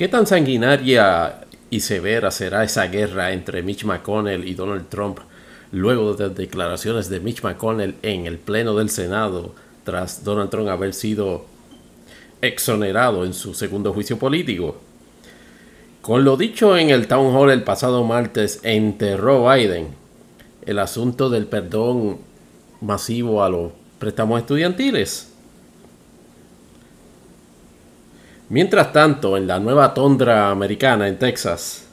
¿Qué tan sanguinaria y severa será esa guerra entre Mitch McConnell y Donald Trump luego de las declaraciones de Mitch McConnell en el Pleno del Senado tras Donald Trump haber sido exonerado en su segundo juicio político? Con lo dicho en el Town Hall el pasado martes, enterró Biden el asunto del perdón masivo a los préstamos estudiantiles. Mientras tanto, en la nueva tondra americana en Texas,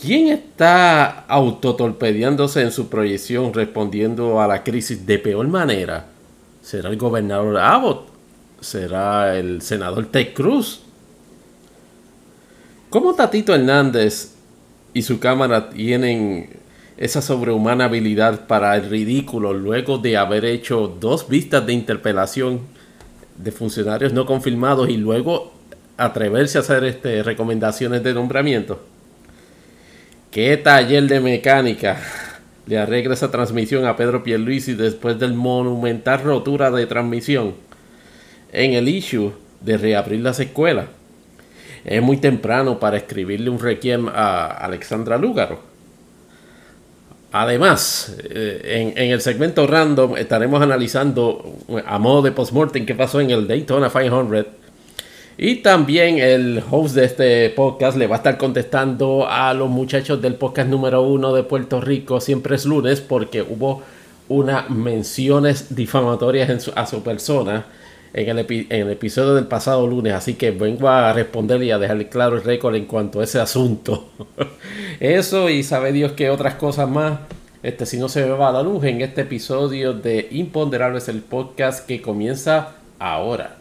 ¿quién está autotorpedeándose en su proyección respondiendo a la crisis de peor manera? ¿Será el gobernador Abbott? ¿Será el senador Ted Cruz? ¿Cómo Tatito Hernández y su cámara tienen esa sobrehumana habilidad para el ridículo luego de haber hecho dos vistas de interpelación de funcionarios no confirmados y luego atreverse a hacer este, recomendaciones de nombramiento. ¿Qué taller de mecánica le arregla esa transmisión a Pedro Pierluisi después del monumental rotura de transmisión en el issue de reabrir las escuelas? Es muy temprano para escribirle un requiem a Alexandra Lúgaro. Además, eh, en, el segmento random estaremos analizando a modo de postmortem qué pasó en el Daytona 500. Y también el host de este podcast le va a estar contestando a los muchachos del podcast número uno de Puerto Rico, siempre es lunes, porque hubo unas menciones difamatorias a su persona en el, en el, episodio del pasado lunes, así que vengo a responder y a dejarle claro el récord en cuanto a ese asunto. Eso y sabe Dios que otras cosas más. Este, si no se me va a la luz en este episodio de Imponderables, el podcast que comienza ahora.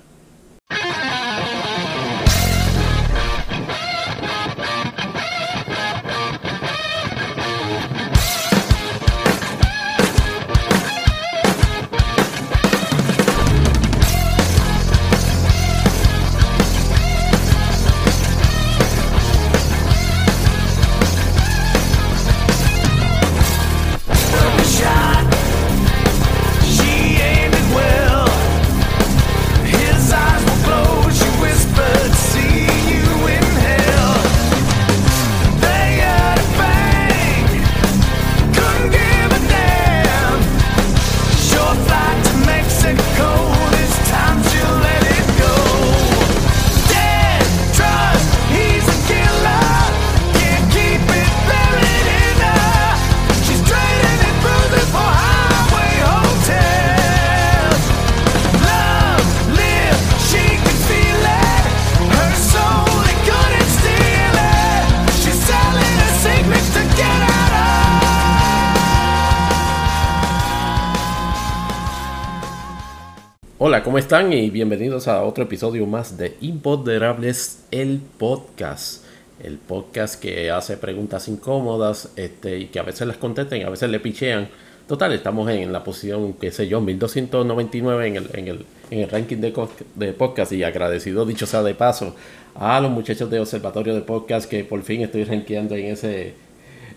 ¿Cómo están? Y bienvenidos a otro episodio más de Imponderables, el podcast. El podcast que hace preguntas incómodas este, y que a veces las contestan, a veces le pichean. Total, estamos en la posición, qué sé yo, 1299 en el, en el, en el ranking de, de podcast y agradecido, dicho sea de paso, a los muchachos de Observatorio de Podcast que por fin estoy rankeando en ese,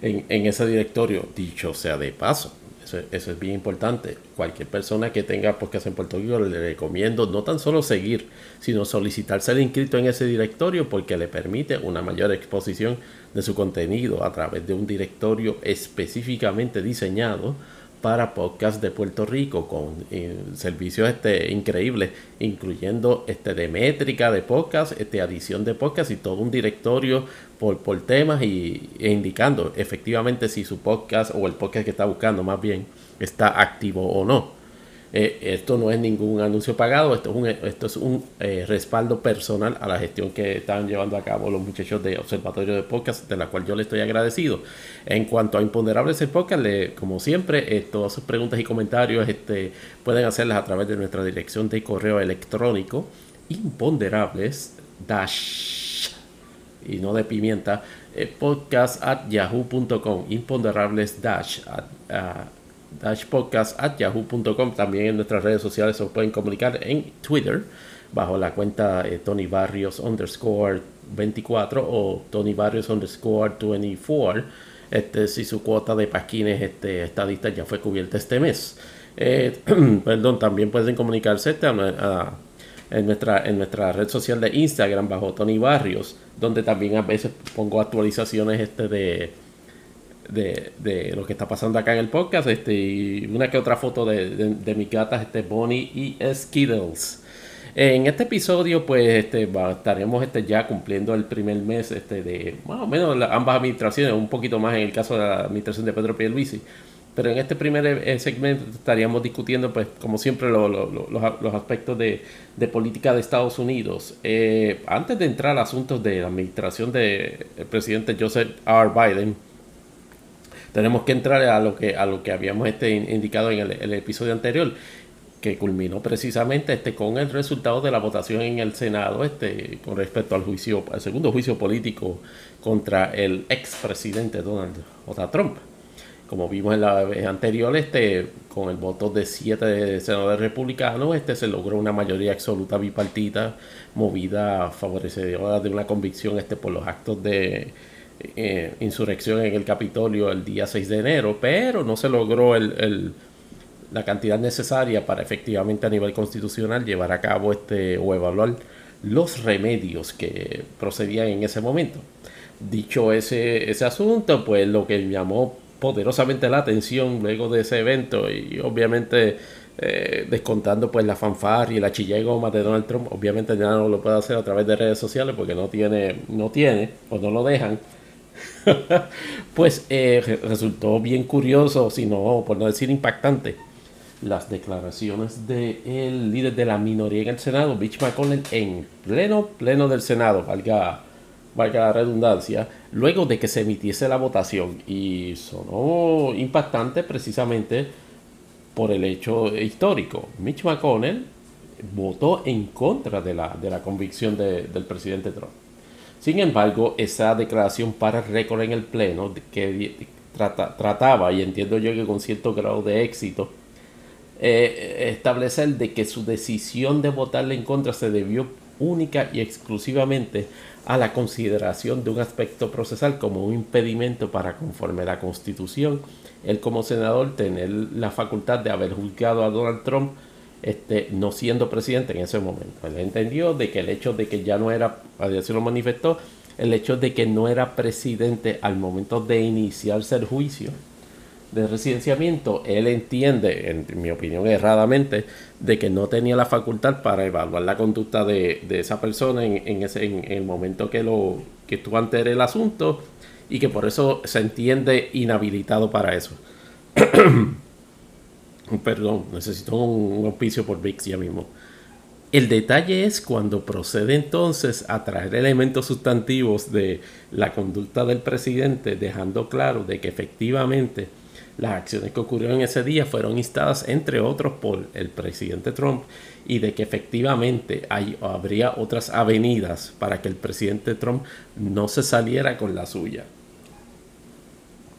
en, en ese directorio, dicho sea de paso. Eso, es bien importante. Cualquier persona que tenga podcast en Puerto Rico le recomiendo no tan solo seguir, sino solicitar ser inscrito en ese directorio porque le permite una mayor exposición de su contenido a través de un directorio específicamente diseñado para podcast de Puerto Rico con eh, servicios este, increíbles, incluyendo este, de métrica de podcast, este, adición de podcast y todo un directorio por, por temas y, e indicando efectivamente si su podcast o el podcast que está buscando más bien está activo o no. Eh, esto no es ningún anuncio pagado, esto es un, esto es un eh, respaldo personal a la gestión que están llevando a cabo los muchachos de Observatorio de Podcast, de la cual yo le estoy agradecido. En cuanto a Imponderables el podcast, como siempre, eh, todas sus preguntas y comentarios este, pueden hacerlas a través de nuestra dirección de correo electrónico imponderables dash y no de pimienta podcast at yahoo.com imponderables dash yahoo.com. También en nuestras redes sociales se pueden comunicar en Twitter bajo la cuenta Tony Barrios underscore 24 o Tony Barrios underscore 24. Este, si su cuota de pasquines este, estadista ya fue cubierta este mes. Eh, perdón, también pueden comunicarse en nuestra, en nuestra red social de Instagram bajo Tony Barrios, donde también a veces pongo actualizaciones este de, de, lo que está pasando acá en el podcast, este, y una que otra foto de, de, mis gatas, este Bonnie y Skittles. En este episodio, pues, este, estaremos este, ya cumpliendo el primer mes este, de más o menos ambas administraciones, un poquito más en el caso de la administración de Pedro Pierluisi. Pero en este primer eh, segmento estaríamos discutiendo, pues, como siempre, los, aspectos de, política de Estados Unidos. Eh, antes de entrar al asuntos de la administración del presidente Joseph R. Biden, tenemos que entrar a lo que, a lo que habíamos este, indicado en el, episodio anterior, que culminó precisamente este, con el resultado de la votación en el Senado este, con respecto al juicio, al segundo juicio político contra el expresidente Donald J. Trump. Como vimos en la vez anterior, este, con el voto de siete senadores republicanos, este, se logró una mayoría absoluta bipartita, movida favorecedora de una convicción este, por los actos de eh, insurrección en el Capitolio el día 6 de enero, pero no se logró el, la cantidad necesaria para efectivamente a nivel constitucional llevar a cabo este o evaluar los remedios que procedían en ese momento. Dicho ese, ese asunto, pues lo que llamó poderosamente la atención luego de ese evento y obviamente eh, descontando pues la fanfar y la chilla goma de Donald Trump, obviamente ya no lo puede hacer a través de redes sociales porque no tiene, no tiene o no lo dejan. pues eh, resultó bien curioso, sino por no decir impactante, las declaraciones del líder de la minoría en el Senado, Mitch McConnell, en pleno, pleno del Senado, valga valga la redundancia, luego de que se emitiese la votación y sonó impactante precisamente por el hecho histórico. Mitch McConnell votó en contra de la, de la convicción del presidente Trump. Sin embargo, esa declaración para récord en el Pleno, que trataba, y entiendo yo que con cierto grado de éxito, eh, establecer de que su decisión de votarle en contra se debió única y exclusivamente a la consideración de un aspecto procesal como un impedimento para conforme a la Constitución, él como senador tener la facultad de haber juzgado a Donald Trump este, no siendo presidente en ese momento. Él entendió de que el hecho de que ya no era, así lo manifestó, el hecho de que no era presidente al momento de iniciarse el juicio, de residenciamiento, él entiende, en mi opinión erradamente, de que no tenía la facultad para evaluar la conducta de, esa persona en, ese, en, el momento que, lo, que estuvo ante el asunto y que por eso se entiende inhabilitado para eso. Perdón, necesito un, auspicio por VIX ya mismo. El detalle es cuando procede entonces a traer elementos sustantivos de la conducta del presidente, dejando claro de que efectivamente las acciones que ocurrieron ese día fueron instadas, entre otros, por el presidente Trump y de que efectivamente hay, habría otras avenidas para que el presidente Trump no se saliera con la suya.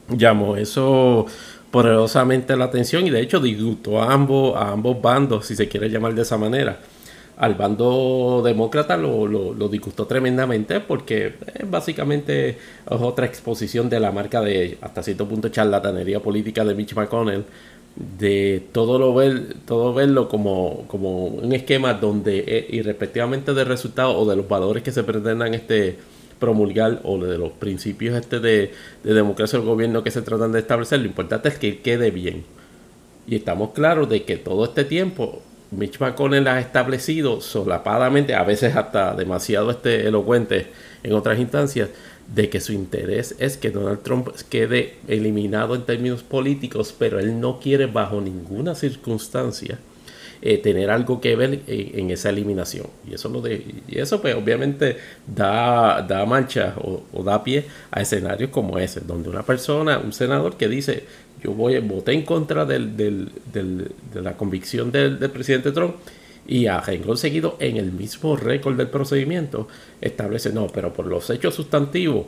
Llamó eso poderosamente la atención y de hecho disgustó a ambos, a ambos bandos, si se quiere llamar de esa manera. Al bando demócrata lo, lo, disgustó tremendamente porque básicamente es otra exposición de la marca de hasta cierto punto charlatanería política de Mitch McConnell de todo lo ver todo verlo como, como un esquema donde eh, irrespectivamente del resultado o de los valores que se pretendan este promulgar o de los principios este de, de democracia del gobierno que se tratan de establecer lo importante es que quede bien. Y estamos claros de que todo este tiempo Mitch McConnell ha establecido solapadamente, a veces hasta demasiado este elocuente en otras instancias, de que su interés es que Donald Trump quede eliminado en términos políticos, pero él no quiere bajo ninguna circunstancia eh, tener algo que ver en, esa eliminación. Y eso, lo de, y eso pues obviamente da, da mancha o, da pie a escenarios como ese, donde una persona, un senador que dice, yo voy, voté en contra del, del, de la convicción del, presidente Trump y a renglón seguido en el mismo récord del procedimiento establece, no, pero por los hechos sustantivos,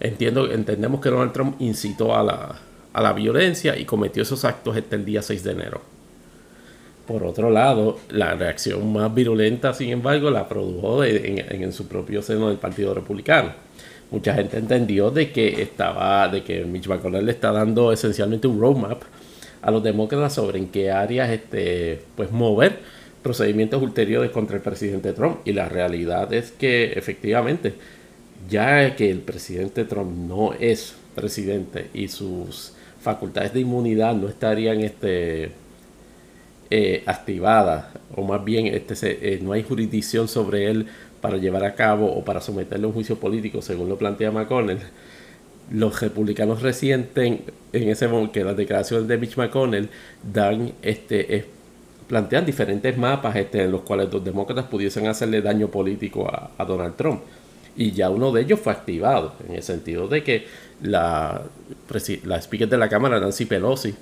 entiendo, entendemos que Donald Trump incitó a la, a la violencia y cometió esos actos hasta el día 6 de enero. Por otro lado, la reacción más virulenta, sin embargo, la produjo en, en su propio seno del Partido Republicano mucha gente entendió de que estaba, de que Mitch McConnell le está dando esencialmente un roadmap a los demócratas sobre en qué áreas este, pues mover procedimientos ulteriores contra el presidente Trump. Y la realidad es que efectivamente, ya que el presidente Trump no es presidente y sus facultades de inmunidad no estarían este, eh, activadas, o más bien este, eh, no hay jurisdicción sobre él para llevar a cabo o para someterle a un juicio político, según lo plantea McConnell, los republicanos resienten en ese momento que las declaraciones de Mitch McConnell dan este plantean diferentes mapas este, en los cuales los demócratas pudiesen hacerle daño político a, Donald Trump. Y ya uno de ellos fue activado, en el sentido de que la, la speaker de la Cámara, Nancy Pelosi,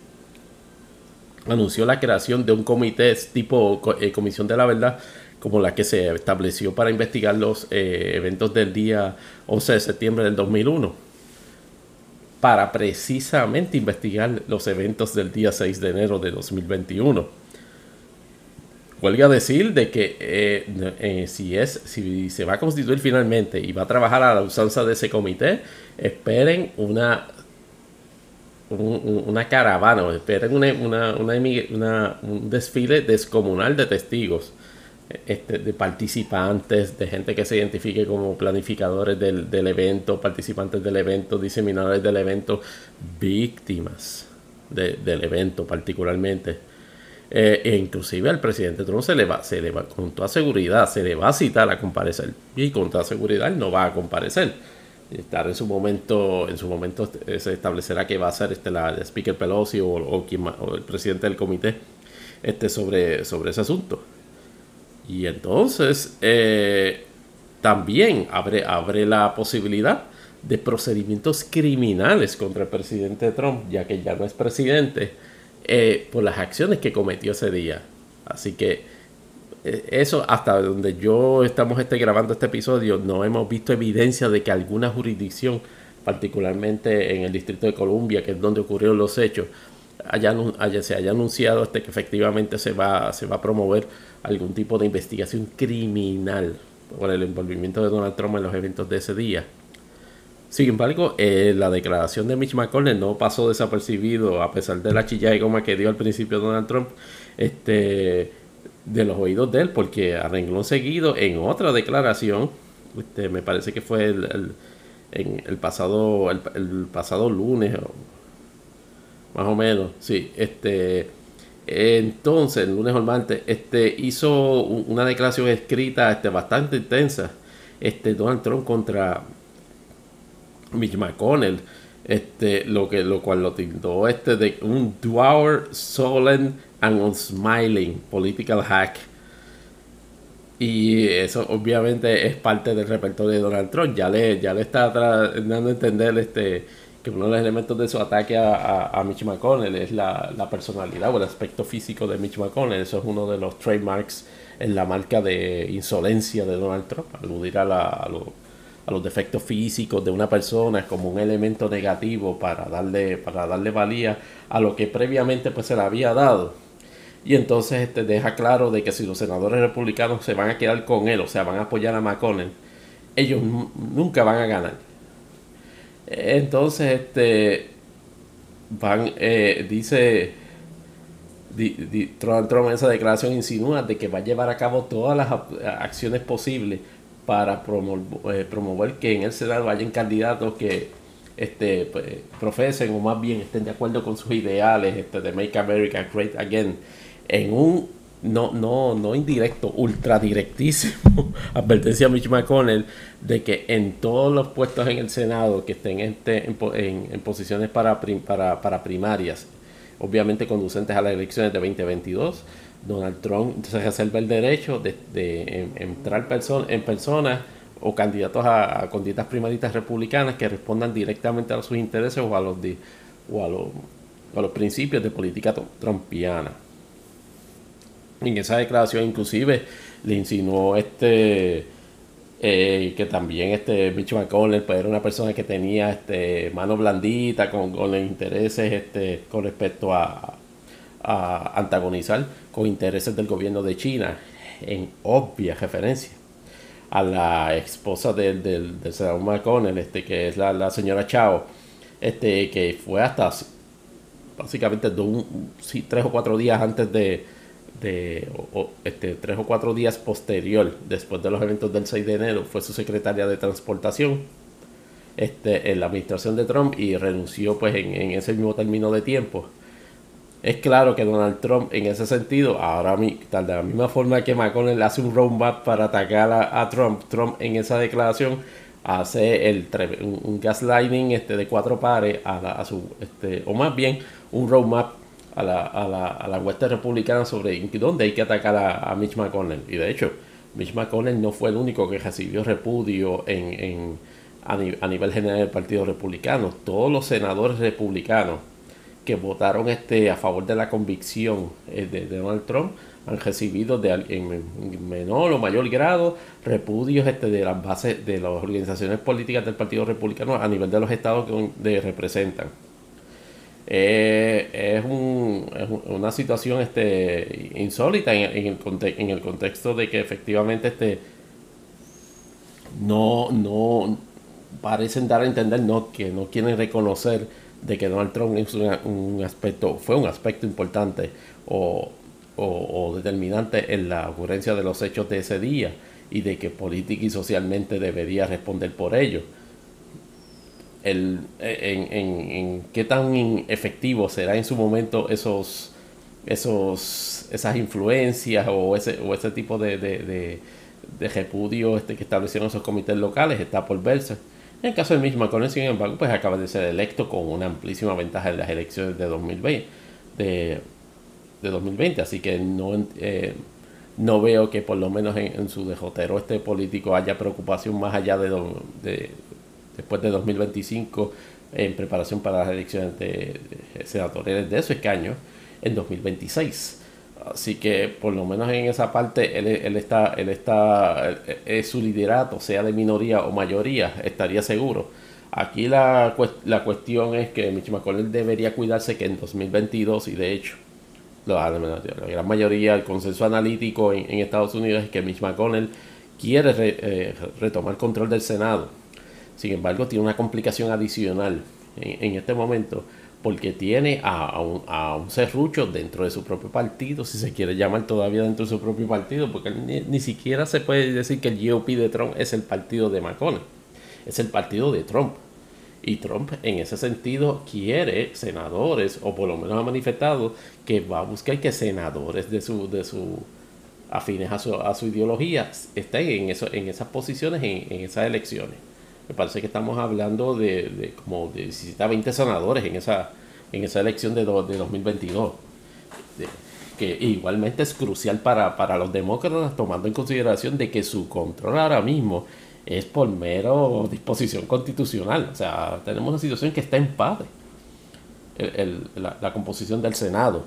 anunció la creación de un comité tipo eh, Comisión de la Verdad, como la que se estableció para investigar los eh, eventos del día 11 de septiembre del 2001, para precisamente investigar los eventos del día 6 de enero de 2021 a decir de que eh, si, es, si se va a constituir finalmente y va a trabajar a la usanza de ese comité, esperen una, una caravana, esperen una, un desfile descomunal de testigos, este, de participantes, de gente que se identifique como planificadores del, del evento, participantes del evento, diseminadores del evento, víctimas del evento particularmente eh, e inclusive al presidente Trump se le va, se le va, con toda seguridad, se le va a citar a comparecer. Y con toda seguridad no va a comparecer. Estar en su momento, en su momento eh, se establecerá que va a ser este la, Speaker Pelosi o, el presidente del comité este, sobre, sobre ese asunto. Y entonces eh, también abre, abre la posibilidad de procedimientos criminales contra el presidente Trump, ya que ya no es presidente eh, por las acciones que cometió ese día. Así que eso hasta donde yo estamos este, grabando este episodio no hemos visto evidencia de que alguna jurisdicción, particularmente en el Distrito de Columbia, que es donde ocurrieron los hechos, haya, se haya anunciado este, que efectivamente se va, se va a promover algún tipo de investigación criminal por el envolvimiento de Donald Trump en los eventos de ese día. Sin embargo, eh, la declaración de Mitch McConnell no pasó desapercibido a pesar de la chilla de goma que dio al principio Donald Trump este, de los oídos de él, porque a renglón seguido en otra declaración, este, me parece que fue el, en el pasado el, pasado lunes, más o menos, sí, este entonces, el lunes o el martes, este, hizo una declaración escrita este, bastante intensa, este, Donald Trump contra Mitch McConnell, este, lo, que, lo cual lo tildó este de un dour, solemn and unsmiling political hack. Y eso obviamente es parte del repertorio de Donald Trump. Ya le, ya le está dando a entender este, que uno de los elementos de su ataque a, a, Mitch McConnell es la, la, personalidad o el aspecto físico de Mitch McConnell. Eso es uno de los trademarks en la marca de insolencia de Donald Trump, aludir a, la, a lo a los defectos físicos de una persona como un elemento negativo para darle, para darle valía a lo que previamente pues se le había dado. Y entonces este, deja claro de que si los senadores republicanos se van a quedar con él, o sea, van a apoyar a McConnell, ellos nunca van a ganar. Entonces, este, van, eh, dice, Trump en esa declaración insinúa de que va a llevar a cabo todas las acciones posibles para promover, eh, promover que en el Senado hayan candidatos que este, pues, profesen o más bien estén de acuerdo con sus ideales este, de Make America Great Again en un no, no, no indirecto, ultra directísimo advertencia a Mitch McConnell de que en todos los puestos en el Senado que estén este, en, en, posiciones para, para, para primarias, obviamente conducentes a las elecciones de 2022, Donald Trump se reserva el derecho de, entrar en personas o candidatos a, a candidatas primaristas republicanas que respondan directamente a sus intereses o a los, o a los, principios de política trumpiana. En esa declaración inclusive le insinuó este eh, que también este Mitch McConnell pues, era una persona que tenía este mano blandita con, con intereses este con respecto a, a antagonizar con intereses del gobierno de China, en obvia referencia a la esposa del, del, senador McConnell, este, que es la, señora Chao, este, que fue hasta básicamente tres o cuatro días antes de, de este, tres o cuatro días posterior, después de los eventos del 6 de enero, fue su secretaria de transportación este, en la administración de Trump y renunció pues en, ese mismo término de tiempo. Es claro que Donald Trump en ese sentido, ahora tal de la misma forma que McConnell hace un roadmap para atacar a, Trump, Trump en esa declaración hace el un, gaslighting este, de cuatro pares a, a su, este, o más bien un roadmap a la, a la, a la hueste republicana sobre dónde hay que atacar a, Mitch McConnell. Y de hecho, Mitch McConnell no fue el único que recibió repudio en, en a, nivel general del Partido Republicano. Todos los senadores republicanos que votaron este a favor de la convicción eh, de, Donald Trump han recibido de, en menor o mayor grado repudios este, de las bases de las organizaciones políticas del Partido Republicano a nivel de los estados que representan. Eh, es, una situación este, insólita en, el en, el contexto de que efectivamente este, no, no parecen dar a entender no, que no quieren reconocer de que Donald Trump es un aspecto, fue un aspecto importante o, o, determinante en la ocurrencia de los hechos de ese día y de que política y socialmente debería responder por ello el, en, en, qué tan efectivo será en su momento esos, esos, esas influencias o ese, o ese tipo de, repudio este, que establecieron esos comités locales está por verse. En el caso del mismo Macron, sin embargo, pues acaba de ser electo con una amplísima ventaja en las elecciones de 2020. De, de 2020 así que no, eh, no veo que por lo menos en, su dejotero este político haya preocupación más allá de, después de 2025 en preparación para las elecciones de, senatoriales de su escaño en 2026. Así que por lo menos en esa parte él, está, él está, es su liderato, sea de minoría o mayoría, estaría seguro. Aquí la, la cuestión es que Mitch McConnell debería cuidarse que en 2022, y de hecho, la, gran mayoría, el consenso analítico en, Estados Unidos es que Mitch McConnell quiere eh, retomar control del Senado sin embargo, tiene una complicación adicional en, este momento porque tiene a, un, a, serrucho dentro de su propio partido, si se quiere llamar todavía dentro de su propio partido, porque ni, siquiera se puede decir que el GOP de Trump es el partido de McConnell, es el partido de Trump. Y Trump en ese sentido quiere senadores, o por lo menos ha manifestado que va a buscar que senadores de su, de su afines a su, a su ideología estén en, en esas posiciones, en, en esas elecciones me parece que estamos hablando de, como de 20 senadores en esa, en esa elección de, de 2022. que igualmente es crucial para, para los demócratas, tomando en consideración de que su control ahora mismo es por mero disposición constitucional. O sea, tenemos una situación que está en padre. la, composición del Senado.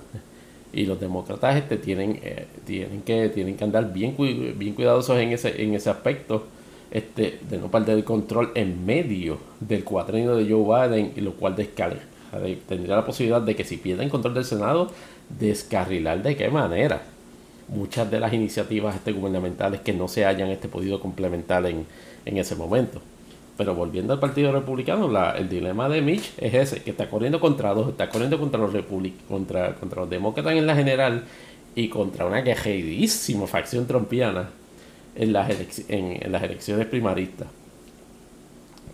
Y los demócratas este, tienen, eh, tienen, que, tienen que andar bien, bien cuidadosos en ese, en ese aspecto este, de no perder el control en medio del cuatrenio de Joe Biden, lo cual descarga. Tendría la posibilidad de que si pierden control del Senado, descarrilar de qué manera muchas de las iniciativas este, gubernamentales que no se hayan este, podido complementar en, en ese momento. Pero volviendo al Partido Republicano, el dilema de Mitch es ese, que está corriendo contra dos, está corriendo contra los contra, contra los demócratas en la general y contra una quejeridísima facción trompiana en las, en, las elecciones primaristas.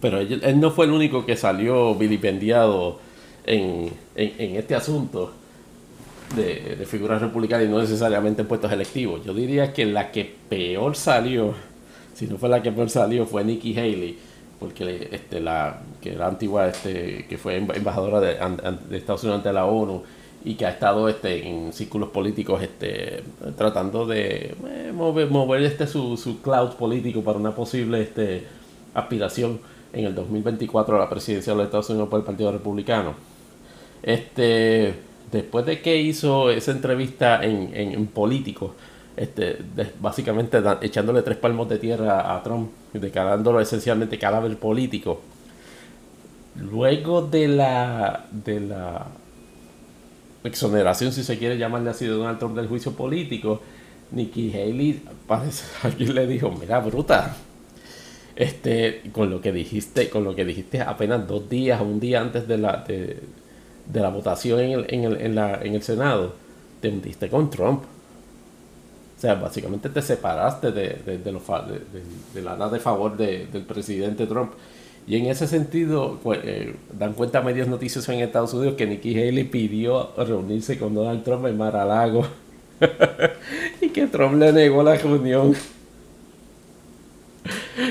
Pero él, no fue el único que salió vilipendiado en, en, este asunto de, de, figuras republicanas y no necesariamente en puestos electivos. Yo diría que la que peor salió, si no fue la que peor salió, fue Nikki Haley, porque este, la que era antigua, este, que fue embajadora de, de Estados Unidos ante la ONU y que ha estado este, en círculos políticos este, tratando de eh, mover, mover este, su, su cloud político para una posible este, aspiración en el 2024 a la presidencia de los Estados Unidos por el Partido Republicano. Este, después de que hizo esa entrevista en, en, político, este, básicamente echándole tres palmos de tierra a Trump, declarándolo esencialmente cadáver político, luego de la, de la exoneración, si se quiere llamarle así, de Donald Trump del juicio político, Nikki Haley parece alguien le dijo, mira, bruta, este, con lo que dijiste, con lo que dijiste apenas dos días, un día antes de la, de, la votación en el, en, el, en, la, en el Senado, te hundiste con Trump. O sea, básicamente te separaste de, de, de, de, la de favor del presidente Trump. Y en ese sentido, pues, eh, dan cuenta medios noticias en Estados Unidos que Nikki Haley pidió reunirse con Donald Trump en Mar-a-Lago. Y que Trump le negó la reunión.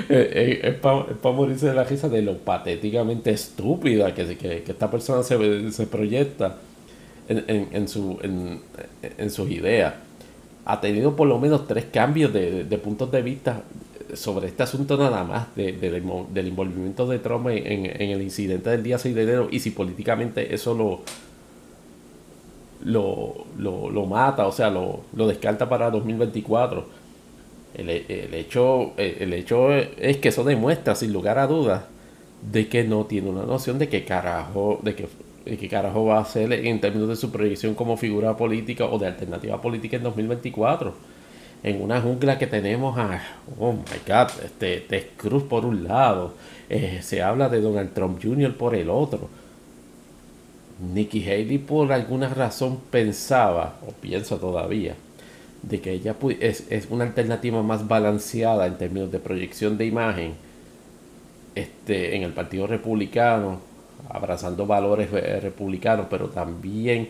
Eh, eh, es para morirse de la risa de lo patéticamente estúpida que, que, que esta persona se, se proyecta en, en, en, su, en, en sus ideas. Ha tenido por lo menos tres cambios de, puntos de vista sobre este asunto nada más, del envolvimiento de Trump en, el incidente del día 6 de enero y si políticamente eso lo, lo, lo, mata, o sea, lo, descarta para 2024. El, el, hecho, el hecho es que eso demuestra, sin lugar a dudas, de que no tiene una noción de qué carajo, de que qué carajo va a hacer en términos de su proyección como figura política o de alternativa política en 2024. En una jungla que tenemos a, oh my god, este, Ted Cruz por un lado, eh, se habla de Donald Trump Jr. por el otro. Nikki Haley por alguna razón pensaba, o piensa todavía, de que ella es, es una alternativa más balanceada en términos de proyección de imagen este, en el Partido Republicano abrazando valores eh, republicanos, pero también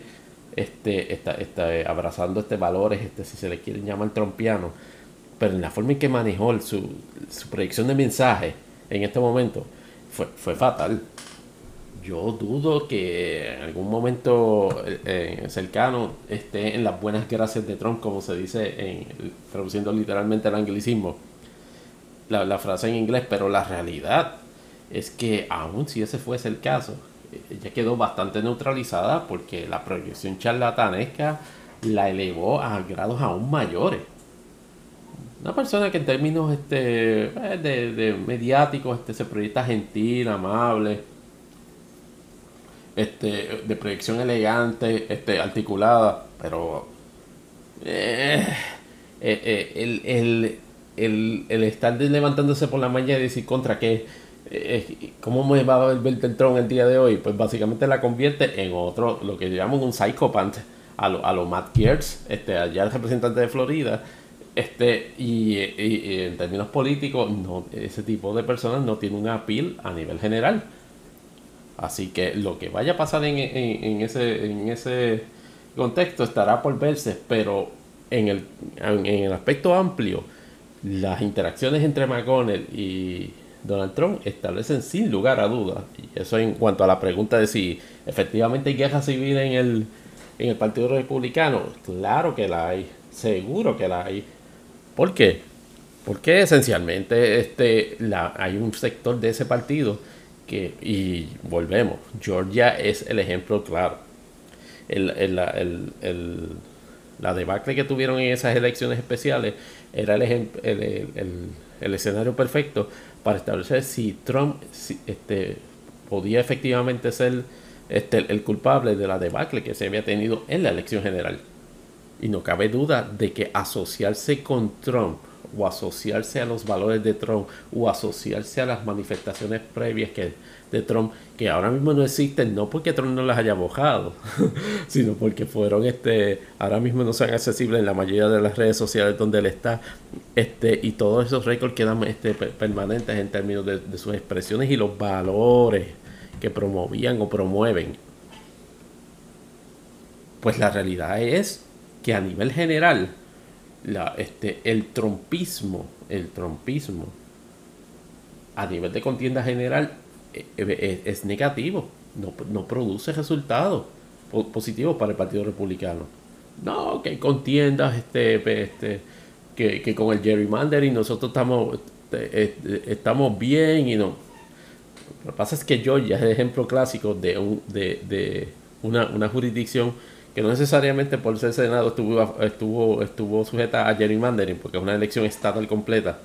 este, está, está, eh, abrazando este valores, este, si se le quieren llamar trompiano, pero en la forma en que manejó su, su proyección de mensaje en este momento fue, fue fatal. Yo dudo que en algún momento eh, cercano esté en las buenas gracias de Trump, como se dice, en, traduciendo literalmente el anglicismo, la, la frase en inglés, pero la realidad es que aun si ese fuese el caso, ella quedó bastante neutralizada porque la proyección charlatanesca la elevó a grados aún mayores. Una persona que en términos este, eh, de, mediáticos este, se proyecta gentil, amable, este, de proyección elegante, este, articulada, pero eh, eh, el, el, el, el, estar levantándose por la mañana y decir contra qué eh, ¿cómo me va a ver el Trump el día de hoy? Pues básicamente la convierte en otro, lo que llamamos un psychopath, a lo, a lo Matt Gaetz, este, allá el representante de Florida, este, y, en términos políticos, no, ese tipo de personas no tiene una appeal a nivel general. Así que lo que vaya a pasar en, en, ese, en ese contexto estará por verse, pero en el, en el aspecto amplio, las interacciones entre McConnell y Donald Trump establecen sin lugar a dudas, y eso en cuanto a la pregunta de si efectivamente hay guerra civil en el, en el Partido Republicano, claro que la hay, seguro que la hay. ¿Por qué? Porque esencialmente este, la, hay un sector de ese partido que, y volvemos, Georgia es el ejemplo claro. El, el, el, la debacle que tuvieron en esas elecciones especiales era el, escenario perfecto para establecer si Trump este, podía efectivamente ser este, el culpable de la debacle que se había tenido en la elección general. Y no cabe duda de que asociarse con Trump o asociarse a los valores de Trump o asociarse a las manifestaciones previas que de Trump que ahora mismo no existen, no porque Trump no las haya bojado, sino porque fueron, este, ahora mismo no son accesibles en la mayoría de las redes sociales donde él está, este, y todos esos récords quedan este, permanentes en términos de, sus expresiones y los valores que promovían o promueven. Pues la realidad es que a nivel general, la, este, el trompismo, el trompismo, a nivel de contienda general, eh, eh, es, negativo, no, no, produce resultados positivos para el Partido Republicano. No, que hay contiendas este, este, que, que con el gerrymandering nosotros estamos, este, estamos bien y no. Lo que pasa es que Georgia es el ejemplo clásico de, un, de, de una, una jurisdicción que no necesariamente por ser Senado estuvo, estuvo, estuvo sujeta a gerrymandering, porque es una elección estatal completa,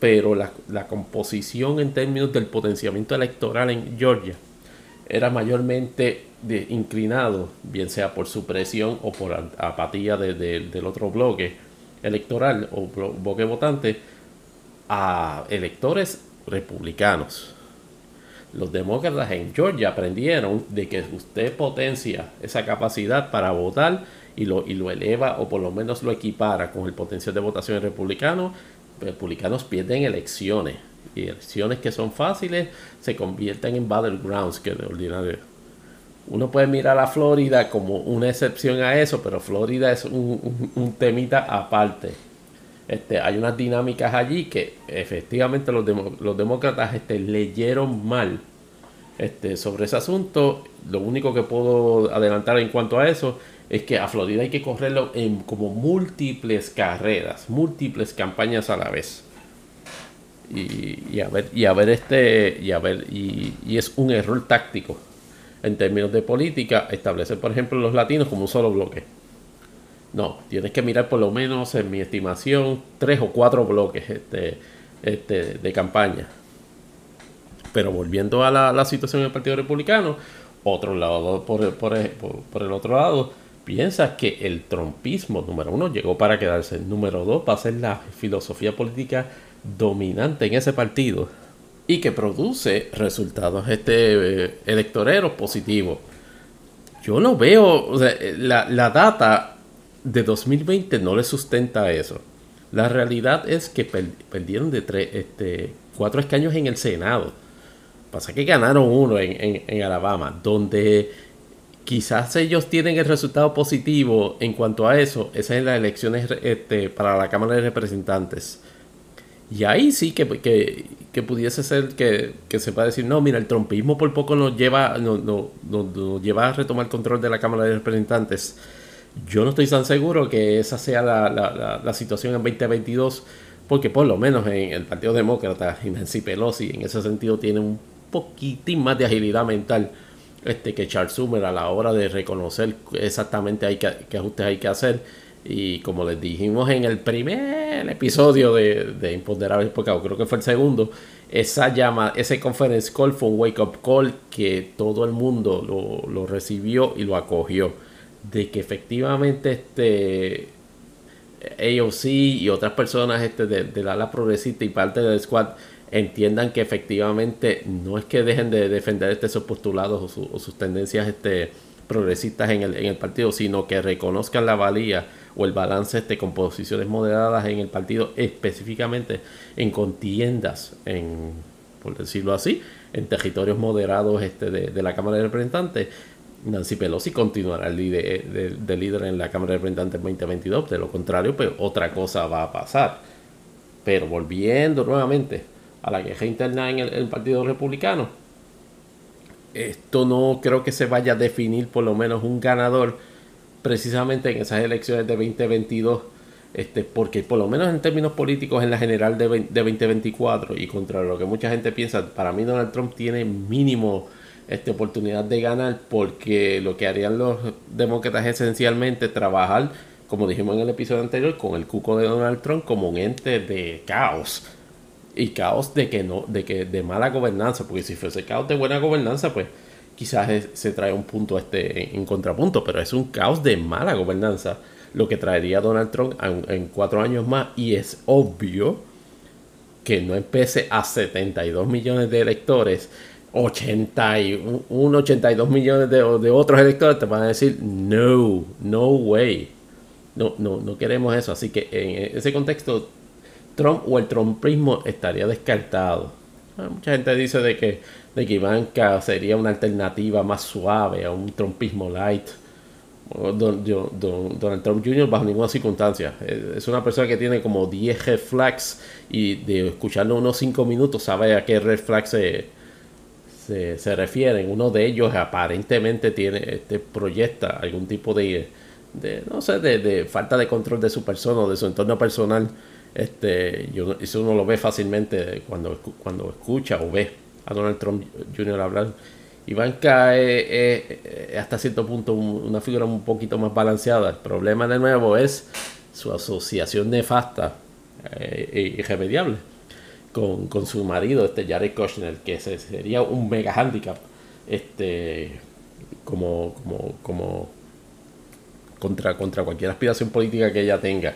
pero la, composición en términos del potenciamiento electoral en Georgia era mayormente de, inclinado, bien sea por supresión o por apatía del otro bloque electoral o bloque votante, a electores republicanos. Los demócratas en Georgia aprendieron de que usted potencia esa capacidad para votar y lo, y lo eleva o por lo menos lo equipara con el potencial de votación republicano. Republicanos pierden elecciones y elecciones que son fáciles se convierten en battlegrounds que de ordinario. Uno puede mirar a Florida como una excepción a eso, pero Florida es un, temita aparte. Este, hay unas dinámicas allí que efectivamente los, los demócratas este, leyeron mal este, sobre ese asunto. Lo único que puedo adelantar en cuanto a eso es que a Florida hay que correrlo en como múltiples carreras, múltiples campañas a la vez. Y, a ver, y a ver este, y a ver, y, es un error táctico en términos de política establecer, por ejemplo, los latinos como un solo bloque. No, tienes que mirar por lo menos, en mi estimación, tres o cuatro bloques este, este, de campaña. Pero volviendo a la, situación del Partido Republicano, otro lado, por, por el otro lado, piensa que el trompismo, número uno, llegó para quedarse. Número dos, va a ser la filosofía política dominante en ese partido y que produce resultados este, eh, electoreros positivos. Yo no veo, la, la, data de 2020 no le sustenta eso. La realidad es que perdieron este, cuatro escaños en el Senado. Pasa que ganaron uno en, en Alabama, donde quizás ellos tienen el resultado positivo en cuanto a eso, esas en las elecciones este, para la Cámara de Representantes. Y ahí sí que, que, pudiese ser que, se pueda decir, no, mira, el trompismo por poco nos lleva, no, no, lleva a retomar control de la Cámara de Representantes. Yo no estoy tan seguro que esa sea la, la, la situación en 2022, porque por lo menos en el Partido Demócrata y Nancy Pelosi en ese sentido tiene un poquitín más de agilidad mental este, que Charles Summer a la hora de reconocer exactamente hay que, qué ajustes hay que hacer. Y como les dijimos en el primer episodio de, de Imponderables Porque creo que fue el segundo, esa llama, ese conference call fue un wake up call que todo el mundo lo, lo recibió y lo acogió. De que efectivamente este AOC y otras personas este, de, de la ala progresista y parte del squad entiendan que efectivamente no es que dejen de defender este, sus postulados o, sus tendencias este, progresistas en el, partido, sino que reconozcan la valía o el balance este, con posiciones moderadas en el partido, específicamente en contiendas, en, por decirlo así, en territorios moderados este, de, la Cámara de Representantes. Nancy Pelosi continuará líder, de, líder en la Cámara de Representantes 2022, de lo contrario, pues otra cosa va a pasar. Pero volviendo nuevamente a la queja interna en el, Partido Republicano. Esto no creo que se vaya a definir por lo menos un ganador precisamente en esas elecciones de 2022, este, porque por lo menos en términos políticos en la general de, de 2024 y contra lo que mucha gente piensa, para mí Donald Trump tiene mínimo este, oportunidad de ganar porque lo que harían los demócratas es esencialmente trabajar, como dijimos en el episodio anterior, con el cuco de Donald Trump como un ente de caos y caos de que no, de que de mala gobernanza, porque si fuese caos de buena gobernanza, pues quizás se trae un punto este en, contrapunto, pero es un caos de mala gobernanza lo que traería Donald Trump en, cuatro años más y es obvio que no empece a 72 millones de electores 81, 82 millones de, de, otros electores te van a decir no, no way. No, no, no queremos eso. Así que en ese contexto Trump o el trumpismo estaría descartado. Ah, mucha gente dice de que, de que Ivanka sería una alternativa más suave a un trumpismo light. Donald Trump Jr. bajo ninguna circunstancia. Es una persona que tiene como 10 red flags y de escucharlo unos 5 minutos sabe a qué red flags se, se, refieren. Uno de ellos aparentemente tiene, este, proyecta algún tipo de, de no sé, de, falta de control de su persona o de su entorno personal este, yo, eso uno lo ve fácilmente cuando, cuando escucha o ve a Donald Trump Jr. hablar. Ivanka es, hasta cierto punto una figura un poquito más balanceada. El problema de nuevo es su asociación nefasta eh, e irremediable con, con, su marido, este Jared Kushner, que sería un mega handicap este, como, como, como contra, contra cualquier aspiración política que ella tenga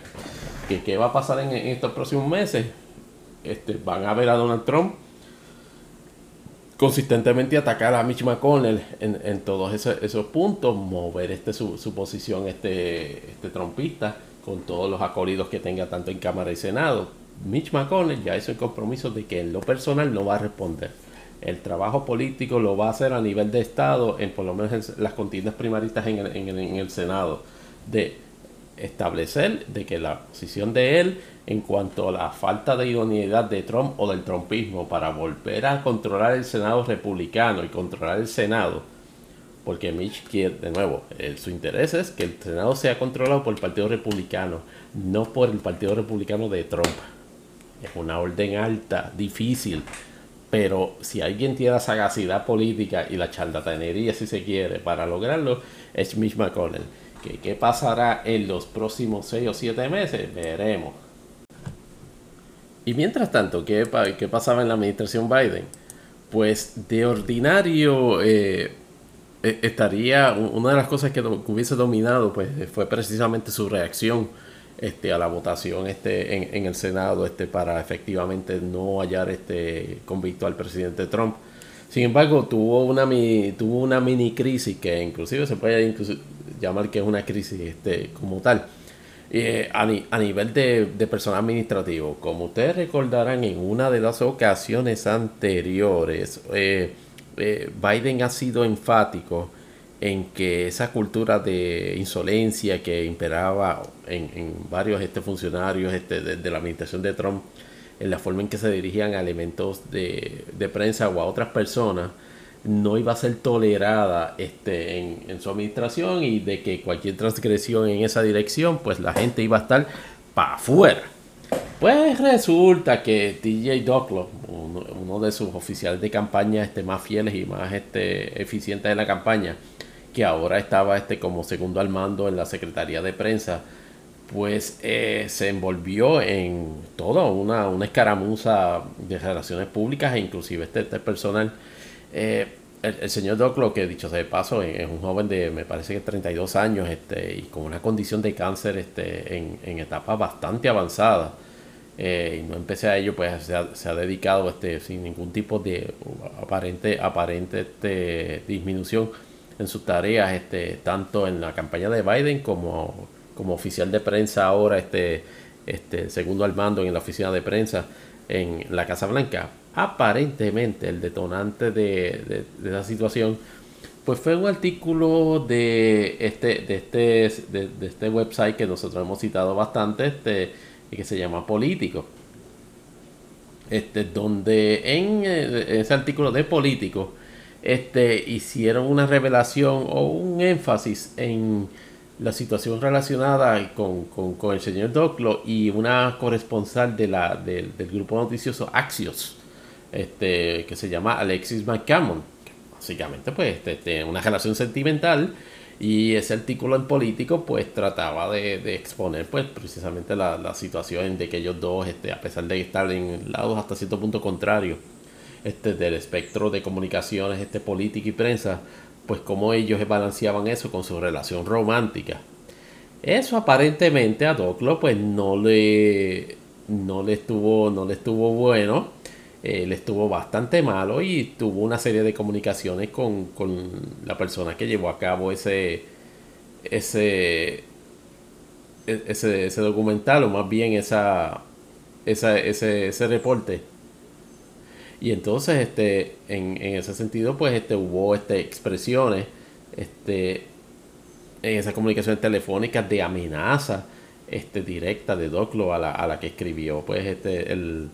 qué va a pasar en, estos próximos meses. Este, van a ver a Donald Trump consistentemente atacar a Mitch McConnell en, todos esos, puntos, mover este su, posición este, este trompista con todos los acorridos que tenga tanto en Cámara y Senado. Mitch McConnell ya hizo el compromiso de que en lo personal no va a responder. El trabajo político lo va a hacer a nivel de Estado, en por lo menos las contiendas primaristas en el, en el Senado, de establecer de que la posición de él en cuanto a la falta de idoneidad de Trump o del trumpismo para volver a controlar el Senado republicano y controlar el Senado, porque Mitch quiere, de nuevo, su interés es que el Senado sea controlado por el Partido Republicano, no por el Partido Republicano de Trump. Es una orden alta, difícil, pero si alguien tiene la sagacidad política y la charlatanería, si se quiere, para lograrlo, es Mitch McConnell. ¿Qué, qué pasará en los próximos 6 o 7 meses? Veremos. Y mientras tanto, ¿qué, ¿qué, pasaba en la administración Biden? Pues de ordinario eh, e, estaría, una de las cosas que, hubiese dominado pues fue precisamente su reacción este, a la votación este, en, el Senado este, para efectivamente no hallar este convicto al presidente Trump. Sin embargo, tuvo una, tuvo una mini crisis que inclusive se puede llamar que es una crisis este, como tal. Eh, a, nivel de, personal administrativo, como ustedes recordarán en una de las ocasiones anteriores, eh, eh, Biden ha sido enfático en que esa cultura de insolencia que imperaba en, varios este, funcionarios este, de, la administración de Trump, en la forma en que se dirigían a elementos de, de prensa o a otras personas, no iba a ser tolerada este, en, su administración y de que cualquier transgresión en esa dirección, pues la gente iba a estar para afuera. Pues resulta que TJ Docklo, uno, de sus oficiales de campaña este, más fieles y más este, eficientes de la campaña, que ahora estaba este, como segundo al mando en la Secretaría de Prensa, pues eh, se envolvió en toda una, una escaramuza de relaciones públicas e inclusive este, este personal eh, el, señor Doc, lo que dicho sea de paso, es un joven de, me parece que 32 años, este, y con una condición de cáncer este, en, en etapa bastante avanzada. Eh, y no empecé a ello, pues se ha, se ha, dedicado este, sin ningún tipo de aparente, aparente este, disminución en sus tareas, este, tanto en la campaña de Biden como, como oficial de prensa ahora, este, este, segundo al mando en la oficina de prensa en la Casa Blanca aparentemente el detonante de, la situación pues fue un artículo de este de este de, este website que nosotros hemos citado bastante este que se llama político. Este donde en, ese artículo de político este hicieron una revelación o un énfasis en la situación relacionada con, el señor Doclo y una corresponsal de la, del grupo noticioso Axios este, que se llama Alexis McCammon. Básicamente, pues, este, tiene una relación sentimental y ese artículo en político, pues, trataba de, exponer, pues, precisamente la, situación de que ellos dos, este, a pesar de estar en lados hasta cierto punto contrarios este, del espectro de comunicaciones este, política y prensa, pues, cómo ellos balanceaban eso con su relación romántica. Eso aparentemente a Doclo, pues, no le, no le estuvo, no le estuvo bueno él estuvo bastante malo y tuvo una serie de comunicaciones con, la persona que llevó a cabo ese, ese, e, ese, ese documental o más bien esa, ese, ese reporte. Y entonces, este, en, ese sentido, pues este, hubo este, expresiones este, en esas comunicaciones telefónicas de amenaza este, directa de Doclo a la, a la que escribió pues, este, el,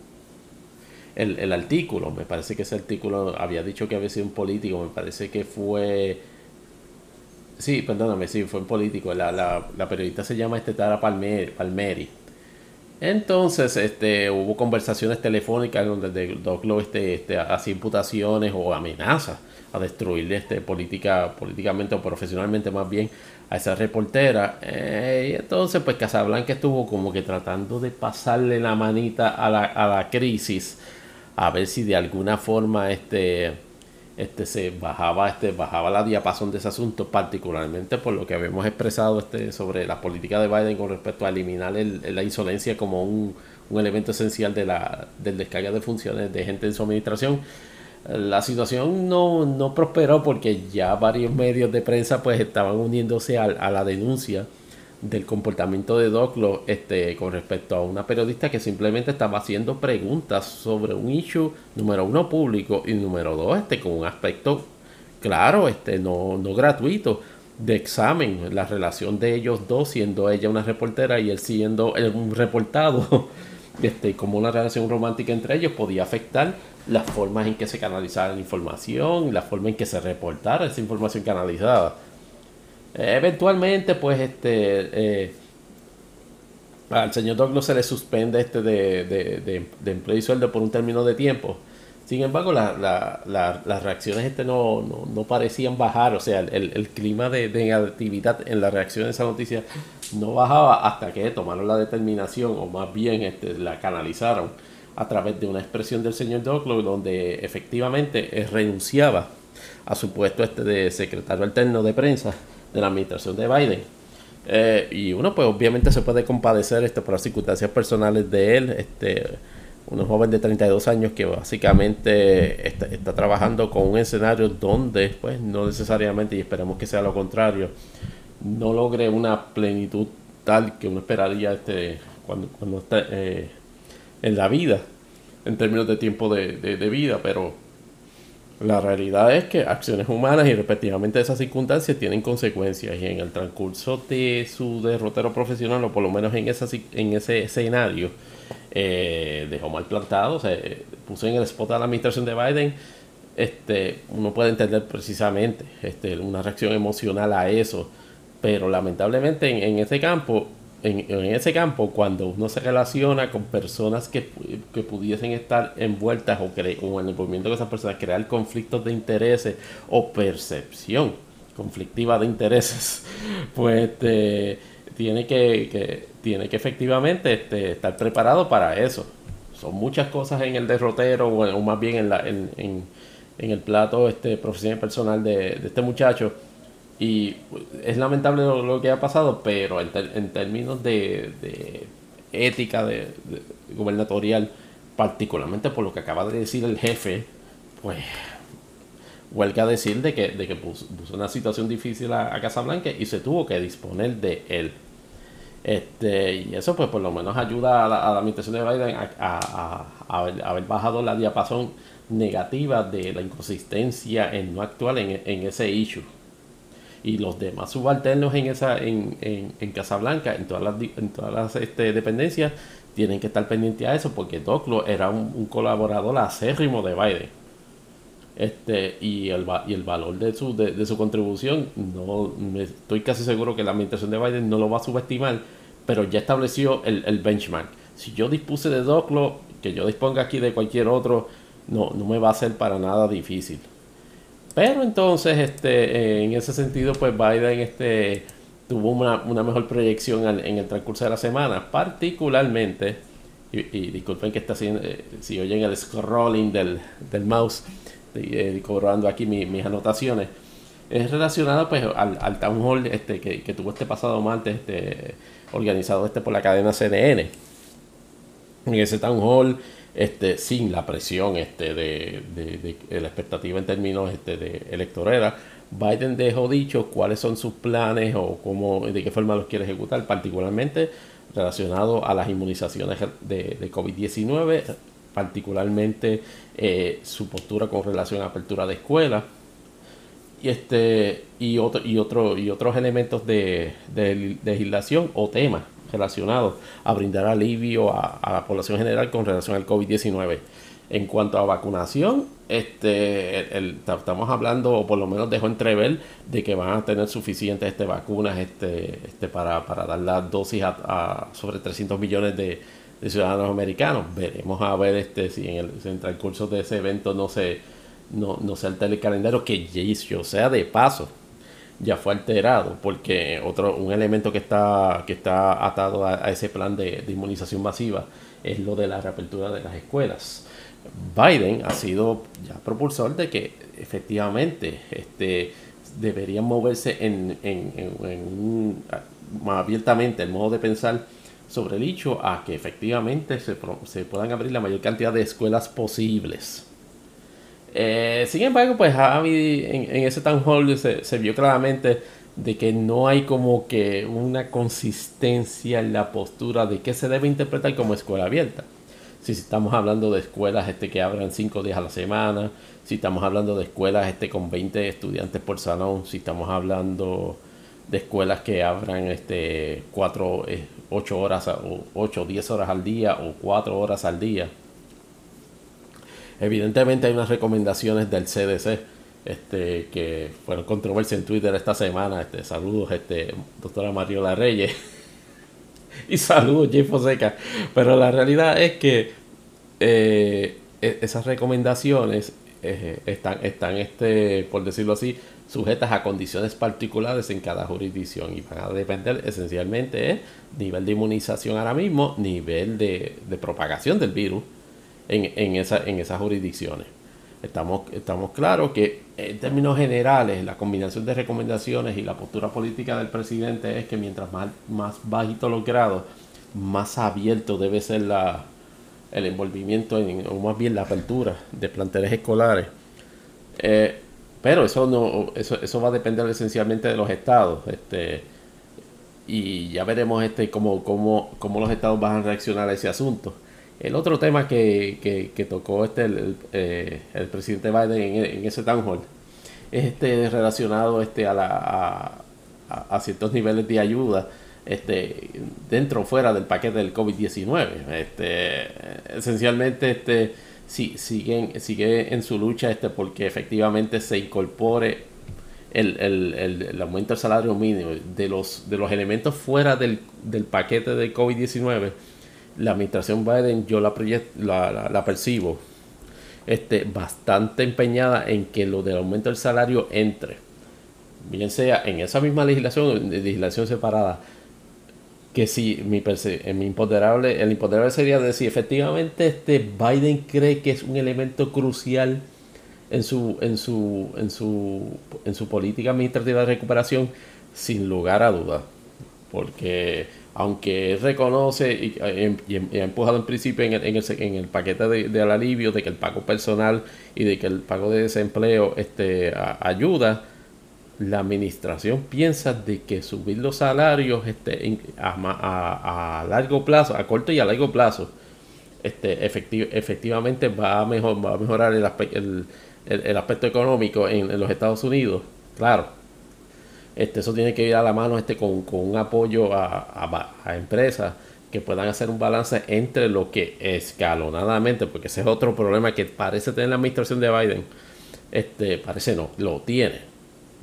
el, artículo. Me parece que ese artículo había dicho que había sido un político. Me parece que fue. Sí, perdóname, sí, fue un político. La, la, periodista se llama este Tara Palmeri. Entonces, este, hubo conversaciones telefónicas donde el doctor este, este, hacía imputaciones o amenazas a destruir este, política, políticamente o profesionalmente más bien a esa reportera. Eh, y entonces, pues Casablanca estuvo como que tratando de pasarle la manita a la, a la crisis a ver si de alguna forma este, este se bajaba, este, bajaba la diapasón de ese asunto, particularmente por lo que habíamos expresado este, sobre la política de Biden con respecto a eliminar la insolencia como un, elemento esencial de la, del descarga de funciones de gente en su administración. La situación no, no prosperó porque ya varios medios de prensa pues estaban uniéndose a, la denuncia del comportamiento de Doclo este, con respecto a una periodista que simplemente estaba haciendo preguntas sobre un issue número uno público y número dos este, con un aspecto claro, este, no, no gratuito de examen, la relación de ellos dos, siendo ella una reportera y él siendo un reportado, este, como una relación romántica entre ellos podía afectar las formas en que se canalizaba la información, la forma en que se reportara esa información canalizada. Eventualmente, pues, este, eh, al señor Douglas se le suspende este de, de, de empleo y sueldo por un término de tiempo. Sin embargo, las reacciones este no, no, parecían bajar, o sea, el, clima de, negatividad en la reacción de esa noticia no bajaba hasta que tomaron la determinación, o más bien este, la canalizaron a través de una expresión del señor Douglas, donde efectivamente renunciaba a su puesto este de secretario alterno de prensa de la administración de Biden. Eh, y uno pues obviamente se puede compadecer este, por las circunstancias personales de él, este un joven de 32 años que básicamente está, trabajando con un escenario donde, pues, no necesariamente, y esperemos que sea lo contrario, no logre una plenitud tal que uno esperaría este, cuando, cuando está eh, en la vida, en términos de tiempo de, de, vida, pero la realidad es que acciones humanas y respectivamente esas circunstancias tienen consecuencias y en el transcurso de su derrotero profesional, o por lo menos en, esa, en ese escenario, eh, dejó mal plantado, se puso en el spot a la administración de Biden. Este, uno puede entender precisamente este, una reacción emocional a eso, pero lamentablemente en, ese campo, en, ese campo, cuando uno se relaciona con personas que, que pudiesen estar envueltas o, o, en el movimiento de esas personas, crear conflictos de intereses o percepción conflictiva de intereses, pues este, tiene que, tiene que efectivamente este, estar preparado para eso. Son muchas cosas en el derrotero o, más bien en, la, en, en, el plato este, profesional personal de, este muchacho. Y es lamentable lo, que ha pasado, pero en, términos de, ética de, gubernatorial, particularmente por lo que acaba de decir el jefe, pues huelga decir de que, de que puso, una situación difícil a, a Casablanca y se tuvo que disponer de él. Este, y eso pues por lo menos ayuda a la, administración de Biden a, haber, bajado la diapasón negativa de la inconsistencia en no actuar en, ese issue. Y los demás subalternos en esa en, en, Casablanca, en todas las, en todas las este, dependencias, tienen que estar pendientes a eso porque Doclo era un, colaborador acérrimo de Biden. Este, y, el, y el valor de su, de, su contribución, no estoy casi seguro que la administración de Biden no lo va a subestimar, pero ya estableció el, benchmark. Si yo dispuse de Doclo, que yo disponga aquí de cualquier otro, no, no me va a ser para nada difícil. Pero entonces, este, en ese sentido, pues Biden este, tuvo una, mejor proyección en el transcurso de la semana, particularmente, y, disculpen que está haciendo, eh, si oyen el scrolling del, del mouse, eh, cobrando aquí mis anotaciones, es relacionado pues al, al town hall este, que, tuvo este pasado martes, este, organizado este por la cadena CNN. En ese town hall, este, sin la presión este, de, la expectativa en términos este, de electorera, Biden dejó dicho cuáles son sus planes o cómo, de qué forma los quiere ejecutar, particularmente relacionado a las inmunizaciones de, de COVID-19 particularmente eh, su postura con relación a apertura de escuelas. Y este y otro y otro y otros elementos de, legislación o temas relacionados a brindar alivio a, la población general con relación al COVID-19. En cuanto a vacunación, este, estamos hablando, o por lo menos dejó entrever, de que van a tener suficientes este, vacunas este, este, para, para dar las dosis a sobre 300 millones de, ciudadanos americanos. Veremos a ver este si en el, transcurso de ese evento no se, no, no se altera el calendario, que yo sea de paso, ya fue alterado, porque otro, un elemento que está, que está atado a, ese plan de, inmunización masiva es lo de la reapertura de las escuelas. Biden ha sido ya propulsor de que efectivamente este, deberían moverse en, en, en, más abiertamente el modo de pensar sobre el hecho a que efectivamente se, se, puedan abrir la mayor cantidad de escuelas posibles. Eh, sin embargo, pues Javi en, en ese town hall se, se, vio claramente de que no hay como que una consistencia en la postura de qué se debe interpretar como escuela abierta. Si estamos hablando de escuelas este, que abran cinco días a la semana, si estamos hablando de escuelas este, con 20 estudiantes por salón, si estamos hablando de escuelas que abran este, 4, 8 eh, horas, o 8 o 10 horas al día o 4 horas al día. Evidentemente hay unas recomendaciones del CDC este, que fueron controversia en Twitter esta semana. Este, saludos, este, doctora Mariola Reyes. y saludos, Jay Fonseca. Pero la realidad es que eh, e-, esas recomendaciones eh, están, están este, por decirlo así, sujetas a condiciones particulares en cada jurisdicción y van a depender esencialmente de nivel de inmunización ahora mismo, nivel de, propagación del virus en, en, esa, en esas jurisdicciones. Estamos, estamos claros que en términos generales la combinación de recomendaciones y la postura política del presidente es que mientras más, más bajito los grados, más abierto debe ser la, el envolvimiento en, o más bien la apertura de planteles escolares. Eh, pero eso no, eso, eso va a depender esencialmente de los estados. Este, y ya veremos este cómo, cómo, cómo los estados van a reaccionar a ese asunto. El otro tema que, que, tocó este el, eh, el, presidente Biden en, ese town hall es este relacionado este a, ciertos niveles de ayuda este, dentro o fuera del paquete del COVID-19. Este, esencialmente, este, sí, siguen, sigue en su lucha este, porque efectivamente se incorpore el, el, el, aumento del salario mínimo de los, de los elementos fuera del, del paquete del COVID-19. La administración Biden, yo la, percibo este, bastante empeñada en que lo del aumento del salario entre, bien sea en esa misma legislación o en legislación separada, que si mi, mi imponderable, el imponderable sería de si efectivamente este Biden cree que es un elemento crucial en su, en su, en su, en su política administrativa de recuperación, sin lugar a dudas. Porque aunque él reconoce y, ha empujado en principio en el, en el, en el paquete de, del alivio de que el pago personal y de que el pago de desempleo este, ayuda, la administración piensa de que subir los salarios este, a, largo plazo, a corto y a largo plazo, este, efectivamente va a, mejor, va a mejorar el, el, aspecto económico en, los Estados Unidos. Claro, este, eso tiene que ir a la mano este, con, un apoyo a, a, empresas que puedan hacer un balance entre lo que escalonadamente, porque ese es otro problema que parece tener la administración de Biden, este, parece no, lo tiene.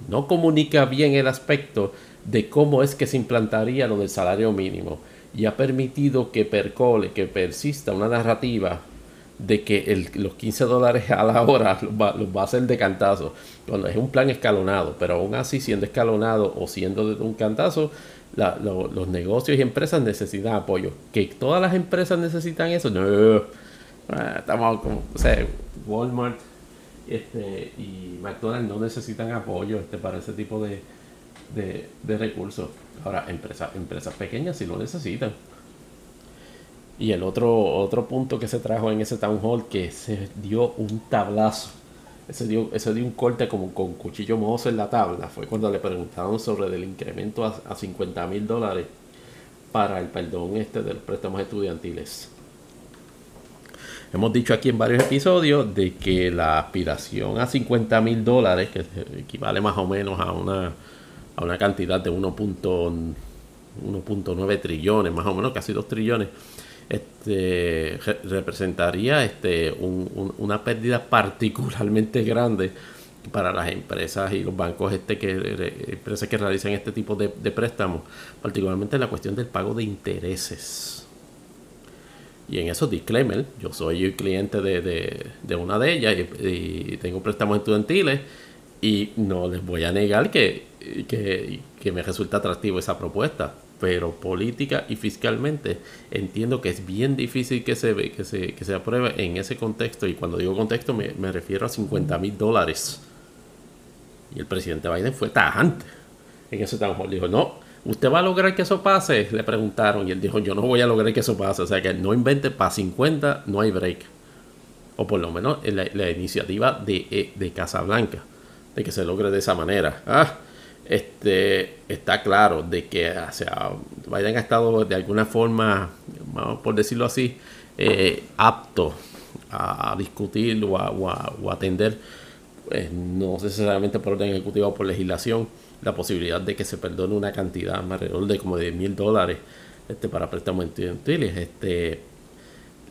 No comunica bien el aspecto de cómo es que se implantaría lo del salario mínimo y ha permitido que percole, que persista una narrativa de que los 15 dólares a la hora los va, a hacer de cantazo, cuando es un plan escalonado, pero aún así siendo escalonado o siendo de un cantazo, los negocios y empresas necesitan apoyo. Que todas las empresas necesitan eso, no, ah, estamos como, o sea, Walmart este, y McDonald's no necesitan apoyo este, para ese tipo de, de, recursos. Ahora, empresas, empresas pequeñas sí lo necesitan. Y el otro, otro punto que se trajo en ese town hall que se dio un tablazo. Ese dio, ese dio un corte como con cuchillo mozo en la tabla. Fue cuando le preguntaron sobre el incremento a, a 50 mil dólares para el perdón este de los préstamos estudiantiles. Hemos dicho aquí en varios episodios de que la aspiración a 50 mil dólares, que equivale más o menos a una, a una cantidad de 1.9 trillones, más o menos casi 2 trillones, este, representaría este, una pérdida particularmente grande para las empresas y los bancos este que empresas que realizan este tipo de, de préstamos, particularmente en la cuestión del pago de intereses. Y en esos disclaimer, yo soy cliente de, una de ellas y, tengo préstamos estudiantiles y no les voy a negar que, que, me resulta atractivo esa propuesta. Pero política y fiscalmente entiendo que es bien difícil que se, que se, que se apruebe en ese contexto. Y cuando digo contexto me, me refiero a 50 mil dólares. Y el presidente Biden fue tajante en ese town Dijo, no, ¿Usted va a lograr que eso pase? Le preguntaron y él dijo, yo no voy a lograr que eso pase. O sea que no invente para 50, no hay break. o por lo menos la, iniciativa de, eh, de Casablanca, de que se logre de esa manera. Ah, este, está claro de que o sea, Biden ha estado de alguna forma, vamos por decirlo así, eh, apto a discutir o a, atender, pues, no necesariamente por orden ejecutivo o por legislación, la posibilidad de que se perdone una cantidad alrededor de como de mil dólares este, para préstamos estudiantiles. Este,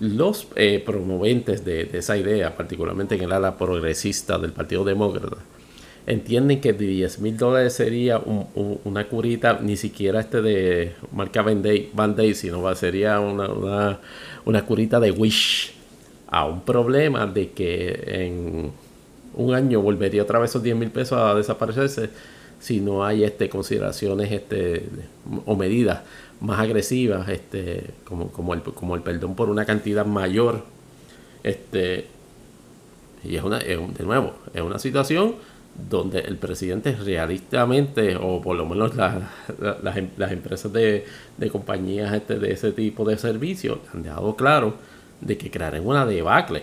los eh, promoventes de, esa idea, particularmente en el ala progresista del Partido Demócrata, entienden que 10 mil dólares sería una curita, ni siquiera este de marca Band-Aid, sino sería una, una, curita de Wish a un problema de que en un año volvería otra vez esos 10 mil pesos a desaparecerse si no hay este, consideraciones este, o medidas más agresivas, este, como, como, el, como el perdón por una cantidad mayor. Este, y es una, de nuevo, es una situación donde el presidente realistamente, o por lo menos em, las, empresas de, compañías este, de ese tipo de servicios, han dejado claro de que crearán una debacle.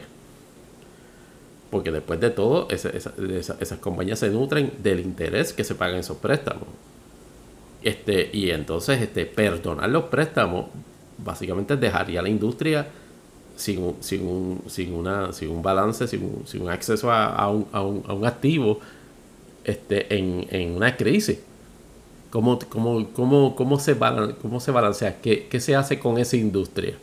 Porque después de todo, esas compañías se nutren del interés que se pagan esos préstamos. Este, y entonces este, perdonar los préstamos básicamente dejaría a la industria sin, sin, un, sin, una, sin un balance, sin un, sin un acceso a, un, a, un, a un activo este, en, en una crisis. ¿Cómo, cómo, cómo, cómo, se, cómo se balancea? ¿Qué, ¿Qué, se hace con esa industria?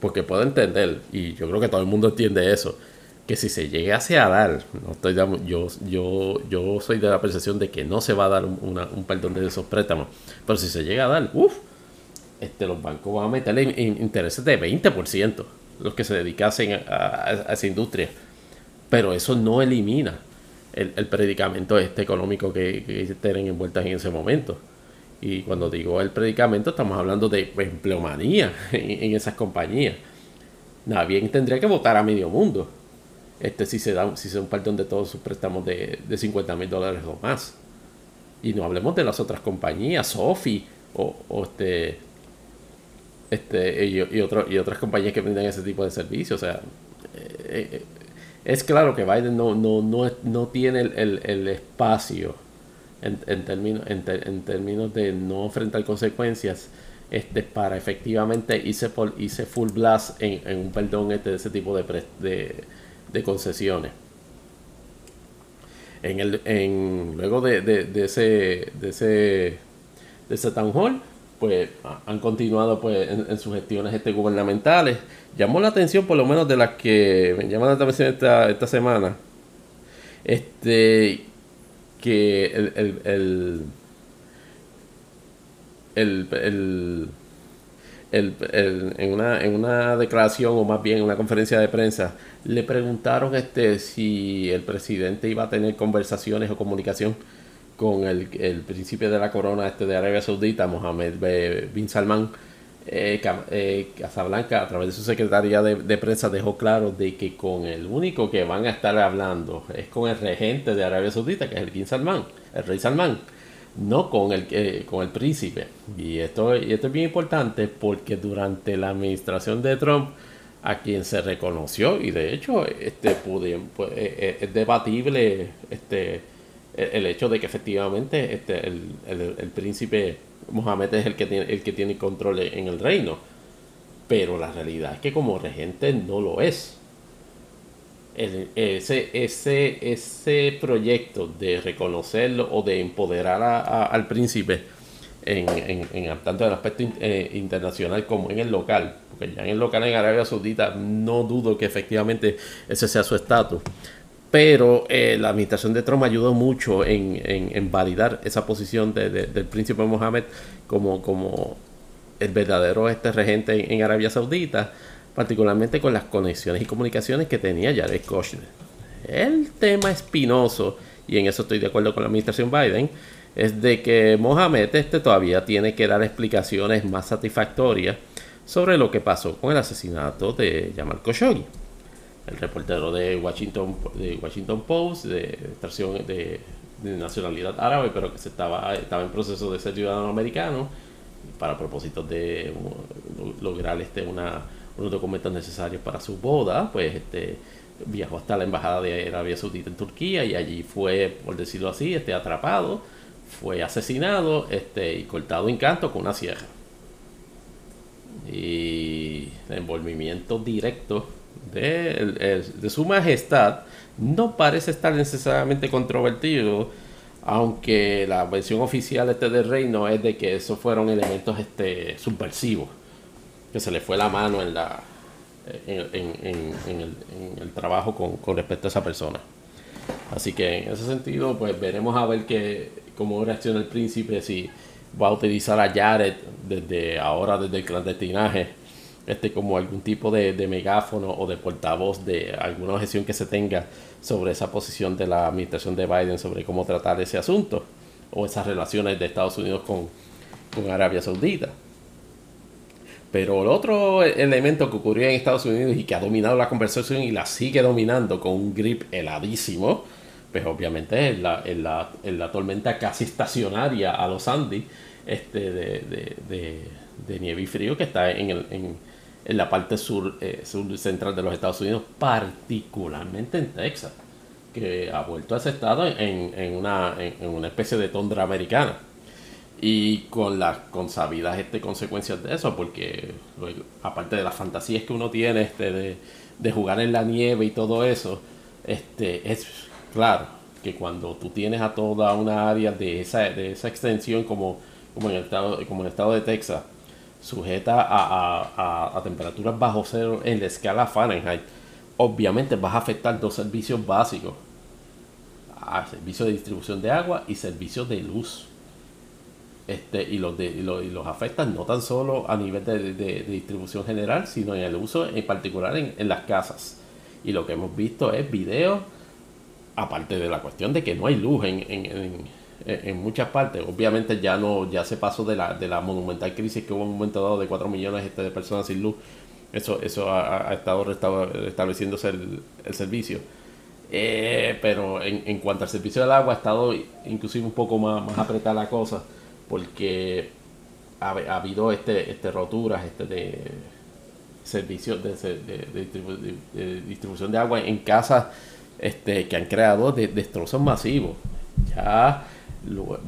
Porque puedo entender, y yo creo que todo el mundo entiende eso, que si se llegase a dar, no estoy, yo, yo, yo soy de la percepción de que no se va a dar un perdón de esos préstamos, pero si se llega a dar, uff, este, los bancos van a meterle intereses de 20%, los que se dedicasen a, esa industria. Pero eso no elimina el, predicamento este económico que, que estén envueltas en ese momento. Y cuando digo el predicamento, estamos hablando de empleomanía en, en esas compañías. Nadie tendría que votar a medio mundo este, si se da si se un de todos sus préstamos de, de 50 mil dólares o más. Y no hablemos de las otras compañías, Sofi o, este, este y, y, y otras compañías que brindan ese tipo de servicios. O sea, eh, eh, es claro que Biden no, no, no, no tiene el, el, espacio en, en, términos, en, en, términos de no enfrentar consecuencias este, para efectivamente irse, por, irse full blast en, en un perdón este, de ese tipo de, de de concesiones. En el, en, luego de, de, ese, de, ese, de ese town hall, pues han continuado pues, en, sus gestiones este, gubernamentales. Llamó la atención, por lo menos de las que me llaman la atención esta, esta semana, este, que el, el, el, el, el en, una, en una declaración o más bien en una conferencia de prensa, le preguntaron este, si el presidente iba a tener conversaciones o comunicación con el, el príncipe de la corona este de Arabia Saudita, Mohammed bin Salman. Eh, eh, Casablanca a través de su secretaría de, de, prensa dejó claro de que con el único que van a estar hablando es con el regente de Arabia Saudita, que es el bin Salman, el rey Salman no con el, eh, con el príncipe. Y esto, esto es bien importante porque durante la administración de Trump, a quien se reconoció, y de hecho este, pues, eh, eh, es debatible este, el, hecho de que efectivamente este, el, el, príncipe Mohammed es el que, tiene, el que tiene control en el reino. Pero la realidad es que como regente no lo es ese, ese, ese proyecto de reconocerlo o de empoderar al príncipe en, en, tanto en el aspecto eh, internacional como en el local, porque ya en el local en Arabia Saudita no dudo que efectivamente ese sea su estatus, pero eh, la administración de Trump ayudó mucho en, en validar esa posición de, del príncipe Mohammed como, como el verdadero este regente en Arabia Saudita particularmente con las conexiones y comunicaciones que tenía Jared Kushner. El tema espinoso, y en eso estoy de acuerdo con la administración Biden, es de que Mohamed este todavía tiene que dar explicaciones más satisfactorias sobre lo que pasó con el asesinato de Jamal Khashoggi, el reportero de Washington, de Washington Post, de, de, de nacionalidad árabe, pero que se estaba, estaba en proceso de ser ciudadano americano para propósitos de lograr este, una, unos documentos necesarios para su boda, pues este, viajó hasta la embajada de Arabia Saudita en Turquía y allí fue, por decirlo así, este, atrapado, fue asesinado este, y cortado en canto con una sierra. Y el envolvimiento directo de, de su majestad no parece estar necesariamente controvertido, aunque la versión oficial este del reino es de que esos fueron elementos este, subversivos, que se le fue la mano en la en, el, trabajo con, respecto a esa persona. Así que en ese sentido, pues veremos a ver que, cómo reacciona el príncipe, si va a utilizar a Jared desde ahora, desde el clandestinaje, este, como algún tipo de, megáfono o de portavoz de alguna objeción que se tenga sobre esa posición de la administración de Biden sobre cómo tratar ese asunto o esas relaciones de Estados Unidos con, con Arabia Saudita. Pero el otro elemento que ocurrió en Estados Unidos y que ha dominado la conversación y la sigue dominando con un grip heladísimo, pues obviamente es la, la, tormenta casi estacionaria a los Andes este, de, nieve y frío que está en, el, la parte sur, eh, sur central de los Estados Unidos, particularmente en Texas, que ha vuelto a ese estado en, en una, en una especie de tondra americana. Y con las consabidas este, consecuencias de eso, porque aparte de las fantasías que uno tiene este, de, jugar en la nieve y todo eso, este, es claro que cuando tú tienes a toda una área de esa, de esa extensión como, como, en el estado, como en el estado de Texas, sujeta a, a temperaturas bajo cero en la escala Fahrenheit, obviamente vas a afectar dos servicios básicos, a servicio de distribución de agua y servicio de luz este, y, los de, y, los, afectan no tan solo a nivel de, distribución general, sino en el uso en particular en, las casas. Y lo que hemos visto es videos, aparte de la cuestión de que no hay luz en, en, muchas partes. Obviamente ya no ya se pasó de la, de la monumental crisis que hubo en un momento dado de 4 millones este, de personas sin luz. Eso, eso ha, estado restableciéndose el, el servicio. Eh, pero en, cuanto al servicio del agua ha estado inclusive un poco más, más apretada la cosa porque ha, habido este, este roturas este de servicios de, distribución de agua en casas este, que han creado destrozos masivos. Ya,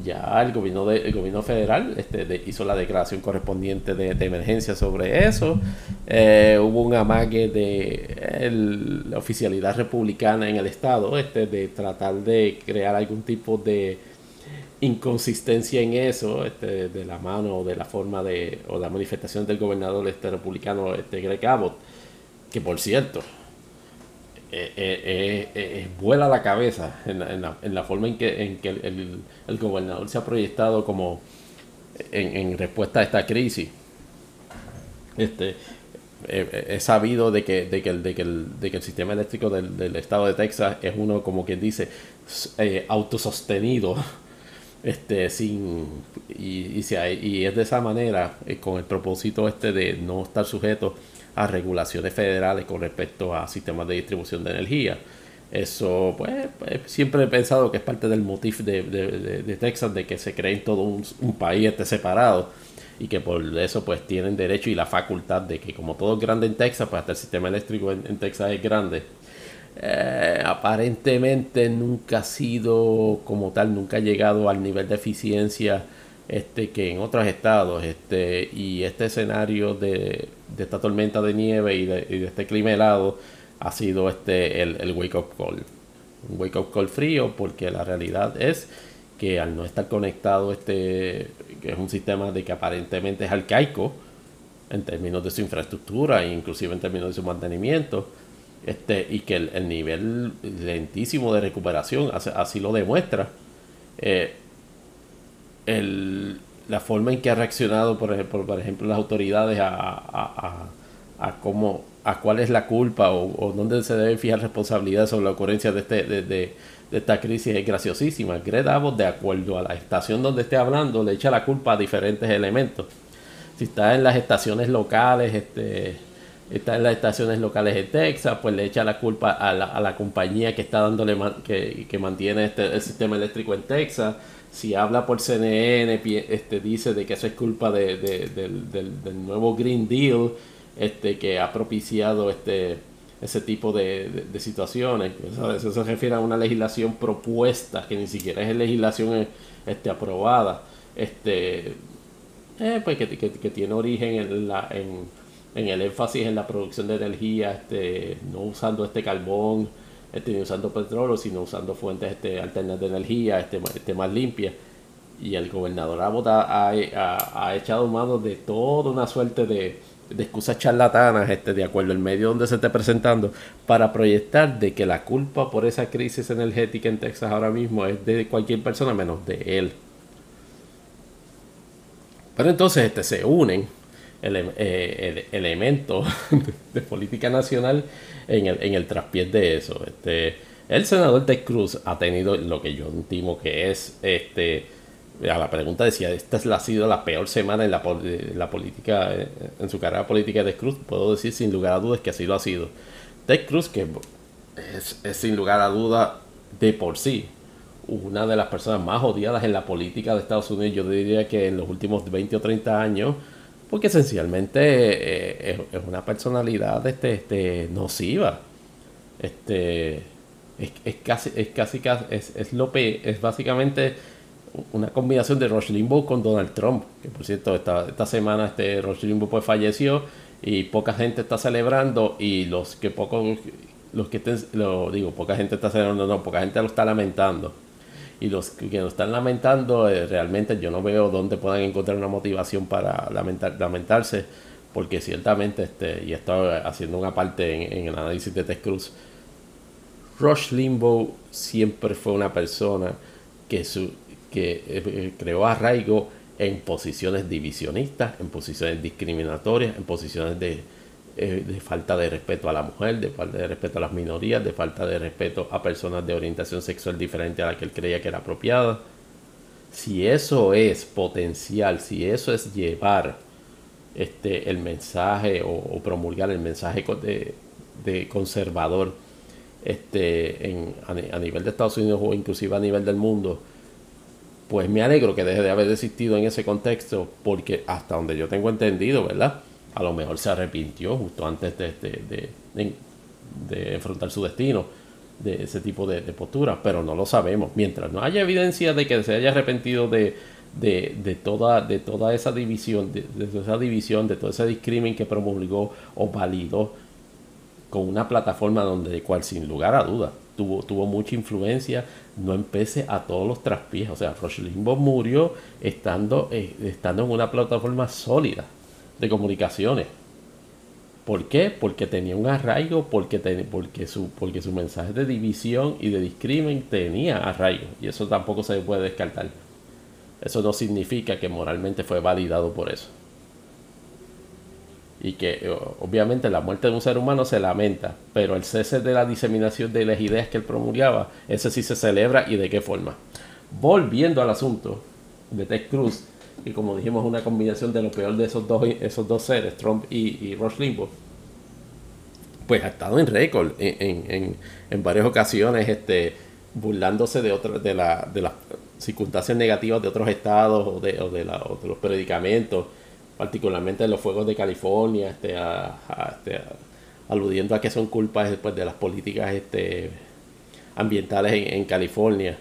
ya el gobierno de, gobierno federal este, hizo la declaración correspondiente de, emergencia sobre eso. Eh, hubo un amague de la oficialidad republicana en el estado este, de tratar de crear algún tipo de inconsistencia en eso, este, de la mano o de la forma de, o la manifestación del gobernador este republicano, este Greg Abbott, que por cierto, eh, eh, eh, vuela la cabeza en la, en, la, forma en que, en que el, gobernador se ha proyectado como en, respuesta a esta crisis. Este, he sabido de que, el, sistema eléctrico del, estado de Texas es uno, como quien dice, autosostenido este sin y, y, es de esa manera con el propósito este de no estar sujeto a regulaciones federales con respecto a sistemas de distribución de energía eso pues, pues siempre he pensado que es parte del motif de, de, Texas de que se cree en todo un, país este separado y que por eso pues tienen derecho y la facultad de que como todo es grande en Texas pues hasta el sistema eléctrico en Texas es grande eh, aparentemente nunca ha sido como tal, nunca ha llegado al nivel de eficiencia este, que en otros estados. Este, y este escenario de, esta tormenta de nieve y de, este clima helado ha sido este, el, wake up call. Un wake up call frío porque la realidad es que al no estar conectado, este, que es un sistema de que aparentemente es arcaico en términos de su infraestructura e inclusive en términos de su mantenimiento, este, y que el, nivel lentísimo de recuperación así, lo demuestra. Eh, la forma en que ha reaccionado, por ejemplo, por ejemplo las autoridades a, a, a, cómo, a cuál es la culpa o, dónde se debe fijar responsabilidad sobre la ocurrencia de, este, de, de, esta crisis es graciosísima. Greg Abbott, de acuerdo a la estación donde esté hablando, le echa la culpa a diferentes elementos. Si está en las estaciones locales, este, está en las estaciones locales de Texas, pues le echa la culpa a la, a la compañía que está dándole que, que, mantiene este, el sistema eléctrico en Texas. Si habla por CNN, este, dice de que eso es culpa de, del, del, nuevo Green Deal este, que ha propiciado este, ese tipo de, situaciones. Eso, se refiere a una legislación propuesta, que ni siquiera es legislación este, aprobada, este, eh, pues que, tiene origen en, la, en, en, el énfasis en la producción de energía, este, no usando este carbón, este, usando petróleo, sino usando fuentes este, alternas de energía este, este, más limpias. Y el gobernador Abbott ha, ha echado mano de toda una suerte de, de excusas charlatanas, este, de acuerdo al medio donde se esté presentando, para proyectar de que la culpa por esa crisis energética en Texas ahora mismo es de cualquier persona menos de él. Pero entonces este, se unen eh, elementos de, política nacional en el, en el traspiés de eso. Este, el senador Ted Cruz ha tenido lo que yo estimo que es este a la pregunta decía, esta ha sido la peor semana en la, la política, eh, en su carrera política de Cruz, puedo decir sin lugar a dudas que así lo ha sido. Ted Cruz, que es, sin lugar a dudas de por sí una de las personas más odiadas en la política de Estados Unidos, yo diría que en los últimos 20 o 30 años, porque esencialmente eh, es, una personalidad este, este, nociva. Este, es, casi, es casi, es, es, lo es básicamente una combinación de Rush Limbaugh con Donald Trump, que por cierto esta, esta semana este Rush Limbaugh pues falleció y poca gente está celebrando y los que pocos los que lo digo, poca gente está celebrando, no, poca gente lo está lamentando. Y los que lo están lamentando, eh, realmente yo no veo dónde puedan encontrar una motivación para lamentar, lamentarse, porque ciertamente, este, y estoy haciendo una parte en, en el análisis de Ted Cruz, Rush Limbaugh siempre fue una persona que su, que eh, creó arraigo en posiciones divisionistas, en posiciones discriminatorias, en posiciones de, eh, de, falta de respeto a la mujer, de falta de respeto a las minorías, de falta de respeto a personas de orientación sexual diferente a la que él creía que era apropiada. Si eso es potencial, si eso es llevar este, el mensaje o, promulgar el mensaje de, de conservador este, en, a, nivel de Estados Unidos o inclusive a nivel del mundo, pues me alegro que deje de haber existido en ese contexto, porque hasta donde yo tengo entendido, ¿verdad? A lo mejor se arrepintió justo antes de, de, de, enfrentar su destino de ese tipo de, postura, pero no lo sabemos. Mientras no haya evidencia de que se haya arrepentido de, toda, de toda esa división, de, esa división, de todo ese discrimen que promulgó o validó con una plataforma donde, cual sin lugar a dudas, tuvo, tuvo mucha influencia, no empecé a todos los traspiés. O sea, Rush Limbaugh murió estando, eh, estando en una plataforma sólida de comunicaciones. ¿Por qué? Porque tenía un arraigo, porque, porque, su, porque su mensaje de división y de discrimen tenía arraigo. Y eso tampoco se puede descartar. Eso no significa que moralmente fue validado por eso y que eh, obviamente la muerte de un ser humano se lamenta, pero el cese de la diseminación de las ideas que él promulgaba, ese sí se celebra y de qué forma. Volviendo al asunto de Ted Cruz, que como dijimos una combinación de lo peor de esos dos, esos dos seres, Trump y, y Rush Limbaugh, pues ha estado en récord en, en, en, varias ocasiones este, burlándose de, otras de, la, de las circunstancias negativas de otros estados o de, o de, de los predicamentos particularmente los fuegos de California, este, este aludiendo a que son culpas después de las políticas este, ambientales en, California.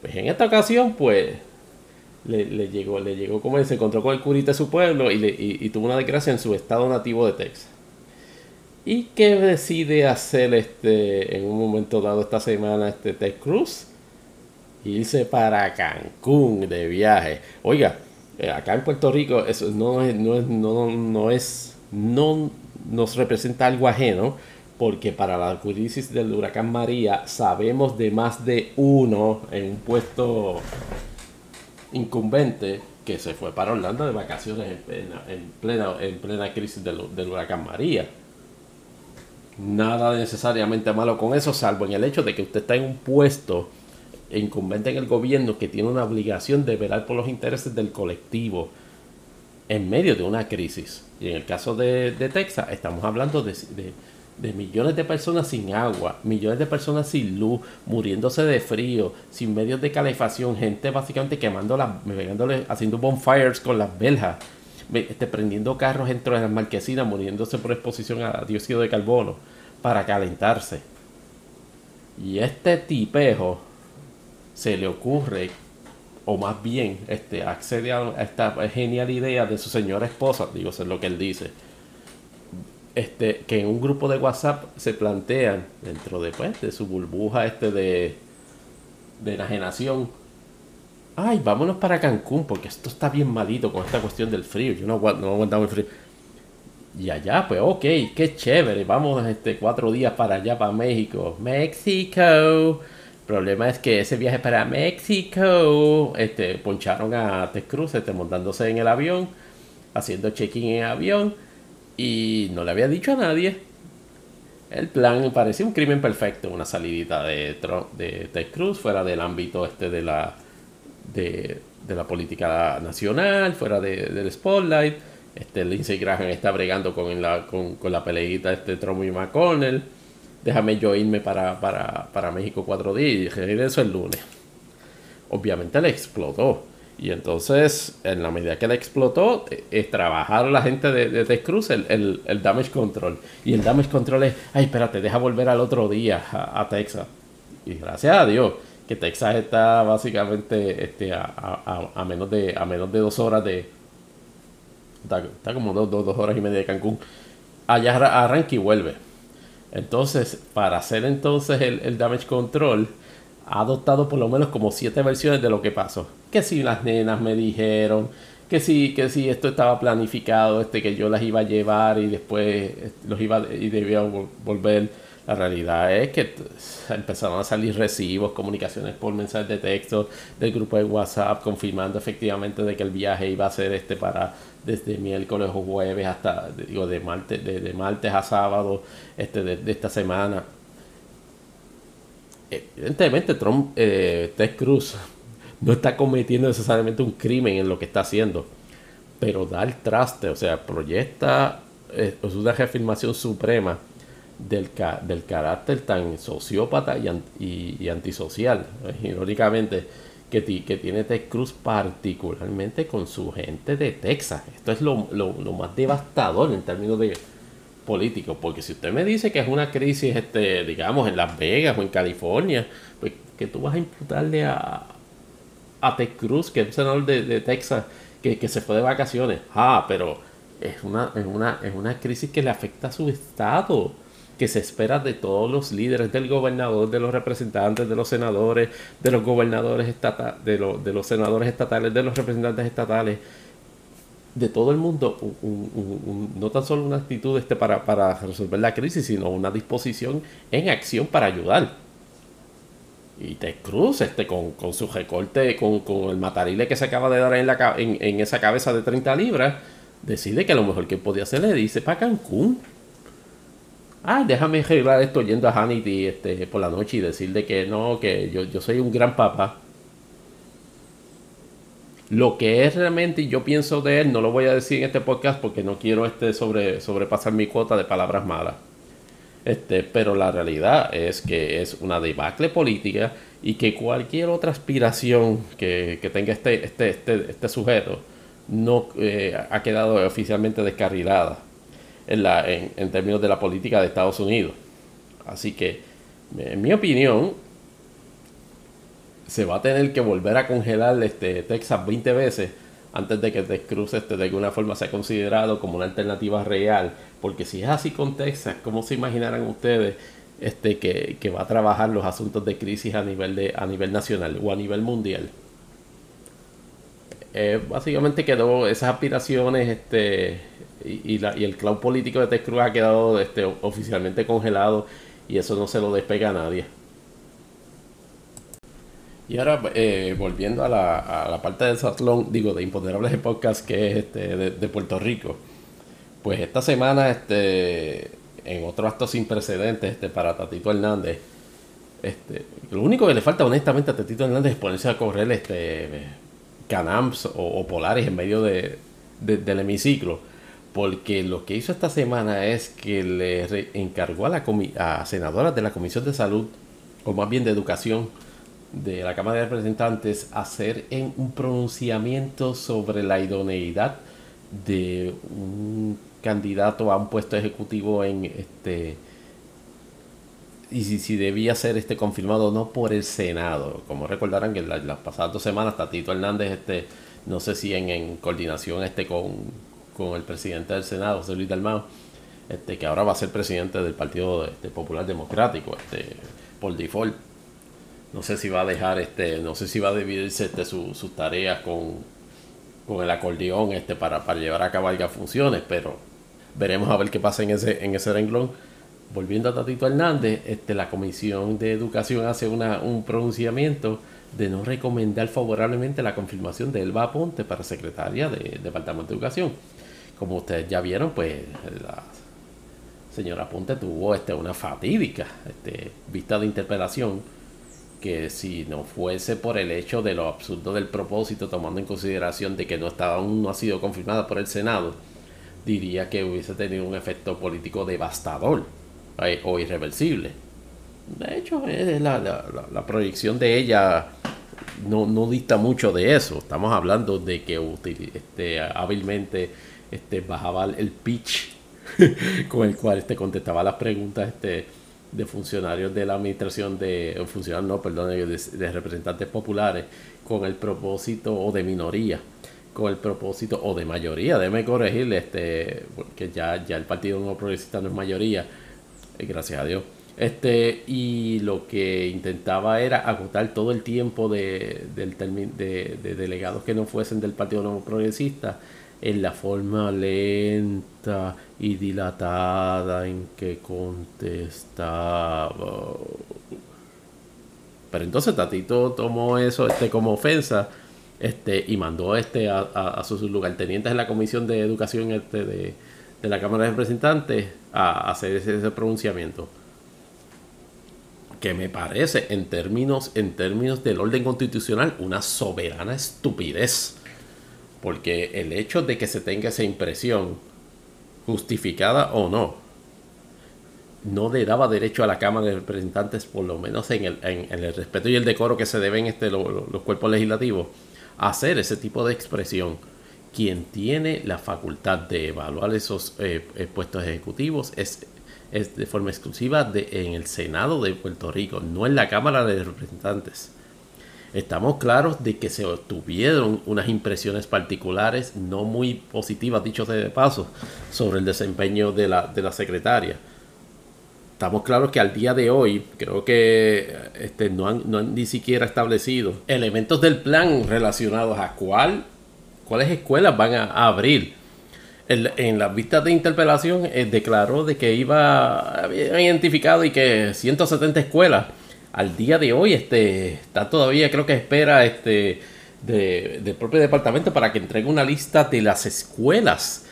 Pues en esta ocasión, pues, le, llegó, le llegó como él se encontró con el curita de su pueblo y, le, tuvo una desgracia en su estado nativo de Texas. ¿Y qué decide hacer este en un momento dado esta semana este Ted Cruz? Irse para Cancún de viaje. Oiga, eh, acá en Puerto Rico eso no es, no es, no, no es, no nos representa algo ajeno, porque para la crisis del huracán María sabemos de más de uno en un puesto incumbente que se fue para Orlando de vacaciones en plena, en plena, crisis del, del huracán María. Nada necesariamente malo con eso, salvo en el hecho de que usted está en un puesto incumbente en el gobierno que tiene una obligación de velar por los intereses del colectivo en medio de una crisis. Y en el caso de, Texas estamos hablando de, millones de personas sin agua, millones de personas sin luz, muriéndose de frío, sin medios de calefacción, gente básicamente quemando las, haciendo bonfires con las velas este, prendiendo carros dentro de las marquesinas, muriéndose por exposición a dióxido de carbono para calentarse. Y este tipejo se le ocurre, o más bien, este, accede a esta genial idea de su señora esposa, digo, eso es lo que él dice, este, que en un grupo de WhatsApp se plantean dentro de, pues, de su burbuja este de, de enajenación. Ay, vámonos para Cancún porque esto está bien malito con esta cuestión del frío. Yo no, no aguantaba el frío. Y allá, pues, ok, qué chévere. Vamos este, cuatro días para allá, para México. México. El problema es que ese viaje para México, este, poncharon a Ted Cruz, este, montándose en el avión, haciendo check-in en avión y no le había dicho a nadie. El plan parecía un crimen perfecto, una salidita de, de Ted Cruz fuera del ámbito este de la, de, la política nacional, fuera del spotlight. Este, Lindsey Graham está bregando con la, con, la peleita este Trump y McConnell. Déjame yo irme para, para, para México cuatro días y regreso el lunes. Obviamente le explotó. Y entonces, en la medida que le explotó, es eh, trabajar la gente de, de Cruz el, el, damage control. Y el damage control es, ay, espérate, deja volver al otro día a, Texas. Y gracias a Dios, que Texas está básicamente este, a, a, menos, de, a menos de dos horas de... Está, como dos, dos, horas y media de Cancún. Allá arranca y vuelve. Entonces, para hacer entonces el, el damage control, ha adoptado por lo menos como siete versiones de lo que pasó. Que si las nenas me dijeron, que si, que si esto estaba planificado, este, que yo las iba a llevar y después este, los iba y debía volver. La realidad es que empezaron a salir recibos, comunicaciones por mensajes de texto del grupo de WhatsApp confirmando efectivamente de que el viaje iba a ser este para desde miércoles o jueves hasta digo de martes a sábado este de esta semana evidentemente Trump, eh, Ted Cruz, no está cometiendo necesariamente un crimen en lo que está haciendo, pero da el traste, o sea, proyecta eh, es una reafirmación suprema del, del carácter tan sociópata y, antisocial, eh, irónicamente, que, que, tiene Ted Cruz particularmente con su gente de Texas. Esto es lo, lo más devastador en términos de político, porque si usted me dice que es una crisis, este, digamos, en Las Vegas o en California, pues que tú vas a imputarle a, a Ted Cruz, que es un senador de, Texas, que, se fue de vacaciones. Ah, pero es una, es, una, es una crisis que le afecta a su estado, que se espera de todos los líderes, del gobernador, de los representantes, de los senadores, de los gobernadores estatales, de, de los senadores estatales, de los representantes estatales de todo el mundo no tan solo una actitud este para, para, resolver la crisis, sino una disposición en acción para ayudar. Y te Cruz, este, con, su recorte, con, el matarile que se acaba de dar en, la, en, esa cabeza de 30 libras, decide que lo mejor que podía hacer le dice para Cancún. Ah, déjame arreglar esto yendo a Hannity este, por la noche y decirle que no, que yo, yo soy un gran papá lo que es realmente, yo pienso de él, no lo voy a decir en este podcast porque no quiero este sobre, sobrepasar mi cuota de palabras malas. Este, pero la realidad es que es una debacle política y que cualquier otra aspiración que, tenga este, este, este, este sujeto no eh, ha quedado oficialmente descarrilada en, la, en, en términos de la política de Estados Unidos. Así que, en mi opinión, se va a tener que volver a congelar este Texas 20 veces antes de que Ted Cruz este, de alguna forma sea considerado como una alternativa real. Porque si es así con Texas, ¿cómo se imaginarán ustedes este, que, va a trabajar los asuntos de crisis a nivel, de, a nivel nacional o a nivel mundial? Eh, básicamente quedó esas aspiraciones este, y, y, el cloud político de Ted Cruz ha quedado este, oficialmente congelado y eso no se lo despega a nadie. Y ahora, eh, volviendo a la, a la, parte del Satlón, digo, de Imponderables de Podcast, que es este, de, Puerto Rico, pues esta semana, este, en otro acto sin precedentes este, para Tatito Hernández, este, lo único que le falta honestamente a Tatito Hernández es ponerse a correr este, canams o, polares en medio de, del hemiciclo, porque lo que hizo esta semana es que le encargó a, la a senadoras de la Comisión de Salud, o más bien de Educación, de la Cámara de Representantes hacer en un pronunciamiento sobre la idoneidad de un candidato a un puesto ejecutivo en este y si, si, debía ser este confirmado o no por el Senado. Como recordarán que las pasadas dos semanas Tatito Hernández, este, no sé si en, en coordinación este con, con, el presidente del Senado, José Luis Dalmau, este, que ahora va a ser presidente del Partido este, Popular Democrático, este, por default. No sé si va a dejar, este, no sé si va a dividirse este, sus tareas con, con el acordeón este, para, para llevar a cabo funciones, pero veremos a ver qué pasa en ese, en ese renglón volviendo a Tatito Hernández, este, la Comisión de Educación hace una, un pronunciamiento de no recomendar favorablemente la confirmación de Elba Aponte para secretaria del Departamento de Educación. Como ustedes ya vieron, pues la señora Aponte tuvo este, una fatídica este, vista de interpelación que si no fuese por el hecho de lo absurdo del propósito, tomando en consideración de que no, estaba, aún no ha sido confirmada por el Senado, diría que hubiese tenido un efecto político devastador o irreversible. De hecho, la, proyección de ella no, no, dista mucho de eso. Estamos hablando de que este, hábilmente este, bajaba el pitch con el cual este, contestaba las preguntas este, de funcionarios de la administración de funcionarios, no, perdón, de, representantes populares con el propósito o de minoría con el propósito o de mayoría, déjeme corregirle este porque ya, ya el partido no progresista no es mayoría eh, gracias a Dios. Este, y lo que intentaba era agotar todo el tiempo de, delegados que no fuesen del Partido Nuevo Progresista en la forma lenta y dilatada en que contestaba. Pero entonces Tatito tomó eso este, como ofensa este, y mandó este, a, a, sus lugartenientes en la Comisión de Educación este, de, de la Cámara de Representantes a hacer ese, pronunciamiento que me parece en términos en términos del orden constitucional una soberana estupidez porque el hecho de que se tenga esa impresión justificada o no no le daba derecho a la Cámara de Representantes por lo menos en el, en, el respeto y el decoro que se deben este, los cuerpos legislativos a hacer ese tipo de expresión quien tiene la facultad de evaluar esos eh, eh, puestos ejecutivos es, es, de forma exclusiva de, en el Senado de Puerto Rico, no en la Cámara de Representantes. Estamos claros de que se obtuvieron unas impresiones particulares no muy positivas, dicho de paso, sobre el desempeño de la, de la secretaria. Estamos claros que al día de hoy creo que este, no, han, no han ni siquiera establecido elementos del plan relacionados a cuál cuáles escuelas van a, abrir. En, las vistas de interpelación eh, declaró de que iba, había identificado y que 170 escuelas al día de hoy este, está todavía, creo que espera este, del propio departamento para que entregue una lista de las escuelas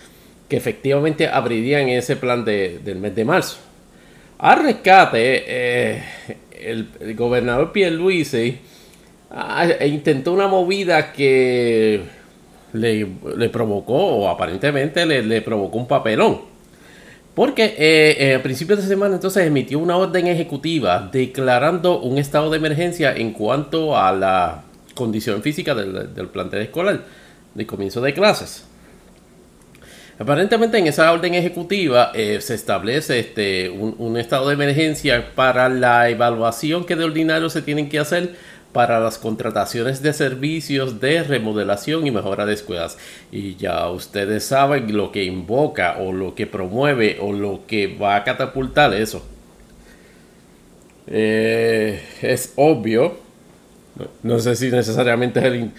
que efectivamente abrirían ese plan del mes de marzo. Al rescate, eh, el, gobernador Pierluisi ah, intentó una movida que le, provocó, o aparentemente le, provocó un papelón. Porque eh, eh, a principios de semana entonces emitió una orden ejecutiva declarando un estado de emergencia en cuanto a la condición física del, plantel escolar de comienzo de clases. Aparentemente en esa orden ejecutiva eh, se establece este, un, estado de emergencia para la evaluación que de ordinario se tienen que hacer para las contrataciones de servicios de remodelación y mejora de escuelas. Y ya ustedes saben lo que invoca o lo que promueve o lo que va a catapultar eso. Eh, es obvio, no sé si necesariamente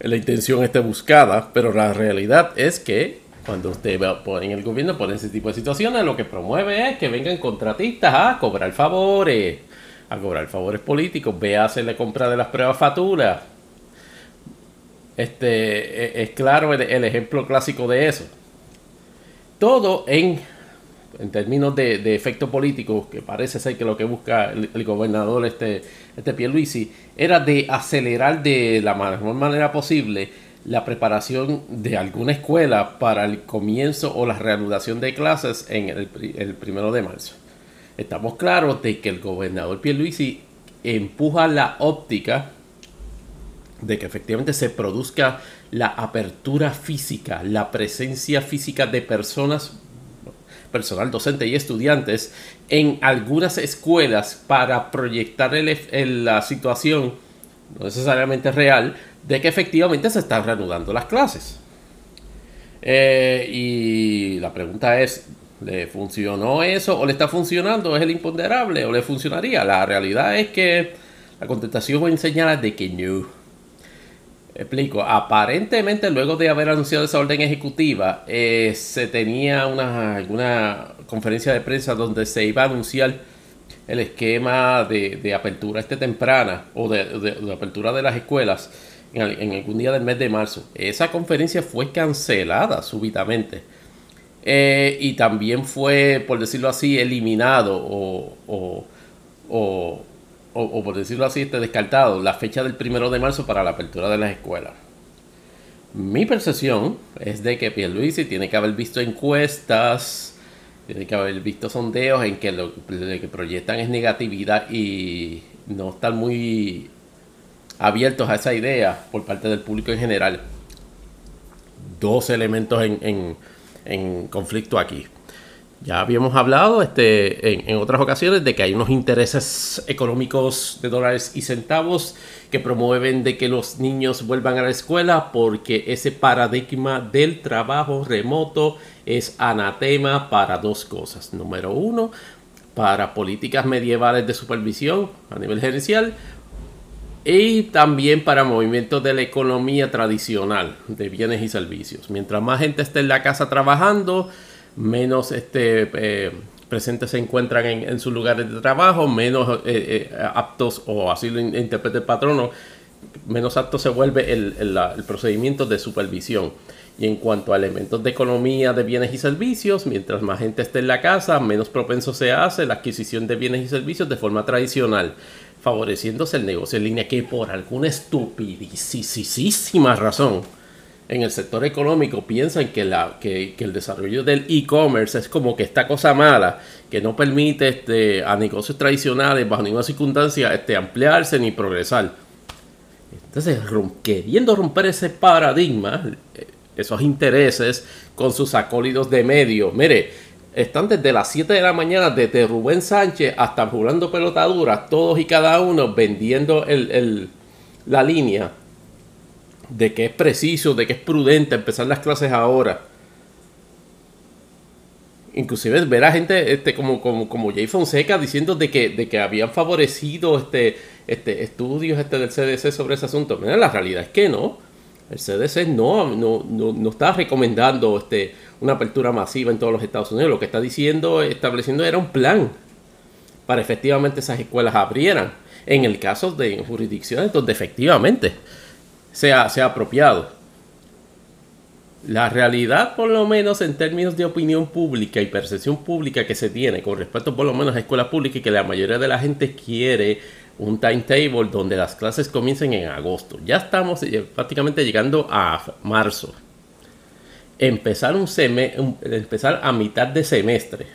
la intención esté buscada, pero la realidad es que cuando usted en el gobierno pone ese tipo de situaciones, lo que promueve es que vengan contratistas a cobrar favores a cobrar favores políticos, ve a hacerle compra de las pruebas facturas. Este e, es, claro el, ejemplo clásico de eso. Todo en, en términos de, efecto político, que parece ser que lo que busca el, gobernador este, este Pierluisi, era de acelerar de la mejor manera posible la preparación de alguna escuela para el comienzo o la reanudación de clases en el primero de marzo estamos claros de que el gobernador Pierluisi empuja la óptica de que efectivamente se produzca la apertura física, la presencia física de personas, personal docente y estudiantes en algunas escuelas para proyectar la situación, no necesariamente real, de que efectivamente se están reanudando las clases. Eh, y la pregunta es, ¿le funcionó eso o le está funcionando? ¿Es el imponderable o le funcionaría? La realidad es que la contestación va a de que no Explico, aparentemente luego de haber anunciado esa orden ejecutiva, eh, se tenía una, conferencia de prensa donde se iba a anunciar el esquema de, apertura este temprana o de, apertura de las escuelas en, algún día del mes de marzo. Esa conferencia fue cancelada súbitamente. Eh, y también fue, por decirlo así, eliminado o o, por decirlo así, este descartado, la fecha del primero de marzo para la apertura de las escuelas. Mi percepción es de que Pierluisi tiene que haber visto encuestas, tiene que haber visto sondeos en que lo, que proyectan es negatividad y no están muy abiertos a esa idea por parte del público en general. Dos elementos en conflicto aquí. Ya habíamos hablado este, en, otras ocasiones de que hay unos intereses económicos de dólares y centavos que promueven de que los niños vuelvan a la escuela porque ese paradigma del trabajo remoto es anatema para dos cosas. Número uno, para políticas medievales de supervisión a nivel gerencial y también para movimientos de la economía tradicional de bienes y servicios. Mientras más gente esté en la casa trabajando, menos este, eh, presentes se encuentran en, sus lugares de trabajo, menos eh, eh, aptos, o así lo interpreta el patrono, menos apto se vuelve el, el, procedimiento de supervisión. Y en cuanto a elementos de economía de bienes y servicios, mientras más gente esté en la casa, menos propenso se hace la adquisición de bienes y servicios de forma tradicional, favoreciéndose el negocio en línea que por alguna estupidísima razón en el sector económico piensan que, la, que, el desarrollo del e-commerce es como que esta cosa mala que no permite este, a negocios tradicionales bajo ninguna circunstancia este, ampliarse ni progresar. Entonces, queriendo romper ese paradigma, eh, esos intereses con sus acólidos de medio, mire, están desde las 7 de la mañana, desde Rubén Sánchez hasta jugando pelotaduras, todos y cada uno vendiendo la línea de que es preciso, de que es prudente empezar las clases ahora. Inclusive ver a gente este, como, como, como Jay Fonseca diciendo de que, de que habían favorecido este, este, estudios este del CDC sobre ese asunto. Mira, la realidad es que no. El CDC no, no, no, está recomendando este, una apertura masiva en todos los Estados Unidos. Lo que está diciendo, estableciendo era un plan para efectivamente esas escuelas abrieran. En el caso de jurisdicciones donde efectivamente sea, sea apropiado. La realidad, por lo menos en términos de opinión pública y percepción pública que se tiene con respecto por lo menos a escuelas públicas y que la mayoría de la gente quiere un timetable donde las clases comiencen en agosto. Ya estamos eh, prácticamente llegando a marzo. Empezar, un empezar a mitad de semestre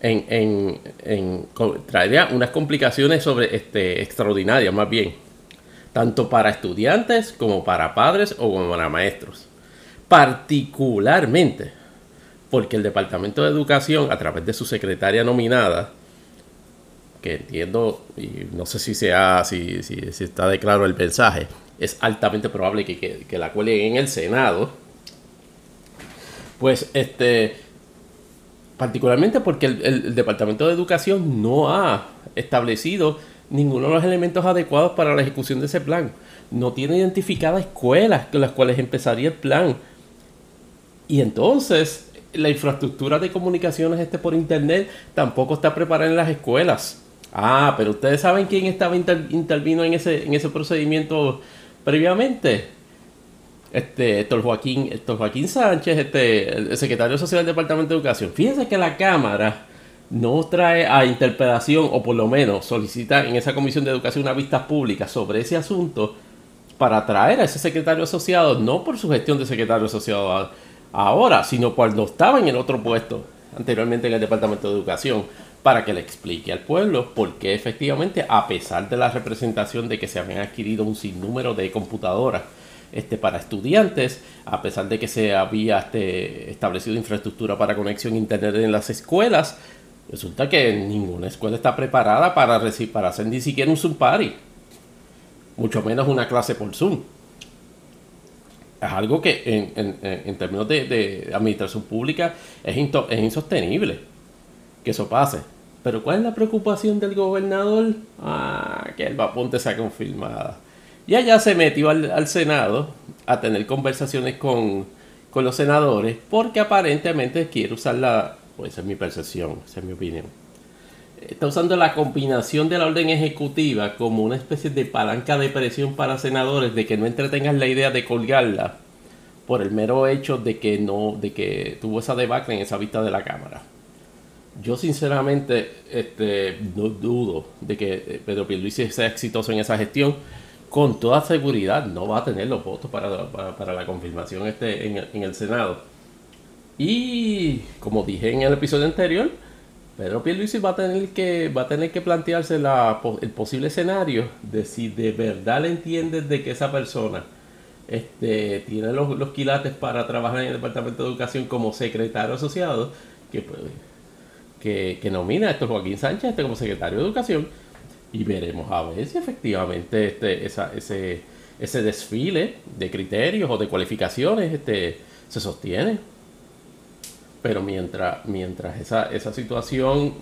en, en, traería unas complicaciones sobre este, extraordinarias más bien tanto para estudiantes como para padres o como para maestros. Particularmente porque el Departamento de Educación, a través de su secretaria nominada, que entiendo, y no sé si, sea, si, si, está de claro el mensaje, es altamente probable que, la cuelguen en el Senado, pues este, particularmente porque el Departamento de Educación no ha establecido ninguno de los elementos adecuados para la ejecución de ese plan. No tiene identificadas escuelas con las cuales empezaría el plan. Y entonces la infraestructura de comunicaciones este por internet tampoco está preparada en las escuelas. Ah, pero ustedes saben quién estaba intervino en ese, en ese procedimiento previamente. Este, Héctor Joaquín, Joaquín Sánchez, este, el secretario social del Departamento de Educación. Fíjense que la Cámara no trae a interpretación o por lo menos solicita en esa comisión de educación una vista pública sobre ese asunto para traer a ese secretario asociado, no por su gestión de secretario asociado ahora, sino cuando estaba en el otro puesto anteriormente en el Departamento de Educación, para que le explique al pueblo por qué efectivamente, a pesar de la representación de que se habían adquirido un sinnúmero de computadoras este, para estudiantes, a pesar de que se había este, establecido infraestructura para conexión a internet en las escuelas, resulta que ninguna escuela está preparada para, para hacer ni siquiera un Zoom Party, mucho menos una clase por Zoom. Es algo que en, en, términos de, administración pública es, es insostenible que eso pase. Pero ¿cuál es la preocupación del gobernador? Ah, que el Vaponte sea confirmada. Y allá se metió al, Senado a tener conversaciones con, los senadores porque aparentemente quiere usar la... Pues esa es mi percepción, esa es mi opinión. Está usando la combinación de la orden ejecutiva como una especie de palanca de presión para senadores de que no entretengan la idea de colgarla por el mero hecho de que no, de que tuvo esa debacle en esa vista de la Cámara. Yo sinceramente este, no dudo de que eh, Pedro Pierluisi sea exitoso en esa gestión. Con toda seguridad no va a tener los votos para, la confirmación este en, el Senado. Y como dije en el episodio anterior, Pedro Pierluisi va a tener que, va a tener que plantearse la, el posible escenario de si de verdad le entiendes de que esa persona este, tiene los, los quilates para trabajar en el Departamento de Educación como secretario asociado, que pues, que, nomina a esto Joaquín Sánchez este como secretario de Educación y veremos a ver si efectivamente este, ese, ese desfile de criterios o de cualificaciones este, se sostiene. Pero mientras, mientras esa, esa situación,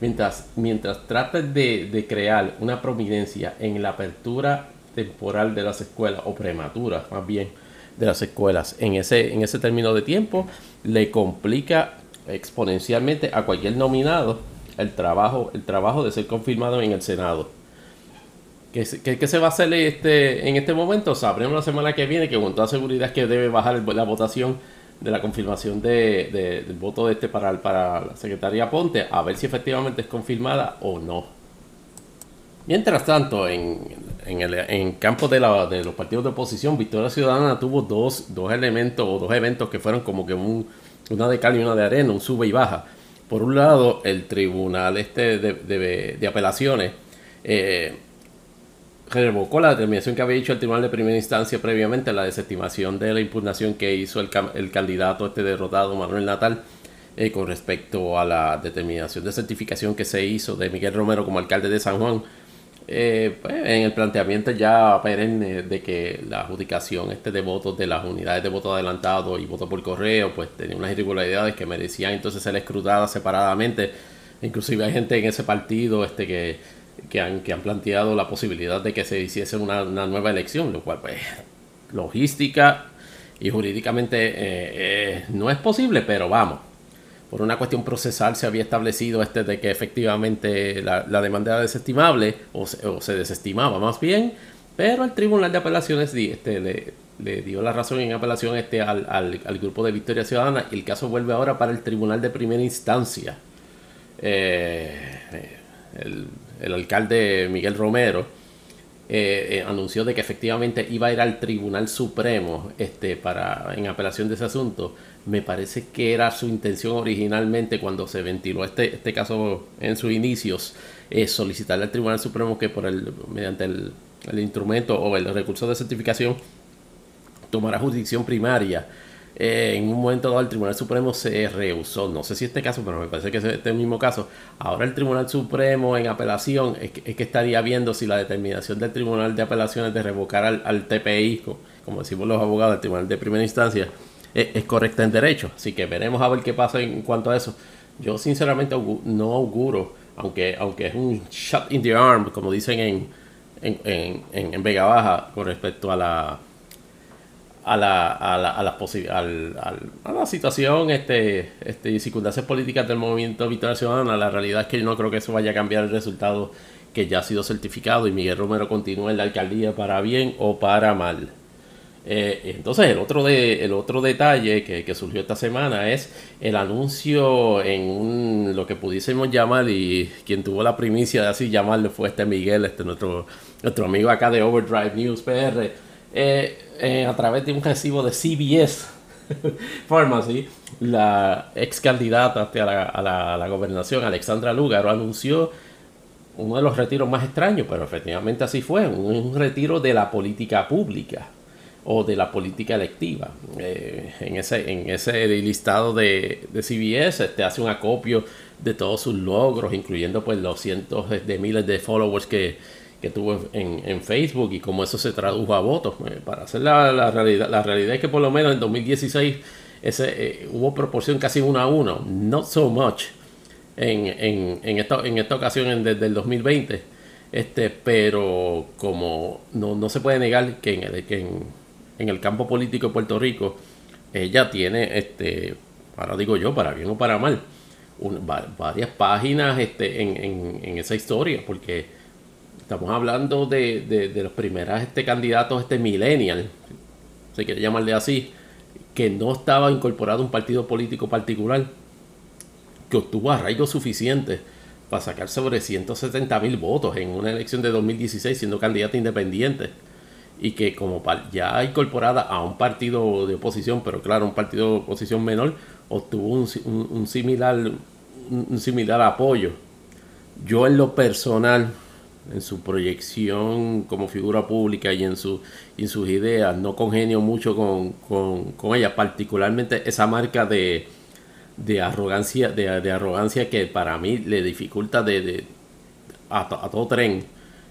mientras, mientras trates de, de crear una prominencia en la apertura temporal de las escuelas, o prematura más bien, de las escuelas, en ese, en ese término de tiempo, le complica exponencialmente a cualquier nominado el trabajo, el trabajo de ser confirmado en el Senado. ¿Qué, se va a hacer este, en este momento? Sabremos la semana que viene que con toda seguridad es que debe bajar la votación de la confirmación de, del voto de este para, para la secretaria Ponte, a ver si efectivamente es confirmada o no. Mientras tanto, en, en el en campo de, la, de los partidos de oposición, Victoria Ciudadana tuvo dos, dos elementos o dos eventos que fueron como que un, una de cal y una de arena, un sube y baja. Por un lado, el tribunal este de, apelaciones eh, revocó la determinación que había hecho el tribunal de primera instancia previamente, la desestimación de la impugnación que hizo el, el candidato este derrotado, Manuel Natal, eh, con respecto a la determinación de certificación que se hizo de Miguel Romero como alcalde de San Juan eh, pues, en el planteamiento ya perenne de que la adjudicación este de votos de las unidades de voto adelantado y voto por correo, pues tenía unas irregularidades que merecían entonces ser escrutadas separadamente. Inclusive hay gente en ese partido este que, que, han, que han planteado la posibilidad de que se hiciese una, nueva elección, lo cual pues logística y jurídicamente eh, eh, no es posible, pero vamos por una cuestión procesal se había establecido este de que efectivamente la, demanda era desestimable o se, desestimaba más bien, pero el Tribunal de Apelaciones este, le, dio la razón en apelación este al, grupo de Victoria Ciudadana y el caso vuelve ahora para el Tribunal de Primera Instancia. Eh, el, el, alcalde Miguel Romero eh, eh, anunció de que efectivamente iba a ir al Tribunal Supremo este, para, en apelación de ese asunto. Me parece que era su intención originalmente cuando se ventiló este, este caso en sus inicios, eh, solicitarle al Tribunal Supremo que por el, mediante el, el instrumento o el recurso de certificación tomara jurisdicción primaria eh, en un momento dado el Tribunal Supremo se rehusó, no sé si este caso, pero me parece que es este mismo caso. Ahora el Tribunal Supremo en apelación es que, estaría viendo si la determinación del Tribunal de Apelaciones de revocar al, TPI, como decimos los abogados del Tribunal de Primera Instancia, es, correcta en derecho. Así que veremos a ver qué pasa en cuanto a eso. Yo sinceramente no auguro, aunque, aunque es un shot in the arm, como dicen en, en, en, en Vega Baja, con respecto a la a la, a la, a la, a la situación este, este, y circunstancias políticas del movimiento Victoria Ciudadana, la realidad es que yo no creo que eso vaya a cambiar el resultado que ya ha sido certificado y Miguel Romero continúa en la alcaldía para bien o para mal. Eh, entonces el otro, de, el otro detalle que, que, surgió esta semana es el anuncio en un, lo que pudiésemos llamar y quien tuvo la primicia de así llamarlo fue este Miguel, este nuestro, nuestro amigo acá de Overdrive News PR. Eh, eh, a través de un recibo de CBS Pharmacy, la ex candidata a la, a la gobernación, Alexandra Lugaro, anunció uno de los retiros más extraños, pero efectivamente así fue, un, retiro de la política pública o de la política electiva. Eh, en, ese, en ese listado de, de CBS este, hace un acopio de todos sus logros, incluyendo pues los cientos de miles de followers que, que tuvo en, en, Facebook y cómo eso se tradujo a votos. Eh, para hacer la, la, realidad, la realidad es que por lo menos en 2016 ese, eh, hubo proporción casi uno a uno, not so much en, en, en, esta, en esta ocasión desde el 2020. Este, pero como no, no se puede negar que en el, que en, el campo político de Puerto Rico ella tiene, este, ahora digo yo, para bien o para mal, varias páginas este, en, en, esa historia, porque estamos hablando de, de, los primeros este, candidatos este millennial, se quiere llamarle así, que no estaba incorporado a un partido político particular que obtuvo arraigo suficiente para sacar sobre 170 mil votos en una elección de 2016 siendo candidata independiente y que como ya incorporada a un partido de oposición, pero claro, un partido de oposición menor, obtuvo un, similar, un, similar apoyo. Yo en lo personal, en su proyección como figura pública y en, su, en sus ideas, no congenio mucho con, con, con ella, particularmente esa marca de, de arrogancia, de, arrogancia que para mí le dificulta de, a, todo tren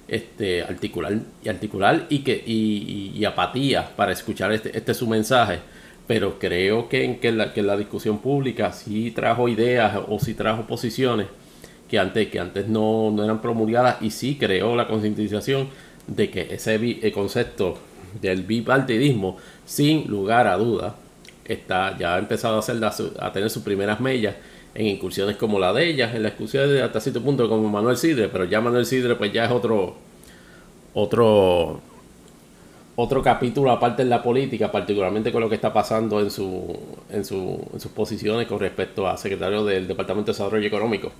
este articular y articular y que y, apatía para escuchar este, este su mensaje. Pero creo que en que la, que la discusión pública sí trajo ideas o sí trajo posiciones que antes que antes no, no eran promulgadas y sí creó la concientización de que ese concepto del bipartidismo sin lugar a dudas está, ya ha empezado a, hacer a tener sus primeras mellas en incursiones como la de ella, en la excursión de hasta cierto punto como Manuel Sidre, pero ya Manuel Sidre pues ya es otro otro otro capítulo aparte en la política, particularmente con lo que está pasando en, su, en, su, en sus posiciones con respecto a secretario del Departamento de Desarrollo Económico.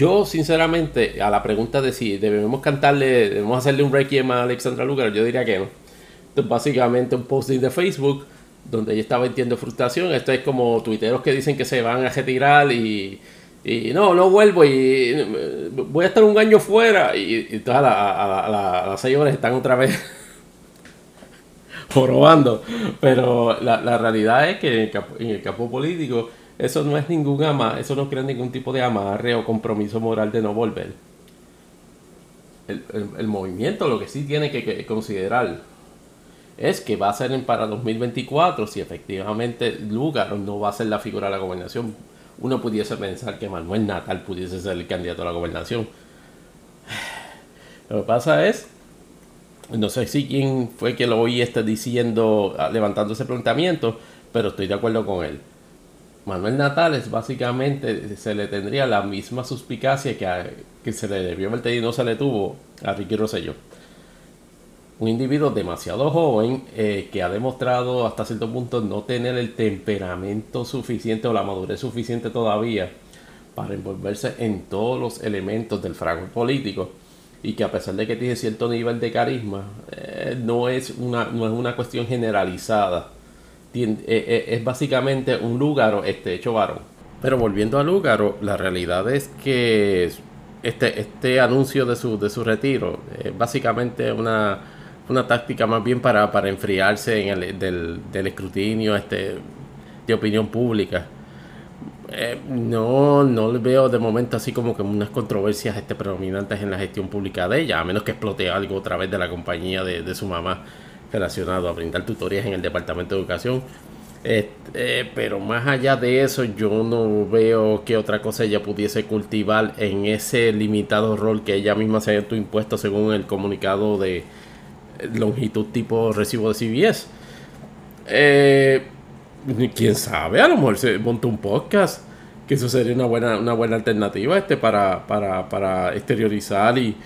Yo, sinceramente, a la pregunta de si debemos cantarle, debemos hacerle un requiem a Alexandra Lugar, yo diría que no básicamente un posting de Facebook donde ella estaba entiendo frustración. Esto es como tuiteros que dicen que se van a retirar y, no, no vuelvo y voy a estar un año fuera y, y todas a, las horas están otra vez probando. Pero la, la, realidad es que en el, campo, político eso no es ningún ama, eso no crea ningún tipo de amarre o compromiso moral de no volver. El, el, movimiento lo que sí tiene que considerar es que va a ser en para 2024 si efectivamente Lugar no va a ser la figura de la gobernación. Uno pudiese pensar que Manuel Natal pudiese ser el candidato a la gobernación. Lo que pasa es, no sé si quién fue que lo oí esté diciendo, ah, levantando ese planteamiento, pero estoy de acuerdo con él. Manuel Natal es básicamente, se le tendría la misma suspicacia que, que se le debió haber tenido y no se le tuvo a Ricky Rosselló. Un individuo demasiado joven eh, que ha demostrado hasta cierto punto no tener el temperamento suficiente o la madurez suficiente todavía para envolverse en todos los elementos del fragor político y que a pesar de que tiene cierto nivel de carisma eh, no, es una, no es una cuestión generalizada es básicamente un lugar este hecho varón pero volviendo a Lugaro, la realidad es que este, este anuncio de su, de su retiro es básicamente una una táctica más bien para, para enfriarse en el, del, del escrutinio este, de opinión pública. Eh, no, no veo de momento así como que unas controversias este, predominantes en la gestión pública de ella, a menos que explote algo otra vez de la compañía de, de su mamá relacionado a brindar tutorías en el Departamento de Educación. Este, pero más allá de eso, yo no veo que otra cosa ella pudiese cultivar en ese limitado rol que ella misma se ha impuesto según el comunicado de, longitud tipo recibo de CBS. Eh, quién sabe, a lo mejor se monta un podcast, que eso sería una buena, una buena alternativa este para, para, exteriorizar y,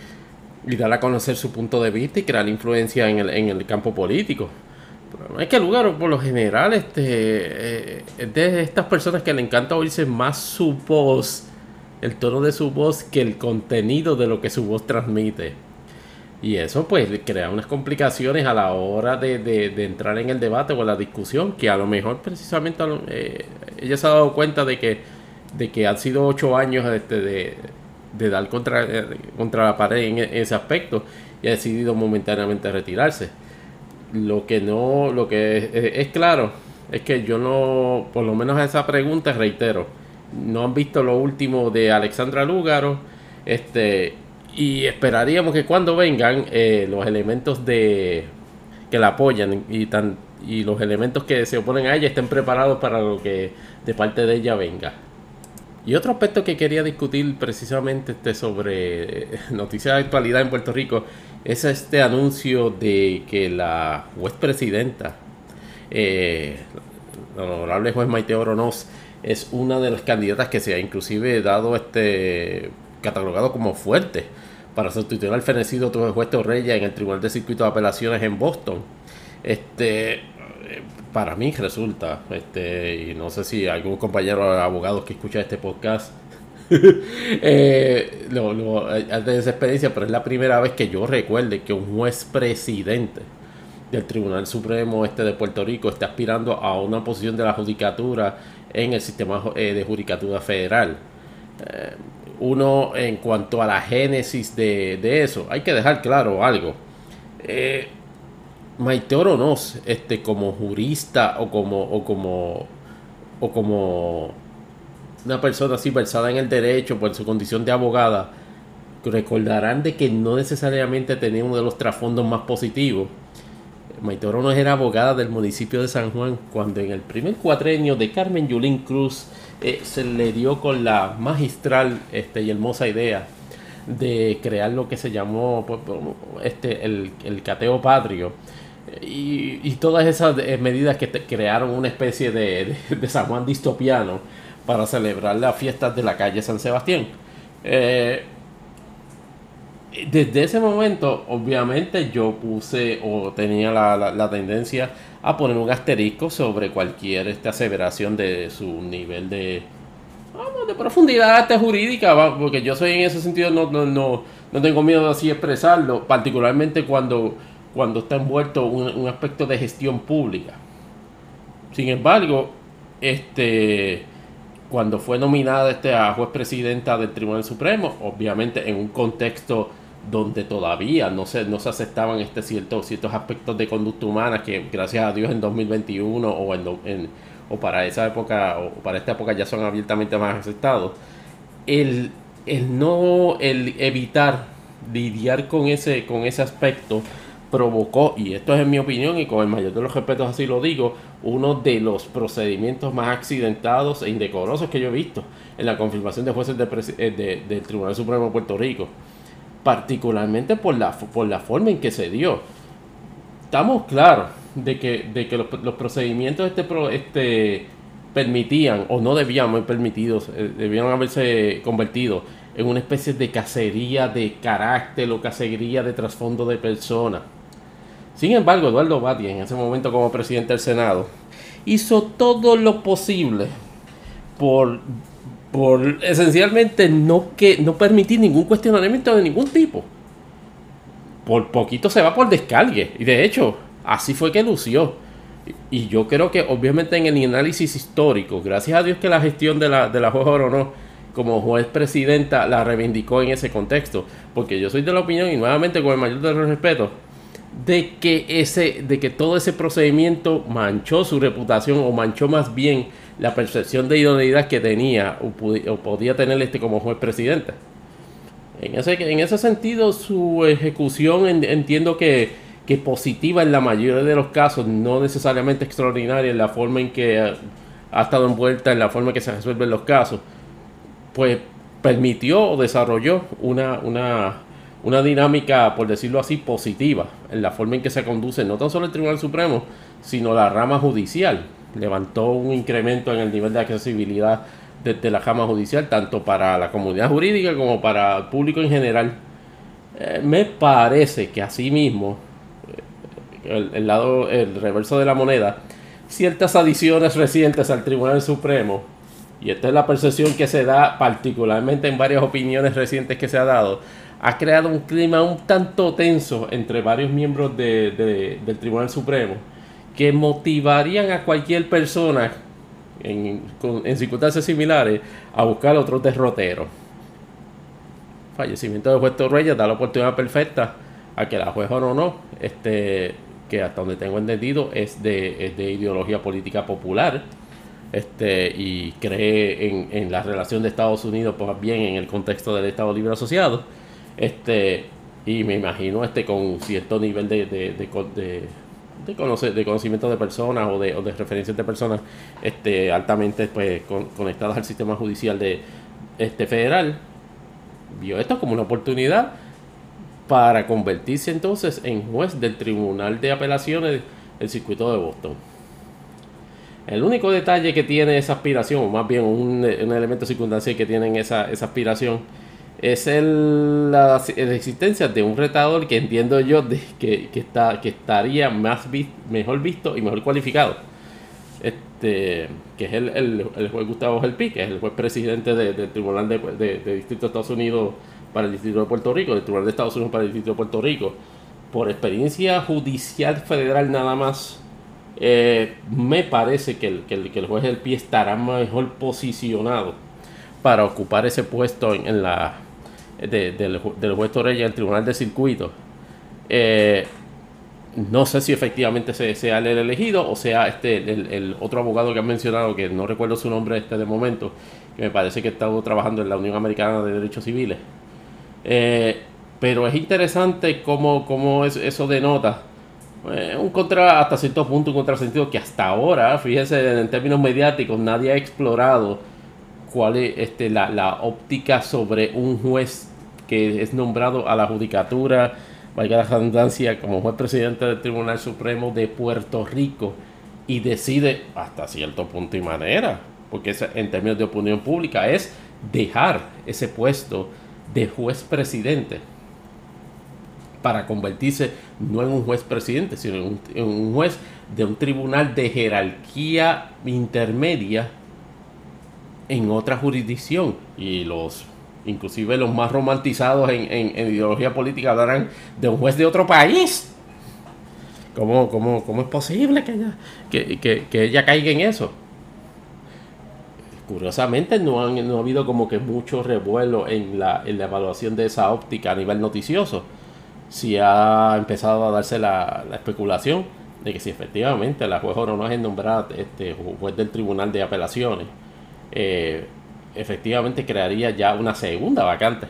y, dar a conocer su punto de vista y crear influencia en el, en el campo político. Pero no es que lugar, por lo general, este, eh, es de estas personas que le encanta oírse más su voz, el tono de su voz, que el contenido de lo que su voz transmite. Y eso pues crea unas complicaciones a la hora de, entrar en el debate o la discusión, que a lo mejor precisamente eh, ella se ha dado cuenta de que, de que han sido ocho años este, de, dar contra, eh, contra la pared en, ese aspecto y ha decidido momentáneamente retirarse. Lo que no, lo que es, claro es que yo no, por lo menos a esa pregunta reitero, no han visto lo último de Alexandra Lúgaro, este, y esperaríamos que cuando vengan eh, los elementos de que la apoyan y, tan, y los elementos que se oponen a ella estén preparados para lo que de parte de ella venga. Y otro aspecto que quería discutir precisamente este sobre eh, noticias de actualidad en Puerto Rico es este anuncio de que la juez presidenta, eh, la honorable juez Maite Oronoz, es una de las candidatas que se ha inclusive dado este catalogado como fuerte para sustituir al fenecido juez Torreya en el Tribunal de Circuito de Apelaciones en Boston. Este, para mí resulta, este, y no sé si algún compañero de abogados que escucha este podcast eh, lo, de esa experiencia, pero es la primera vez que yo recuerde que un juez presidente del Tribunal Supremo este de Puerto Rico está aspirando a una posición de la judicatura en el sistema eh, de judicatura federal. Eh, uno en cuanto a la génesis de, eso, hay que dejar claro algo. Eh, Maite Oronoz, este, como jurista o como, o como, o como una persona así versada en el derecho por su condición de abogada, recordarán de que no necesariamente tenía uno de los trasfondos más positivos. Maite Oronoz era abogada del municipio de San Juan cuando en el primer cuatrenio de Carmen Yulín Cruz eh, se le dio con la magistral este, y hermosa idea de crear lo que se llamó pues, este, el, cateo patrio. Y, todas esas eh, medidas que crearon una especie de, San Juan distopiano para celebrar las fiestas de la calle San Sebastián. Eh, desde ese momento, obviamente, yo puse o tenía la, tendencia a poner un asterisco sobre cualquier esta aseveración de su nivel de, de profundidad jurídica, porque yo soy en ese sentido, no, no, no, no tengo miedo de así expresarlo, particularmente cuando, cuando está envuelto un, aspecto de gestión pública. Sin embargo, este cuando fue nominada este a juez presidenta del Tribunal Supremo, obviamente en un contexto donde todavía no se, no se aceptaban este ciertos ciertos aspectos de conducta humana que gracias a Dios en 2021 o, en, o para esa época o para esta época ya son abiertamente más aceptados. El, el no el evitar lidiar con ese con ese aspecto provocó, y esto es en mi opinión y con el mayor de los respetos así lo digo, uno de los procedimientos más accidentados e indecorosos que yo he visto en la confirmación de jueces eh, del Tribunal Supremo de Puerto Rico particularmente por la, por la forma en que se dio. Estamos claros de que, de que los, procedimientos este, este permitían o no debían haber permitidos, eh, debían haberse convertido en una especie de cacería de carácter o cacería de trasfondo de persona. Sin embargo, Eduardo Batia, en ese momento como presidente del Senado, hizo todo lo posible por por esencialmente no, que, no permitir ningún cuestionamiento de ningún tipo. Por poquito se va por descargue. Y de hecho, así fue que lució. Y yo creo que obviamente en el análisis histórico, gracias a Dios que la gestión de la, de la juez como juez presidenta la reivindicó en ese contexto. Porque yo soy de la opinión, y nuevamente con el mayor de los respetos, de que, ese, de que todo ese procedimiento manchó su reputación o manchó más bien la percepción de idoneidad que tenía o, podía tener este como juez presidente. En ese, en ese sentido, su ejecución entiendo que, que, positiva en la mayoría de los casos, no necesariamente extraordinaria en la forma en que ha, estado envuelta, en la forma en que se resuelven los casos, pues permitió o desarrolló una, una, una dinámica, por decirlo así, positiva en la forma en que se conduce no tan solo el Tribunal Supremo, sino la rama judicial levantó un incremento en el nivel de accesibilidad desde la Jama Judicial, tanto para la comunidad jurídica como para el público en general. Eh, me parece que asimismo, eh, el, lado, el reverso de la moneda, ciertas adiciones recientes al Tribunal Supremo, y esta es la percepción que se da particularmente en varias opiniones recientes que se ha dado, ha creado un clima un tanto tenso entre varios miembros del Tribunal Supremo que motivarían a cualquier persona en, circunstancias similares a buscar otro derrotero. Fallecimiento de juez Torreyes da la oportunidad perfecta a que la juez no, no, este, que hasta donde tengo entendido es de ideología política popular este, y cree en, la relación de Estados Unidos, pues bien en el contexto del Estado Libre Asociado. Este, y me imagino este con cierto nivel de, de, de, de, conocimiento de personas o de, o de referencias de personas este, altamente pues, conectadas al sistema judicial de este federal, vio esto como una oportunidad para convertirse entonces en juez del Tribunal de Apelaciones del Circuito de Boston. El único detalle que tiene esa aspiración, o más bien un, elemento circunstancial que tiene esa, esa aspiración, es el, la, existencia de un retador que entiendo yo de, que, está, que estaría más mejor visto y mejor cualificado. Este, que es el, el, juez Gustavo Gelpi, que es el juez presidente del Tribunal de, de, Distrito de Estados Unidos para el Distrito de Puerto Rico, del Tribunal de Estados Unidos para el Distrito de Puerto Rico. Por experiencia judicial federal nada más, eh, me parece que el, que, el, que el juez del pie estará mejor posicionado para ocupar ese puesto en, la del, juez Torrella el Tribunal de Circuito. Eh, no sé si efectivamente sea el elegido o sea este el, otro abogado que han mencionado, que no recuerdo su nombre este de momento, que me parece que está trabajando en la Unión Americana de Derechos Civiles. Eh, pero es interesante cómo, cómo eso denota eh, un contra, hasta cierto punto, un contrasentido que hasta ahora, fíjese, en términos mediáticos, nadie ha explorado cuál es este, la, la óptica sobre un juez que es nombrado a la judicatura, valga la redundancia, como juez presidente del Tribunal Supremo de Puerto Rico y decide hasta cierto punto y manera, porque en términos de opinión pública es dejar ese puesto de juez presidente para convertirse no en un juez presidente, sino en un, juez de un tribunal de jerarquía intermedia en otra jurisdicción. Y los, inclusive los más romantizados en, ideología política hablarán de un juez de otro país. ¿Cómo, cómo, es posible que ella, que, ella caiga en eso? Curiosamente no, han, no ha habido como que mucho revuelo en la, en la evaluación de esa óptica a nivel noticioso si ha empezado a darse la, especulación de que si efectivamente la juez no es nombrada este, juez del Tribunal de Apelaciones, eh, efectivamente crearía ya una segunda vacante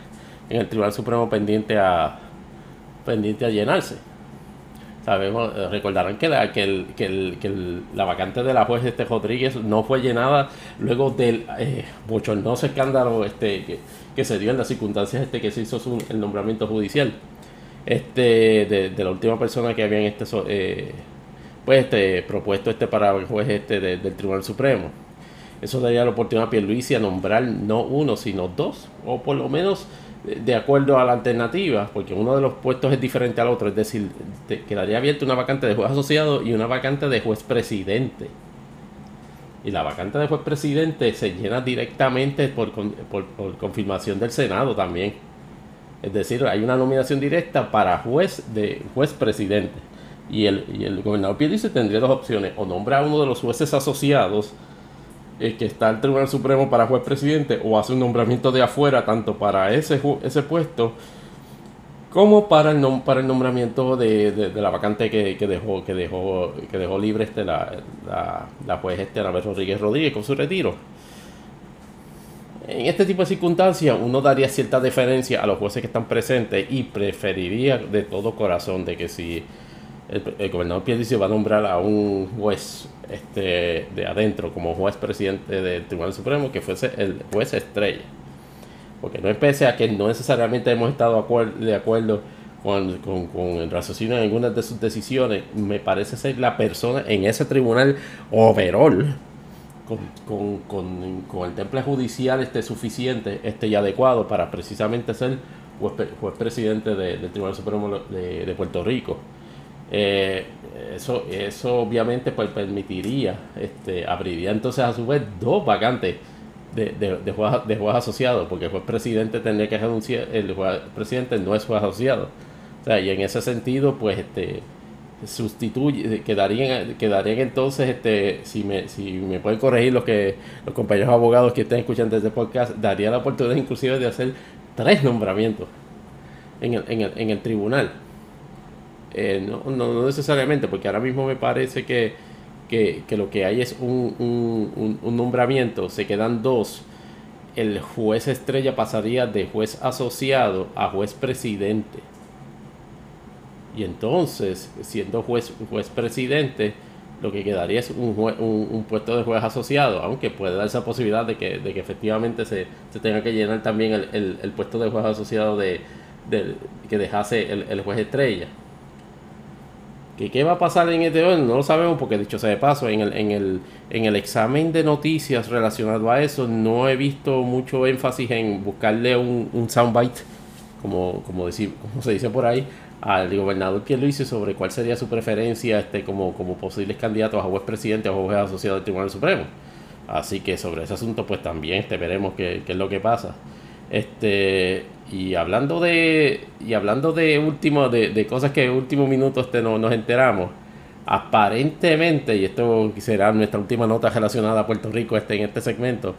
en el Tribunal Supremo pendiente a pendiente a llenarse. Sabemos, eh, recordarán que la, que, el, que, el, la vacante de la juez este Rodríguez no fue llenada luego del eh, bochornoso escándalo este, que, se dio en las circunstancias este que se hizo el nombramiento judicial este de, la última persona que habían este eh, pues este propuesto este para el juez este del Tribunal Supremo. Eso daría la oportunidad a Pierluisi a nombrar no uno, sino dos, o por lo menos de acuerdo a la alternativa, porque uno de los puestos es diferente al otro, es decir, quedaría abierta una vacante de juez asociado y una vacante de juez presidente. Y la vacante de juez presidente se llena directamente por, por confirmación del Senado también. Es decir, hay una nominación directa para juez de juez presidente. Y el, y el gobernador Pierluisi tendría dos opciones. O nombrar a uno de los jueces asociados eh, que está el Tribunal Supremo para juez presidente o hace un nombramiento de afuera tanto para ese, ese puesto como para el, para el nombramiento de, la vacante que, dejó que dejó que dejó libre este la, la, la juez este Rodríguez Rodríguez con su retiro. En este tipo de circunstancias uno daría cierta deferencia a los jueces que están presentes y preferiría de todo corazón de que si el, gobernador Pierluisi va a nombrar a un juez este, de adentro como juez presidente del Tribunal Supremo que fuese el juez estrella. Porque no es pese a que no necesariamente hemos estado de acuerdo con, con, el raciocinio en algunas de sus decisiones, me parece ser la persona en ese tribunal overall con, con, con, el temple judicial este suficiente este y adecuado para precisamente ser juez, presidente del Tribunal Supremo de, Puerto Rico. Eh, eso, eso obviamente pues, permitiría, este, abriría entonces a su vez dos vacantes de, de, de, juez, de juez asociado, porque el juez presidente tendría que renunciar, el juez presidente no es juez asociado. O sea, y en ese sentido, pues, este sustituye, quedarían, quedarían entonces, este, si me, si me pueden corregir los que los compañeros abogados que estén escuchando este podcast, daría la oportunidad inclusive de hacer tres nombramientos en el, en el, en el tribunal. Eh, no, no, necesariamente, porque ahora mismo me parece que, que, que lo que hay es un, un, un, nombramiento, se quedan dos. El juez estrella pasaría de juez asociado a juez presidente. Y entonces, siendo juez, juez presidente, lo que quedaría es un, un, puesto de juez asociado, aunque puede dar esa posibilidad de que, de que efectivamente se, se, tenga que llenar también el, el, el puesto de juez asociado de, de que dejase el, el juez estrella. ¿Qué, ¿Qué va a pasar en este orden? No lo sabemos porque dicho sea de paso, en el, en, el, en el examen de noticias relacionado a eso no he visto mucho énfasis en buscarle un, un soundbite, como, como, decir, como se dice por ahí, al gobernador hizo sobre cuál sería su preferencia este, como, como posibles candidatos a juez presidente o juez asociado del Tribunal Supremo. Así que sobre ese asunto pues también este, veremos qué, qué es lo que pasa. Este, y hablando de. Y hablando de último, de, de cosas que en último minuto este, no, nos enteramos. Aparentemente, y esto será nuestra última nota relacionada a Puerto Rico este, en este segmento.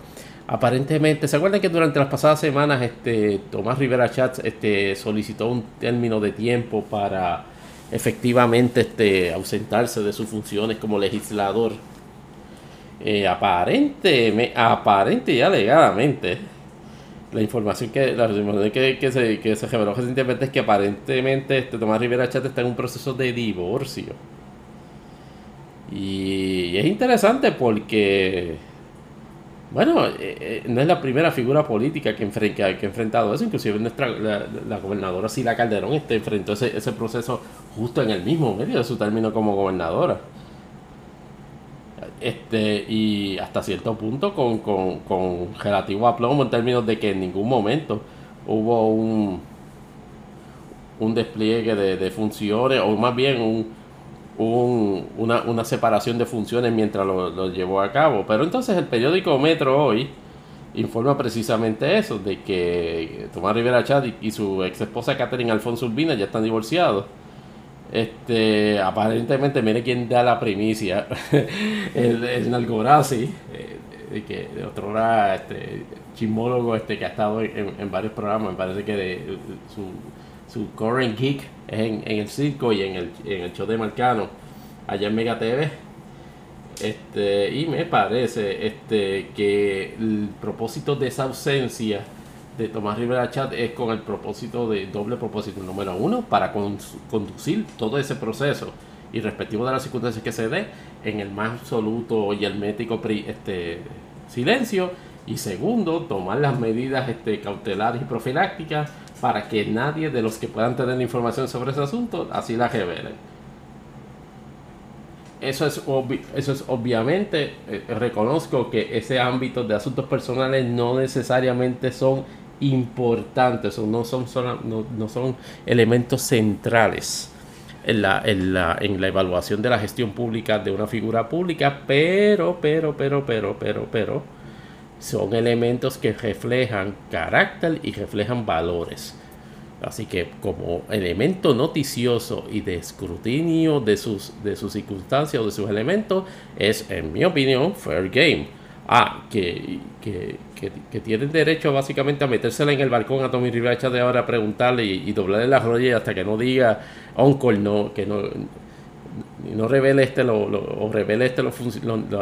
Aparentemente, ¿se acuerdan que durante las pasadas semanas este, Tomás Rivera Chats este, solicitó un término de tiempo para efectivamente este, ausentarse de sus funciones como legislador? Eh, aparente, aparente y alegadamente, la información que la que, que, se, que se reveló recientemente es que aparentemente este Tomás Rivera Chat está en un proceso de divorcio. Y es interesante porque, bueno, eh, eh, no es la primera figura política que, que ha enfrentado eso. Inclusive nuestra, la, gobernadora Sila Calderón este, enfrentó ese, ese proceso justo en el mismo medio de su término como gobernadora este y hasta cierto punto con, con, con relativo aplomo en términos de que en ningún momento hubo un, un despliegue de, funciones o más bien un, un, una, una, separación de funciones mientras lo, llevó a cabo. Pero entonces el periódico Metro hoy informa precisamente eso, de que Tomás Rivera Chad y, y su ex esposa Catherine Alfonso Urbina ya están divorciados este, aparentemente, mire quién da la primicia. el, el eh, que de otro hora, este, chismólogo este, que ha estado en, varios programas, me parece que de, su, su current geek es en, el circo y en el, en el show de Marcano, allá en Mega TV. Este, y me parece este, que el propósito de esa ausencia de Tomás Rivera Chat es con el propósito de doble propósito. Número uno, para conducir todo ese proceso y respectivo de las circunstancias que se dé en el más absoluto y hermético este, silencio. Y segundo, tomar las medidas este, cautelares y profilácticas para que nadie de los que puedan tener información sobre ese asunto así la revelen eso es, eso es obviamente, eh, reconozco que ese ámbito de asuntos personales no necesariamente son importantes o no son, no, son elementos centrales en la, en, la, en la evaluación de la gestión pública de una figura pública, pero, pero, pero, pero, pero, pero, son elementos que reflejan carácter y reflejan valores. Así que como elemento noticioso y de escrutinio de sus, de sus circunstancias o de sus elementos, es, en mi opinión, fair game. Ah, que, que, que, tienen derecho básicamente a metérsela en el balcón a Tommy Rivera de ahora a preguntarle y, doblarle las rodillas hasta que no diga Uncle, no, que no, no revele este lo, o revele este las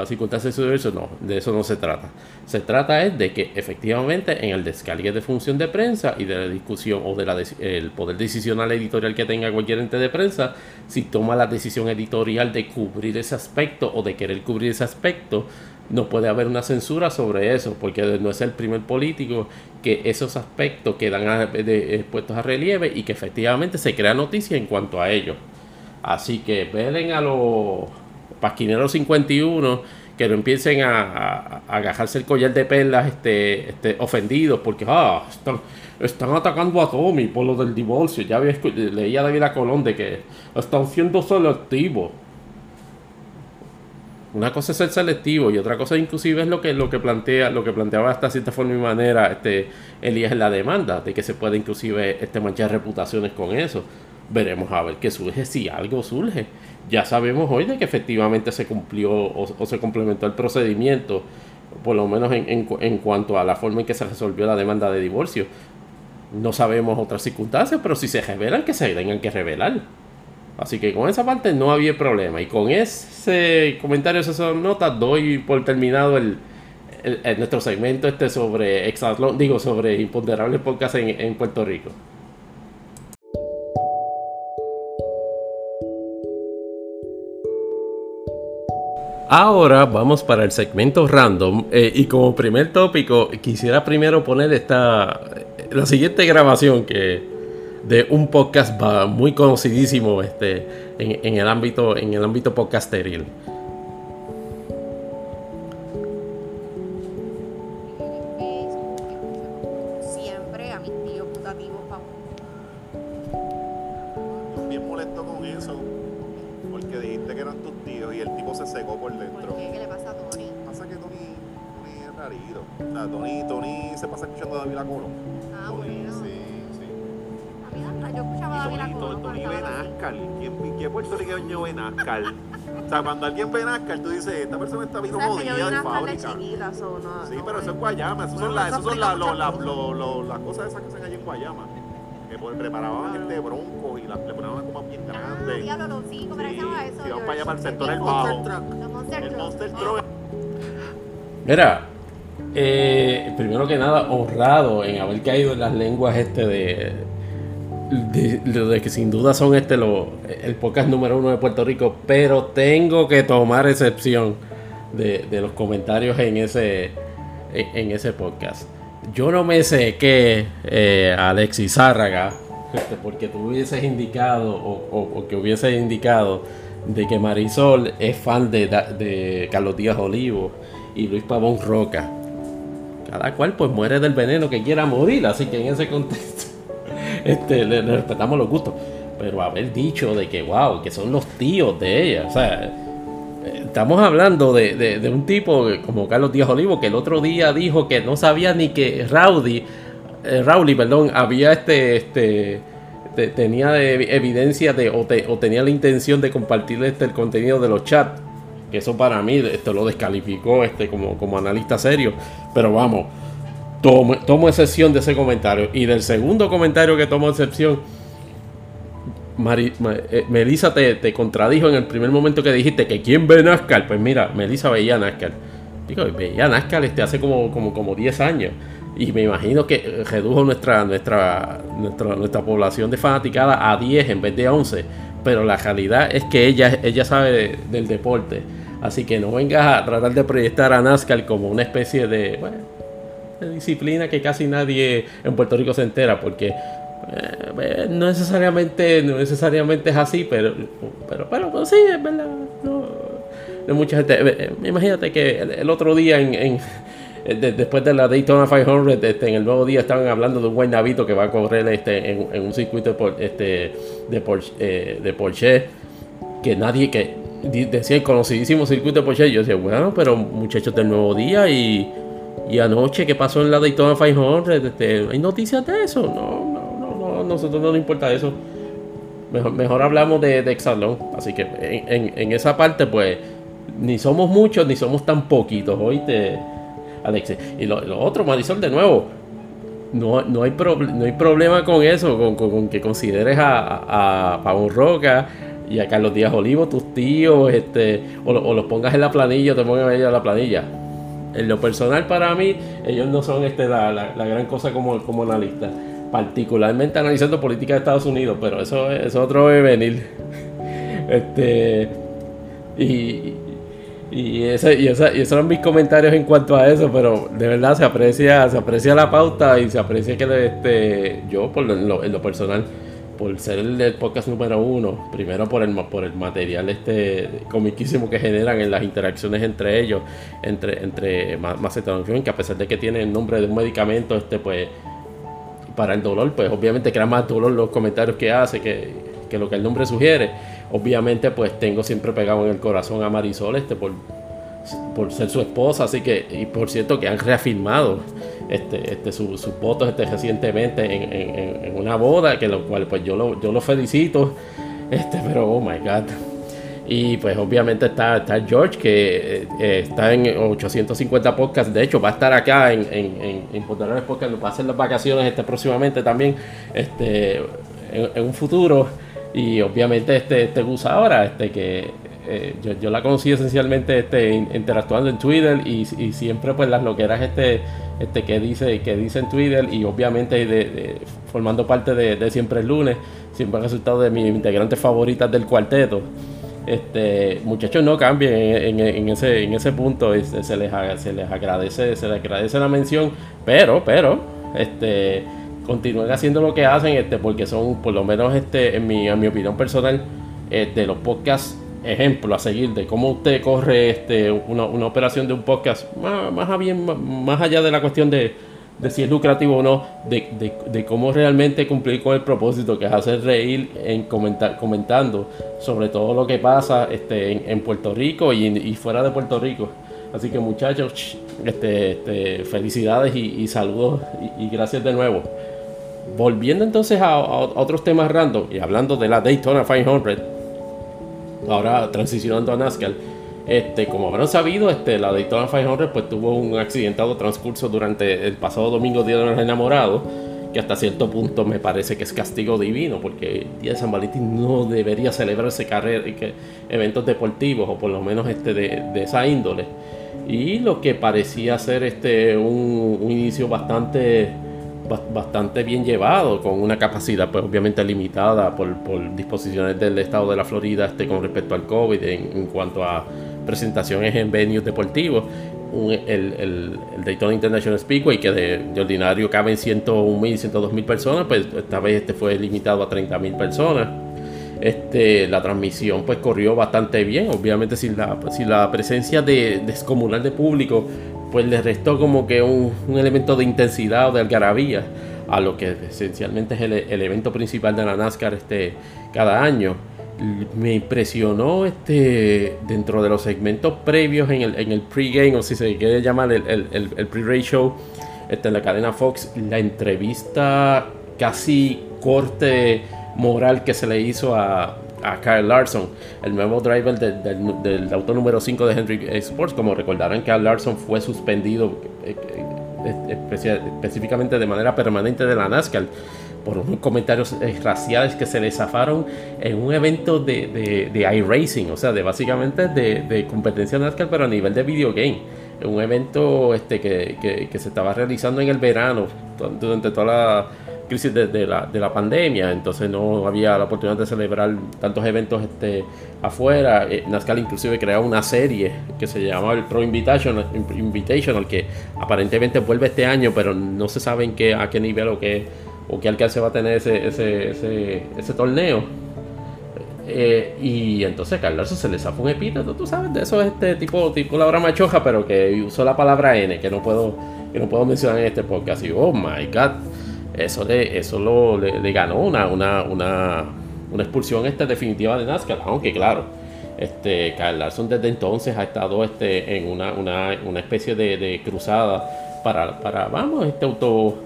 circunstancias de su no, de eso no se trata. Se trata es de que efectivamente en el descargue de función de prensa y de la discusión o del el poder decisional editorial que tenga cualquier ente de prensa, si toma la decisión editorial de cubrir ese aspecto o de querer cubrir ese aspecto, no puede haber una censura sobre eso, porque no es el primer político que esos aspectos quedan expuestos a relieve y que efectivamente se crea noticia en cuanto a ello. Así que velen a los pasquineros 51 que no empiecen a, agajarse el collar de perlas este, este, ofendidos porque ah, están, atacando a Tommy por lo del divorcio. Ya había, leía David Colón de que están siendo selectivos una cosa es ser selectivo y otra cosa inclusive es lo que, lo que plantea, lo que planteaba hasta cierta forma y manera este Elías en la demanda, de que se puede inclusive este, manchar reputaciones con eso. Veremos a ver qué surge si algo surge. Ya sabemos hoy de que efectivamente se cumplió o, se complementó el procedimiento, por lo menos en, en cuanto a la forma en que se resolvió la demanda de divorcio. No sabemos otras circunstancias, pero si se revelan, que se tengan que revelar. Así que con esa parte no había problema. Y con ese comentario, esas notas, doy por terminado el, nuestro segmento este sobre Exatlón, digo, sobre imponderables podcast en, Puerto Rico. Ahora vamos para el segmento random eh, y como primer tópico quisiera primero poner esta la siguiente grabación que de un podcast muy conocidísimo este, en, el ámbito, en el ámbito podcasteril. Dices, esta persona está bien ¿Sabes que yo vi jodida de fábrica. chiquitas o no? Sí, no pero eso es Guayama, eso Bueno, son las eso son la- lo- la- cosas. lo- lo- las cosas esas que se hacen allí en Guayama. Que por- preparaban este bronco y la, le ponían una coma bien Ah, grande. diablo, lo sí, ¿cómo era que se llama eso? Sí, vamos para allá, para el sector El del Monster bajo. Truck. El Monster El Truck. Monster Ah. Truck. Mira, eh, primero que nada, honrado en haber caído en las lenguas este de, de, de- que sin duda son este lo, el podcast número uno de Puerto Rico, pero tengo que tomar excepción de, de los comentarios en ese, en, ese podcast. Yo no me sé que eh, Alexis Zárraga, este, porque tú hubieses indicado o, o- que hubieses indicado de que Marisol es fan de, de Carlos Díaz Olivo y Luis Pavón Roca. Cada cual pues muere del veneno que quiera morir, así que en ese contexto este, le, respetamos los gustos. Pero haber dicho de que, wow, que son los tíos de ella, o sea, eh, estamos hablando de, de- un tipo como Carlos Díaz Olivo que el otro día dijo que no sabía ni que Rowdy, eh, Rowley, perdón, había este, este, te- tenía de- evidencia de, o, te- o tenía la intención de compartir este, el contenido de los chats. Que eso para mí esto lo descalificó este, como, como analista serio. Pero vamos, tomo, tomo excepción de ese comentario. Y del segundo comentario que tomo excepción, Mari- Ma- eh, Melissa te, contradijo en el primer momento que dijiste que quién ve NASCAR. Pues mira, Melissa veía NASCAR. Digo, veía NASCAR este, hace como, como, como 10 años. Y me imagino que redujo nuestra, nuestra, nuestra, nuestra población de fanaticada a 10 en vez de 11. Pero la realidad es que ella, ella sabe de- del deporte. Así que no vengas a tratar de proyectar a NASCAR como una especie de, de disciplina que casi nadie en Puerto Rico se entera. Porque eh, eh, no necesariamente no necesariamente es así, pero pero, pero, sí, es verdad. No, mucha gente. eh, eh, Imagínate que el, otro día en, de- después de la Daytona 500, este, en el nuevo día estaban hablando de un buen navito que va a correr este, en, un circuito por, este, de, Porsche, de que nadie que decía el conocidísimo circuito de Porsche. Yo decía, bueno, pero muchachos del nuevo día y, y anoche, ¿qué pasó en la Daytona 500? Este, ¿Hay noticias de eso? No, no, no, no, nosotros no nos importa eso. Mejor, mejor hablamos de, de Exalón. Así que en, en- en esa parte, pues, ni somos muchos ni somos tan poquitos, oíste, Alexis. Y lo, lo otro, Marisol, de nuevo, no, no, hay, no hay problema con eso, con, con- que consideres a, a, Pavón Roca y a Carlos Díaz Olivo, tus tíos, este, o, o los pongas en la planilla o te pongan ellos en la planilla. En lo personal, para mí, ellos no son este, la, gran cosa como, como analista, particularmente analizando política de Estados Unidos, pero eso, es- otro venir. Este, y, y, ese, y, esa- y esos eran mis comentarios en cuanto a eso, pero de verdad se aprecia, se aprecia la pauta y se aprecia que este, yo por lo, en lo personal, por ser el, podcast número uno, primero por el, por el material este comiquísimo que generan en las interacciones entre ellos, entre, entre Ma- Macetadofión, que a pesar de que tiene el nombre de un medicamento, este pues para el dolor, pues obviamente crea más dolor los comentarios que hace que, que lo que el nombre sugiere. Obviamente, pues tengo siempre pegado en el corazón a Marisol, este, por, por ser su esposa, así que, y por cierto que han reafirmado este, este, su- sus votos este, recientemente en, en- en- una boda, que lo cual pues yo lo, yo lo felicito, este, pero oh my god. Y pues obviamente está, está George, que eh, eh, está en 850 podcasts. De hecho, va a estar acá en, en, en, en Ponderales Podcast. Va a hacer las vacaciones este, próximamente también, este, en, en un futuro. Y obviamente este, este Gus ahora, este, que eh, yo, la conocí esencialmente este, in- interactuando en Twitter y, siempre pues las loqueras este, este, que, dice, que dice en Twitter y obviamente formando parte de, Siempre el Lunes, siempre ha resultado de mis integrantes favoritas del cuarteto. Este muchachos no cambien en, ese en ese punto este, se les se les agradece se les agradece la mención pero pero este continúen haciendo lo que hacen este porque son por lo menos este en mi en mi opinión personal eh, de los podcasts ejemplo a seguir de cómo usted corre este una, una operación de un podcast más, más, bien- más- allá de la cuestión de de si es lucrativo o no, de, de- cómo realmente cumplir con el propósito, que es hacer reír en comentar, comentando sobre todo lo que pasa este, en, Puerto Rico y, fuera de Puerto Rico. Así que muchachos, ch, este, este, felicidades y, saludos y, y gracias de nuevo. Volviendo entonces a, a otros temas random y hablando de la Daytona 500, ahora transicionando a NASCAR, este, como habrán sabido, este, la Daytona 500 pues tuvo un accidentado transcurso durante el pasado domingo Día de los Enamorados, que hasta cierto punto me parece que es castigo divino, porque el Día de San Valentín no debería celebrarse carreras, que, eventos deportivos, o por lo menos este, de, de esa índole. Y lo que parecía ser este, un, un inicio bastante ba- bastante bien llevado, con una capacidad pues obviamente limitada por, disposiciones del estado de la Florida este, con respecto al COVID en, cuanto a presentaciones en venues deportivos. El, el- Daytona International Speedway, que de, de ordinario caben 101 mil, 102 mil personas, pues esta vez este fue limitado a 30 mil personas. Este, la transmisión pues corrió bastante bien, obviamente sin la, sin la presencia de, descomunal de público, pues le restó como que un, un elemento de intensidad o de algarabía a lo que esencialmente es el, el evento principal de la NASCAR este, cada año. Me impresionó este dentro de los segmentos previos en el, en el pregame, o si se quiere llamar el, el, el, el pre-race show, este, en la cadena Fox, la entrevista casi corte moral que se le hizo a, a Kyle Larson, el nuevo driver de- del- del auto número 5 de Hendrick Sports. Como recordarán, Kyle Larson fue suspendido eh, eh, específicamente de manera permanente de la NASCAR por unos comentarios eh, raciales que se le zafaron en un evento de, de, de iRacing, o sea, de básicamente de, de competencia NASCAR, pero a nivel de videogame. Un evento este, que, que- que se estaba realizando en el verano, durante toda la crisis de, la, de la pandemia, entonces no había la oportunidad de celebrar tantos eventos este, afuera. Eh, inclusive creó una serie que se llamaba el Pro Invitational, Invitational que aparentemente vuelve este año, pero no se sabe en qué, a qué nivel o qué, o qué alcance va a tener ese, ese, ese, ese torneo. Eh, y entonces Carlos se le zafó un epíteto, tú sabes, de eso este tipo, tipo Laura Machoja, pero que usó la palabra N, que no puedo, que no puedo mencionar en este podcast. Y oh my god, eso le, eso lo, le, le ganó una, una, una, una expulsión este definitiva de NASCAR, aunque claro, este Kyle Larson desde entonces ha estado este, en una, una, una especie de, cruzada para, para, vamos, este auto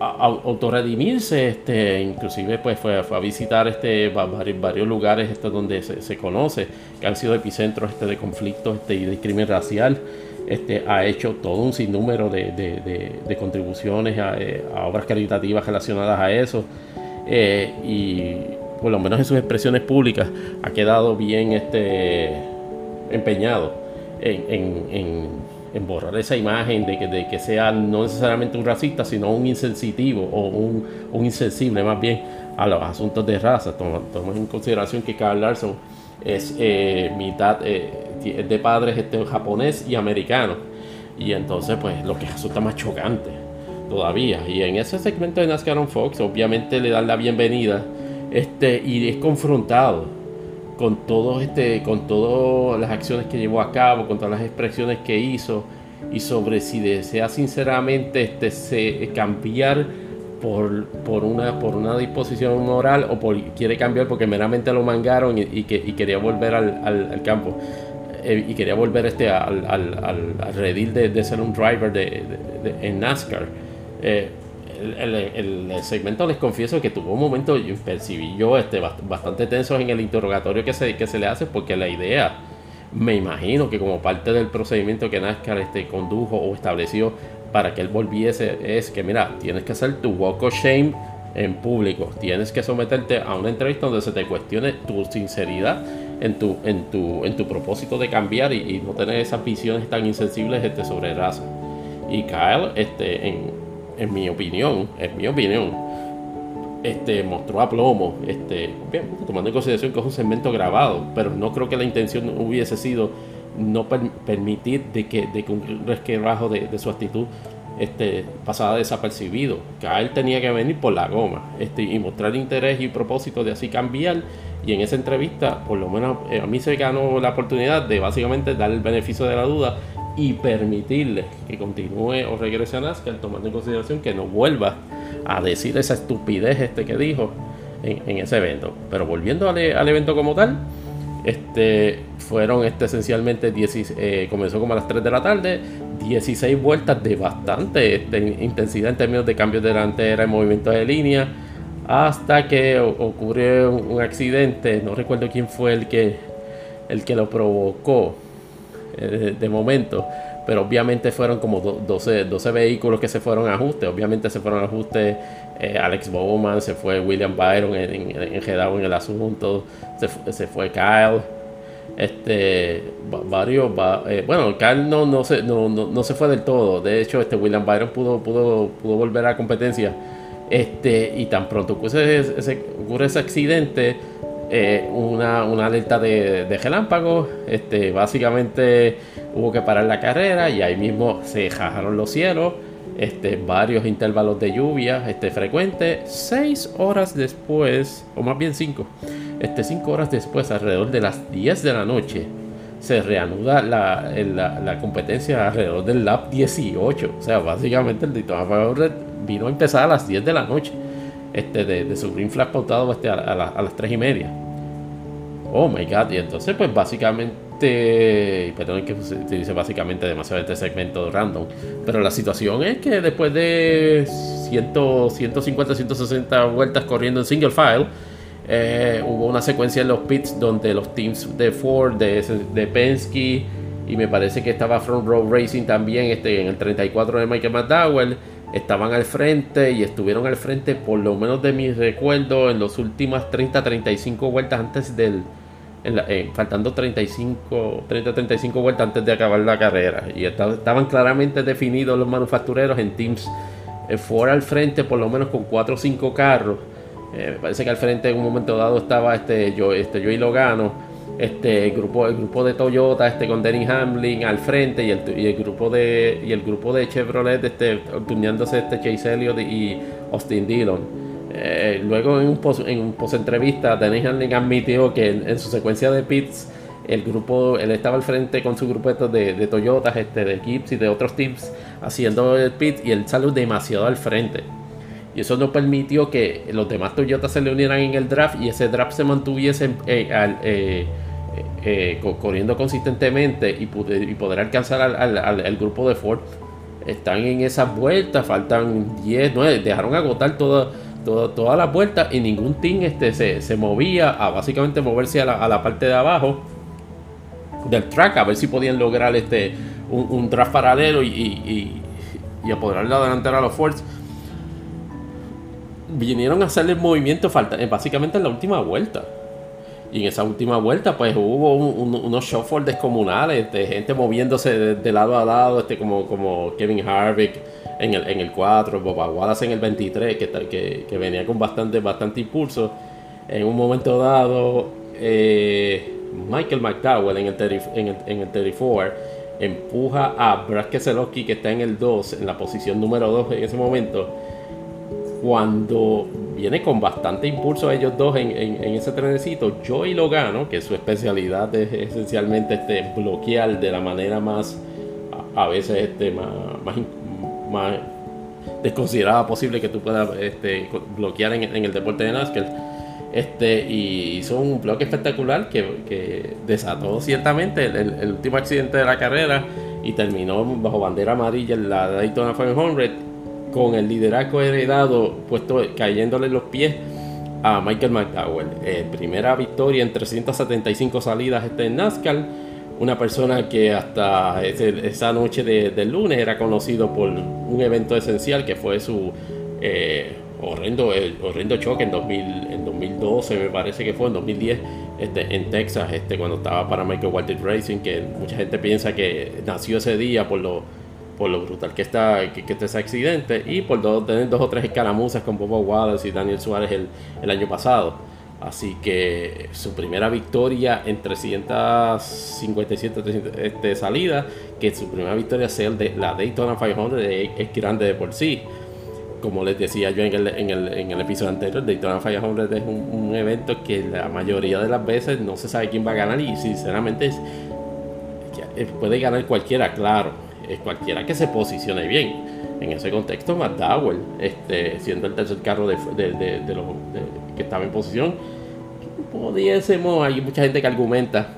autorredimirse, este, inclusive pues fue, fue a visitar este va- varios, varios lugares este, donde se, se conoce que han sido epicentros este, de conflictos este, y de crimen racial. Este, ha hecho todo un sinnúmero de, de- de- contribuciones a, eh, a obras caritativas relacionadas a eso. Eh, y por lo menos en sus expresiones públicas ha quedado bien este, empeñado en, en- en- borrar esa imagen de que, de que sea no necesariamente un racista, sino un insensitivo o un, un insensible más bien a los asuntos de raza. Tomamos en consideración que Carl Larson es eh, mitad es de padres este, japonés y americano. Y entonces, pues, lo que resulta más chocante todavía. Y en ese segmento de NASCAR on Fox, obviamente le dan la bienvenida este, y es confrontado con todo este, con todas las acciones que llevó a cabo, con todas las expresiones que hizo y sobre si desea sinceramente este, se, cambiar por, por, una, por una disposición moral o por, quiere cambiar porque meramente lo mangaron y, que, quería volver al- al campo. Eh, y quería volver este al, al, al, al redil de, de, ser un driver de, de, en NASCAR. Eh, el, el, el, segmento les confieso que tuvo un momento, yo percibí yo este, bastante tensos en el interrogatorio que se, que se le hace porque la idea, me imagino que como parte del procedimiento que NASCAR este, condujo o estableció para que él volviese es que mira, tienes que hacer tu walk of shame en público, tienes que someterte a una entrevista donde se te cuestione tu sinceridad en tu, en tu, en tu propósito de cambiar y, y no tener esas visiones tan insensibles este, sobre raza. Y Kyle, este, en, en mi opinión, en mi opinión, este, mostró a plomo, este, tomando en consideración que es un segmento grabado, pero no creo que la intención hubiese sido no per permitir de que, de que un resquebrajo de, de, su actitud este, pasara desapercibido. Él tenía que venir por la goma este, y mostrar interés y propósito de así cambiar. Y en esa entrevista, por lo menos eh, a mí se ganó la oportunidad de básicamente dar el beneficio de la duda y permitirle que continúe o regrese a NASCAR tomando en consideración que no vuelva a decir esa estupidez este que dijo en, en ese evento. Pero volviendo al, al, evento como tal, este fueron este esencialmente 10, eh, comenzó como a las 3 de la tarde, 16 vueltas de bastante este, intensidad en términos de cambios de delantera y movimientos de línea hasta que ocurrió un accidente, no recuerdo quién fue el que el que lo provocó eh, de momento, pero obviamente fueron como 12, 12 vehículos que se fueron a ajuste. Obviamente se fueron a ajuste. Eh, Alex Bowman, se fue William Byron en, en, en el asunto, se, se fue Kyle. Este, varios, eh, bueno, Kyle no, no, se, no, no, no, se fue del todo. De hecho, este William Byron pudo, pudo, pudo volver a competencia. Este, y tan pronto ocurre ese, ocurre ese accidente, eh, una, una, alerta de, de relámpago. Este, básicamente hubo que parar la carrera y ahí mismo se jajaron los cielos. Este, varios intervalos de lluvia este, frecuentes. Seis horas después, o más bien cinco, cinco horas después, alrededor de las 10 de la noche, se reanuda la, la, competencia alrededor del lap 18. O sea, básicamente el Daytona vino a empezar a las 10 de la noche este, de, de su green flag pautado este, a, a, la, a, las 3 y media. Oh my god, y entonces pues básicamente, perdón que se utilice básicamente demasiado este segmento random, pero la situación es que después de 100, 150, 160 vueltas corriendo en single file, eh, hubo una secuencia en los pits donde los teams de Ford, de, de Penske y me parece que estaba Front Row Racing también este, en el 34 de Michael McDowell estaban al frente y estuvieron al frente por lo menos de mi recuerdo en las últimas 30-35 vueltas antes del en la, eh, faltando 35 30-35 vueltas antes de acabar la carrera. Y estaban claramente definidos los manufactureros en teams eh, fuera al frente por lo menos con 4 o 5 carros. Eh, me parece que al frente en un momento dado estaba este yo este Joey Logano este el grupo el grupo de Toyota este con Denny Hamlin al frente y el, grupo de y el grupo de Chevrolet este este Chase Elliott y Austin Dillon. Eh, luego en un post, en un post entrevista Denny Hamlin admitió que en, en, su secuencia de pits el grupo él estaba al frente con su grupo de, de Toyotas este de Gibbs y de otros teams haciendo el pit y él salió demasiado al frente. Y eso no permitió que los demás Toyotas se le unieran en el draft y ese draft se mantuviese eh, al, eh, eh, corriendo consistentemente y, poder, alcanzar al, grupo de Ford. Están en esas vueltas, faltan 10, 9, dejaron agotar todas toda, toda las vueltas y ningún team este, se, se movía a básicamente moverse a la, a la, parte de abajo del track a ver si podían lograr este un, un draft paralelo y, y, y apoderar a los Fords vinieron a hacer el movimiento falta, básicamente en la última vuelta. Y en esa última vuelta, pues hubo un, un, unos shuffles descomunales de gente moviéndose de, lado a lado, este, como, como Kevin Harvick en el, en el 4, Bob Wallace en el 23, que, que, que, venía con bastante, bastante impulso. En un momento dado, eh, Michael McDowell en el, 30, en el, en el 34 empuja a Brad Keselowski, que está en el 2, en la posición número 2 en ese momento cuando viene con bastante impulso ellos dos en, en, en ese trenecito, Joey Logano, que su especialidad es esencialmente este, bloquear de la manera más, a, veces este, más, más, desconsiderada posible que tú puedas este, bloquear en, el deporte de NASCAR. Este, y hizo un blog espectacular que, desató ciertamente el último accidente de la carrera y terminó bajo bandera amarilla en la Daytona 500 con el liderazgo heredado puesto cayéndole los pies a Michael McDowell. Eh, primera victoria en 375 salidas este en NASCAR. Una persona que hasta esa noche de- del lunes era conocido por un evento esencial que fue su eh, horrendo, horrendo choque en, 2000, en 2012, me parece que fue en 2010, este, en Texas, este, cuando estaba para Michael Walter Racing, que mucha gente piensa que nació ese día por lo, por lo brutal que está, que, está ese accidente y por dos- tener dos o tres escaramuzas con Bobo Wallace y Daniel Suárez el, año pasado. Así que su primera victoria en 357 300, este, salidas, que su primera victoria sea el de la Daytona 500 es, grande de por sí. Como les decía yo en el, en el, en el episodio anterior, Daytona 500 es un, evento que la mayoría de las veces no se sabe quién va a ganar y sinceramente eh, puede ganar cualquiera, claro, es cualquiera que se posicione bien. En ese contexto, McDowell, este, siendo el tercer carro de, los que estaba en posición, pudiésemos, hay mucha gente que argumenta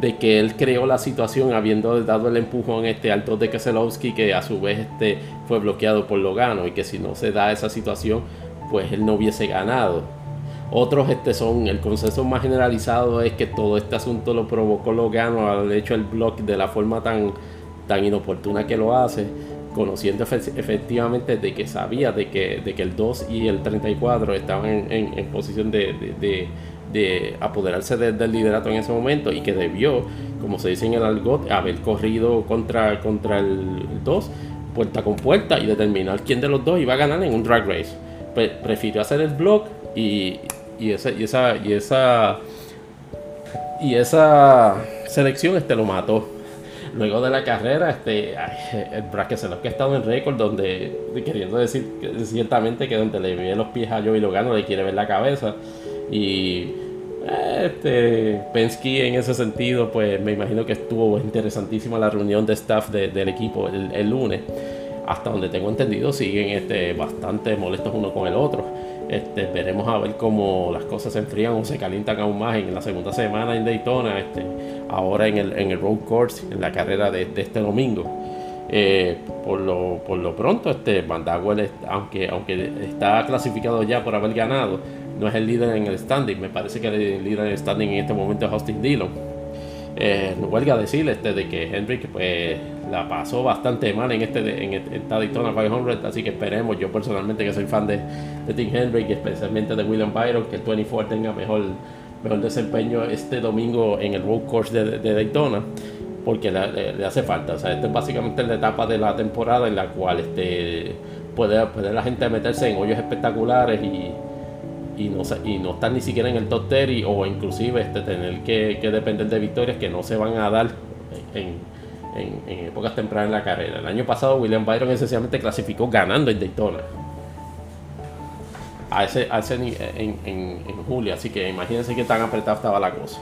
de que él creó la situación habiendo dado el empujón este alto de Keselowski que a su vez este fue bloqueado por Logano y que si no se da esa situación pues él no hubiese ganado otros este son el consenso más generalizado es que todo este asunto lo provocó Logano al hecho el block de la forma tan tan inoportuna que lo hace conociendo efe- efectivamente de que sabía de que, de que el 2 y el 34 estaban en, en- posición de, de- de- de apoderarse de- del liderato en ese momento y que debió, como se dice en el argot, haber corrido contra, contra el 2 puerta con puerta y determinar quién de los dos iba a ganar en un drag race. Pre- prefirió hacer el block y, y, esa, y, esa, y esa y esa selección este lo mató. Luego de la carrera, este, el Brad Keselowski que ha estado en récord donde, queriendo decir ciertamente que donde le ve los pies a Joey Logano le quiere ver la cabeza. Y eh, este, Penske en ese sentido, pues me imagino que estuvo interesantísima la reunión de staff de- del equipo el, el lunes. Hasta donde tengo entendido, siguen este, bastante molestos uno con el otro. Este, veremos a ver cómo las cosas se enfrían o se calientan aún más en la segunda semana en Daytona, este, ahora en el, en el Road Course, en la carrera de, este domingo. Eh, por, lo, por lo pronto, este Van Dagwell, es- aunque, aunque está clasificado ya por haber ganado, no es el líder en el standing. Me parece que el líder en el standing en este momento es Austin Dillon. Eh, no huelga decir este, de que Hendrick pues, la pasó bastante mal en este en esta Daytona 500, así que esperemos, yo personalmente que soy fan de, de Tim Hendrick y especialmente de William Byron, que el 24 tenga mejor, mejor desempeño este domingo en el Road Course de, Daytona, porque le, hace falta. O sea, esta es básicamente la etapa de la temporada en la cual este, puede, puede la gente meterse en hoyos espectaculares y y no, y no estar ni siquiera en el top 10 y- o inclusive este, tener que, que depender de victorias que no se van a dar en, en- épocas tempranas en la carrera. El año pasado William Byron esencialmente clasificó ganando en Daytona. A ese, a ese en, en- en julio, así que imagínense qué tan apretada estaba la cosa.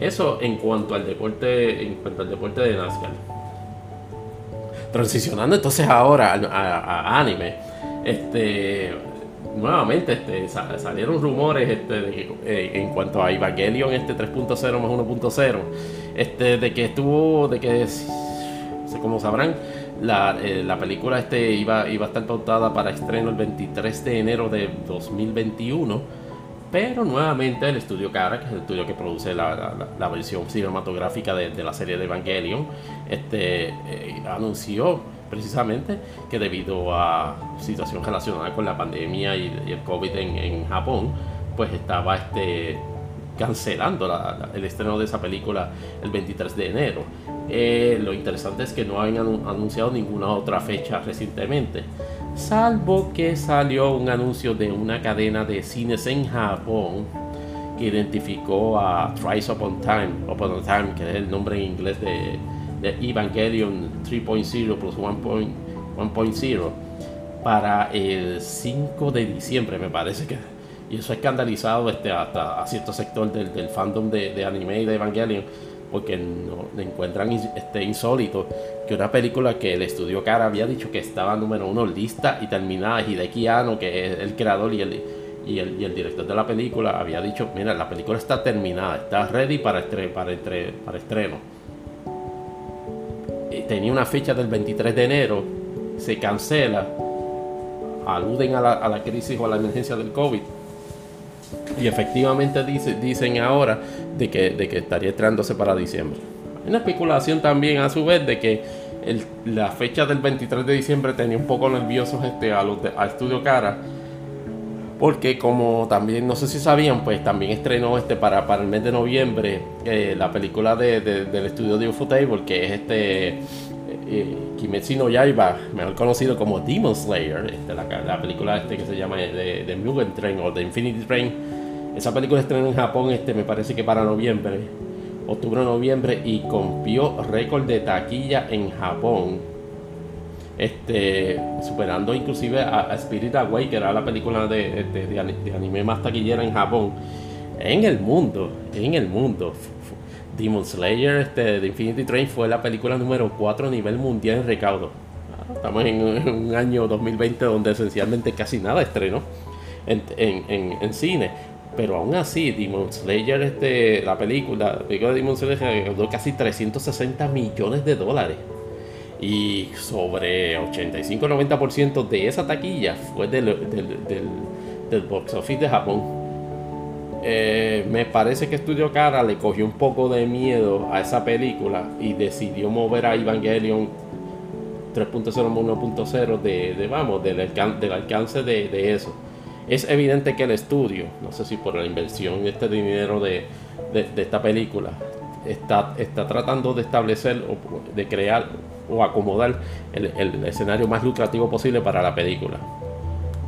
Eso en cuanto al deporte, en cuanto al deporte de NASCAR. Transicionando entonces ahora a, anime, este, nuevamente este, sa- salieron rumores este, de eh, en cuanto a Evangelion este 3.0 más 1.0, este, de que estuvo, de que, como sabrán, la, eh, la película este iba, iba a estar pautada para estreno el 23 de enero de 2021. Pero nuevamente el estudio Cara, que es el estudio que produce la, la- la versión cinematográfica de, de la serie de Evangelion, este, eh, anunció precisamente que debido a situación relacionada con la pandemia y, y el COVID en, en Japón, pues estaba este, cancelando la- la- el estreno de esa película el 23 de enero. Eh, lo interesante es que no han anu- anunciado ninguna otra fecha recientemente, salvo que salió un anuncio de una cadena de cines en Japón que identificó a Thrice Upon Time, Upon a Time, que es el nombre en inglés de, de Evangelion 3.0 plus 1.0 1.0 para el 5 de diciembre, me parece que. Y eso ha escandalizado este, hasta a cierto sector del, del fandom de, de anime y de Evangelion, porque no, le encuentran este, insólito que una película que el estudio Cara había dicho que estaba número uno lista y terminada, Hideki Anno, que es el creador y el, y el, y el director de la película había dicho, mira, la película está terminada, está ready para, estre- para, entre- para estreno. Tenía una fecha del 23 de enero, se cancela, aluden a la, a la crisis o a la emergencia del COVID. Y efectivamente dice, dicen ahora de que, de que estaría estrenándose para diciembre. Hay una especulación también a su vez de que el- la fecha del 23 de diciembre tenía un poco nerviosos este, a Estudio Cara. Porque como también, no sé si sabían, pues también estrenó este para, para el mes de noviembre eh, la película de, de- del estudio de Ufotable, que es este eh, Kimetsu no Yaiba, mejor conocido como Demon Slayer, este, la, la película este que se llama de, de Mugen Train o de Infinity Train. Esa película estrenó en Japón, este, me parece que para noviembre, octubre noviembre, y rompió récord de taquilla en Japón este, superando inclusive a, a Spirit Away, que era la película de, de- de ani- de anime más taquillera en Japón, en el mundo, en el mundo. Demon Slayer este, de Infinity Train fue la película número 4 a nivel mundial en recaudo. Ah, Estamos en un año 2020 donde esencialmente casi nada estrenó en, en- en- en cine. Pero aún así, Demon Slayer, este, la película, la película de Demon Slayer recaudó casi 360 millones de dólares. Y sobre 85-90% de esa taquilla fue del, del, del- box office de Japón. Eh, me parece que Studio Cara le cogió un poco de miedo a esa película y decidió mover a Evangelion 3.0 1.0 de, de, vamos, del, alcan- del alcance de eso. Es evidente que el estudio, no sé si por la inversión de este dinero de, de- esta película, está, está tratando de establecer o de crear o acomodar el, el escenario más lucrativo posible para la película.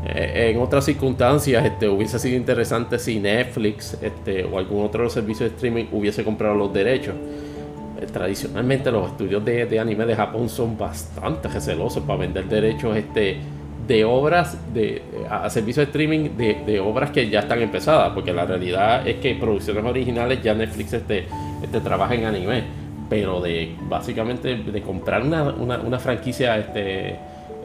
Eh, en otras circunstancias este, hubiese sido interesante si Netflix este, o algún otro servicio de streaming hubiese comprado los derechos. Eh, tradicionalmente los estudios de, de anime de Japón son bastante recelosos para vender derechos este, de obras de, a, servicio de streaming de, de obras que ya están empezadas, porque la realidad es que producciones originales ya Netflix este, este, trabaja en anime, pero de básicamente de comprar una, una, una franquicia este,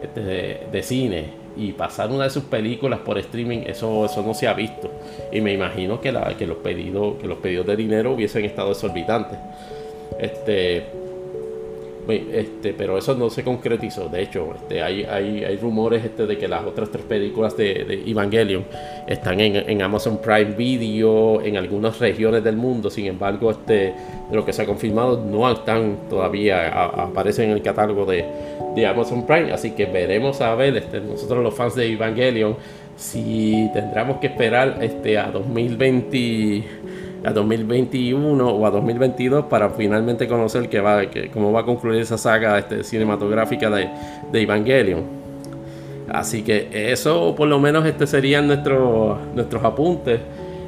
este, de, de cine y pasar una de sus películas por streaming, eso, eso no se ha visto. Y me imagino que, la, que, los pedidos, que los pedidos de dinero hubiesen estado exorbitantes. Este, Oye, Este, pero eso no se concretizó. De hecho, este, hay, rumores este, de que las otras tres películas de, de Evangelion están en, Amazon Prime Video en algunas regiones del mundo. Sin embargo, este, de lo que se ha confirmado, no están todavía, aparecen en el catálogo de, Amazon Prime. Así que veremos a ver, este, nosotros los fans de Evangelion, si tendremos que esperar a 2020 a 2021 o a 2022 para finalmente conocer que va, que, cómo va a concluir esa saga este, cinematográfica de, de Evangelion. Así que eso por lo menos este serían nuestros nuestros apuntes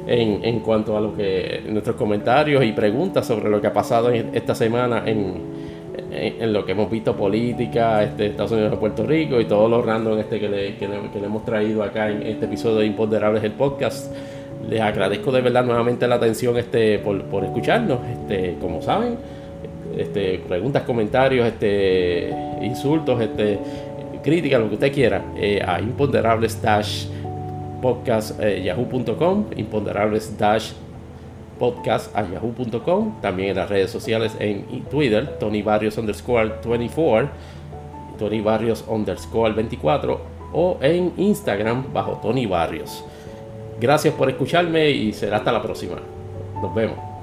en, en cuanto a lo que nuestros comentarios y preguntas sobre lo que ha pasado en esta semana en, en, lo que hemos visto política, este, Estados Unidos y Puerto Rico y todo lo random este que le, que le- que le hemos traído acá en este episodio de Imponderables el podcast. Les agradezco de verdad nuevamente la atención este, por, por escucharnos. Este, como saben, este, preguntas, comentarios, este, insultos, este, críticas, lo que usted quiera, eh, a imponderables podcast eh, yahoo.com, imponderables podcast a yahoo.com, también en las redes sociales en Twitter, Tony Barrios underscore 24, Tony Barrios underscore 24 o en Instagram bajo Tony Barrios. Gracias por escucharme y será hasta la próxima. Nos vemos.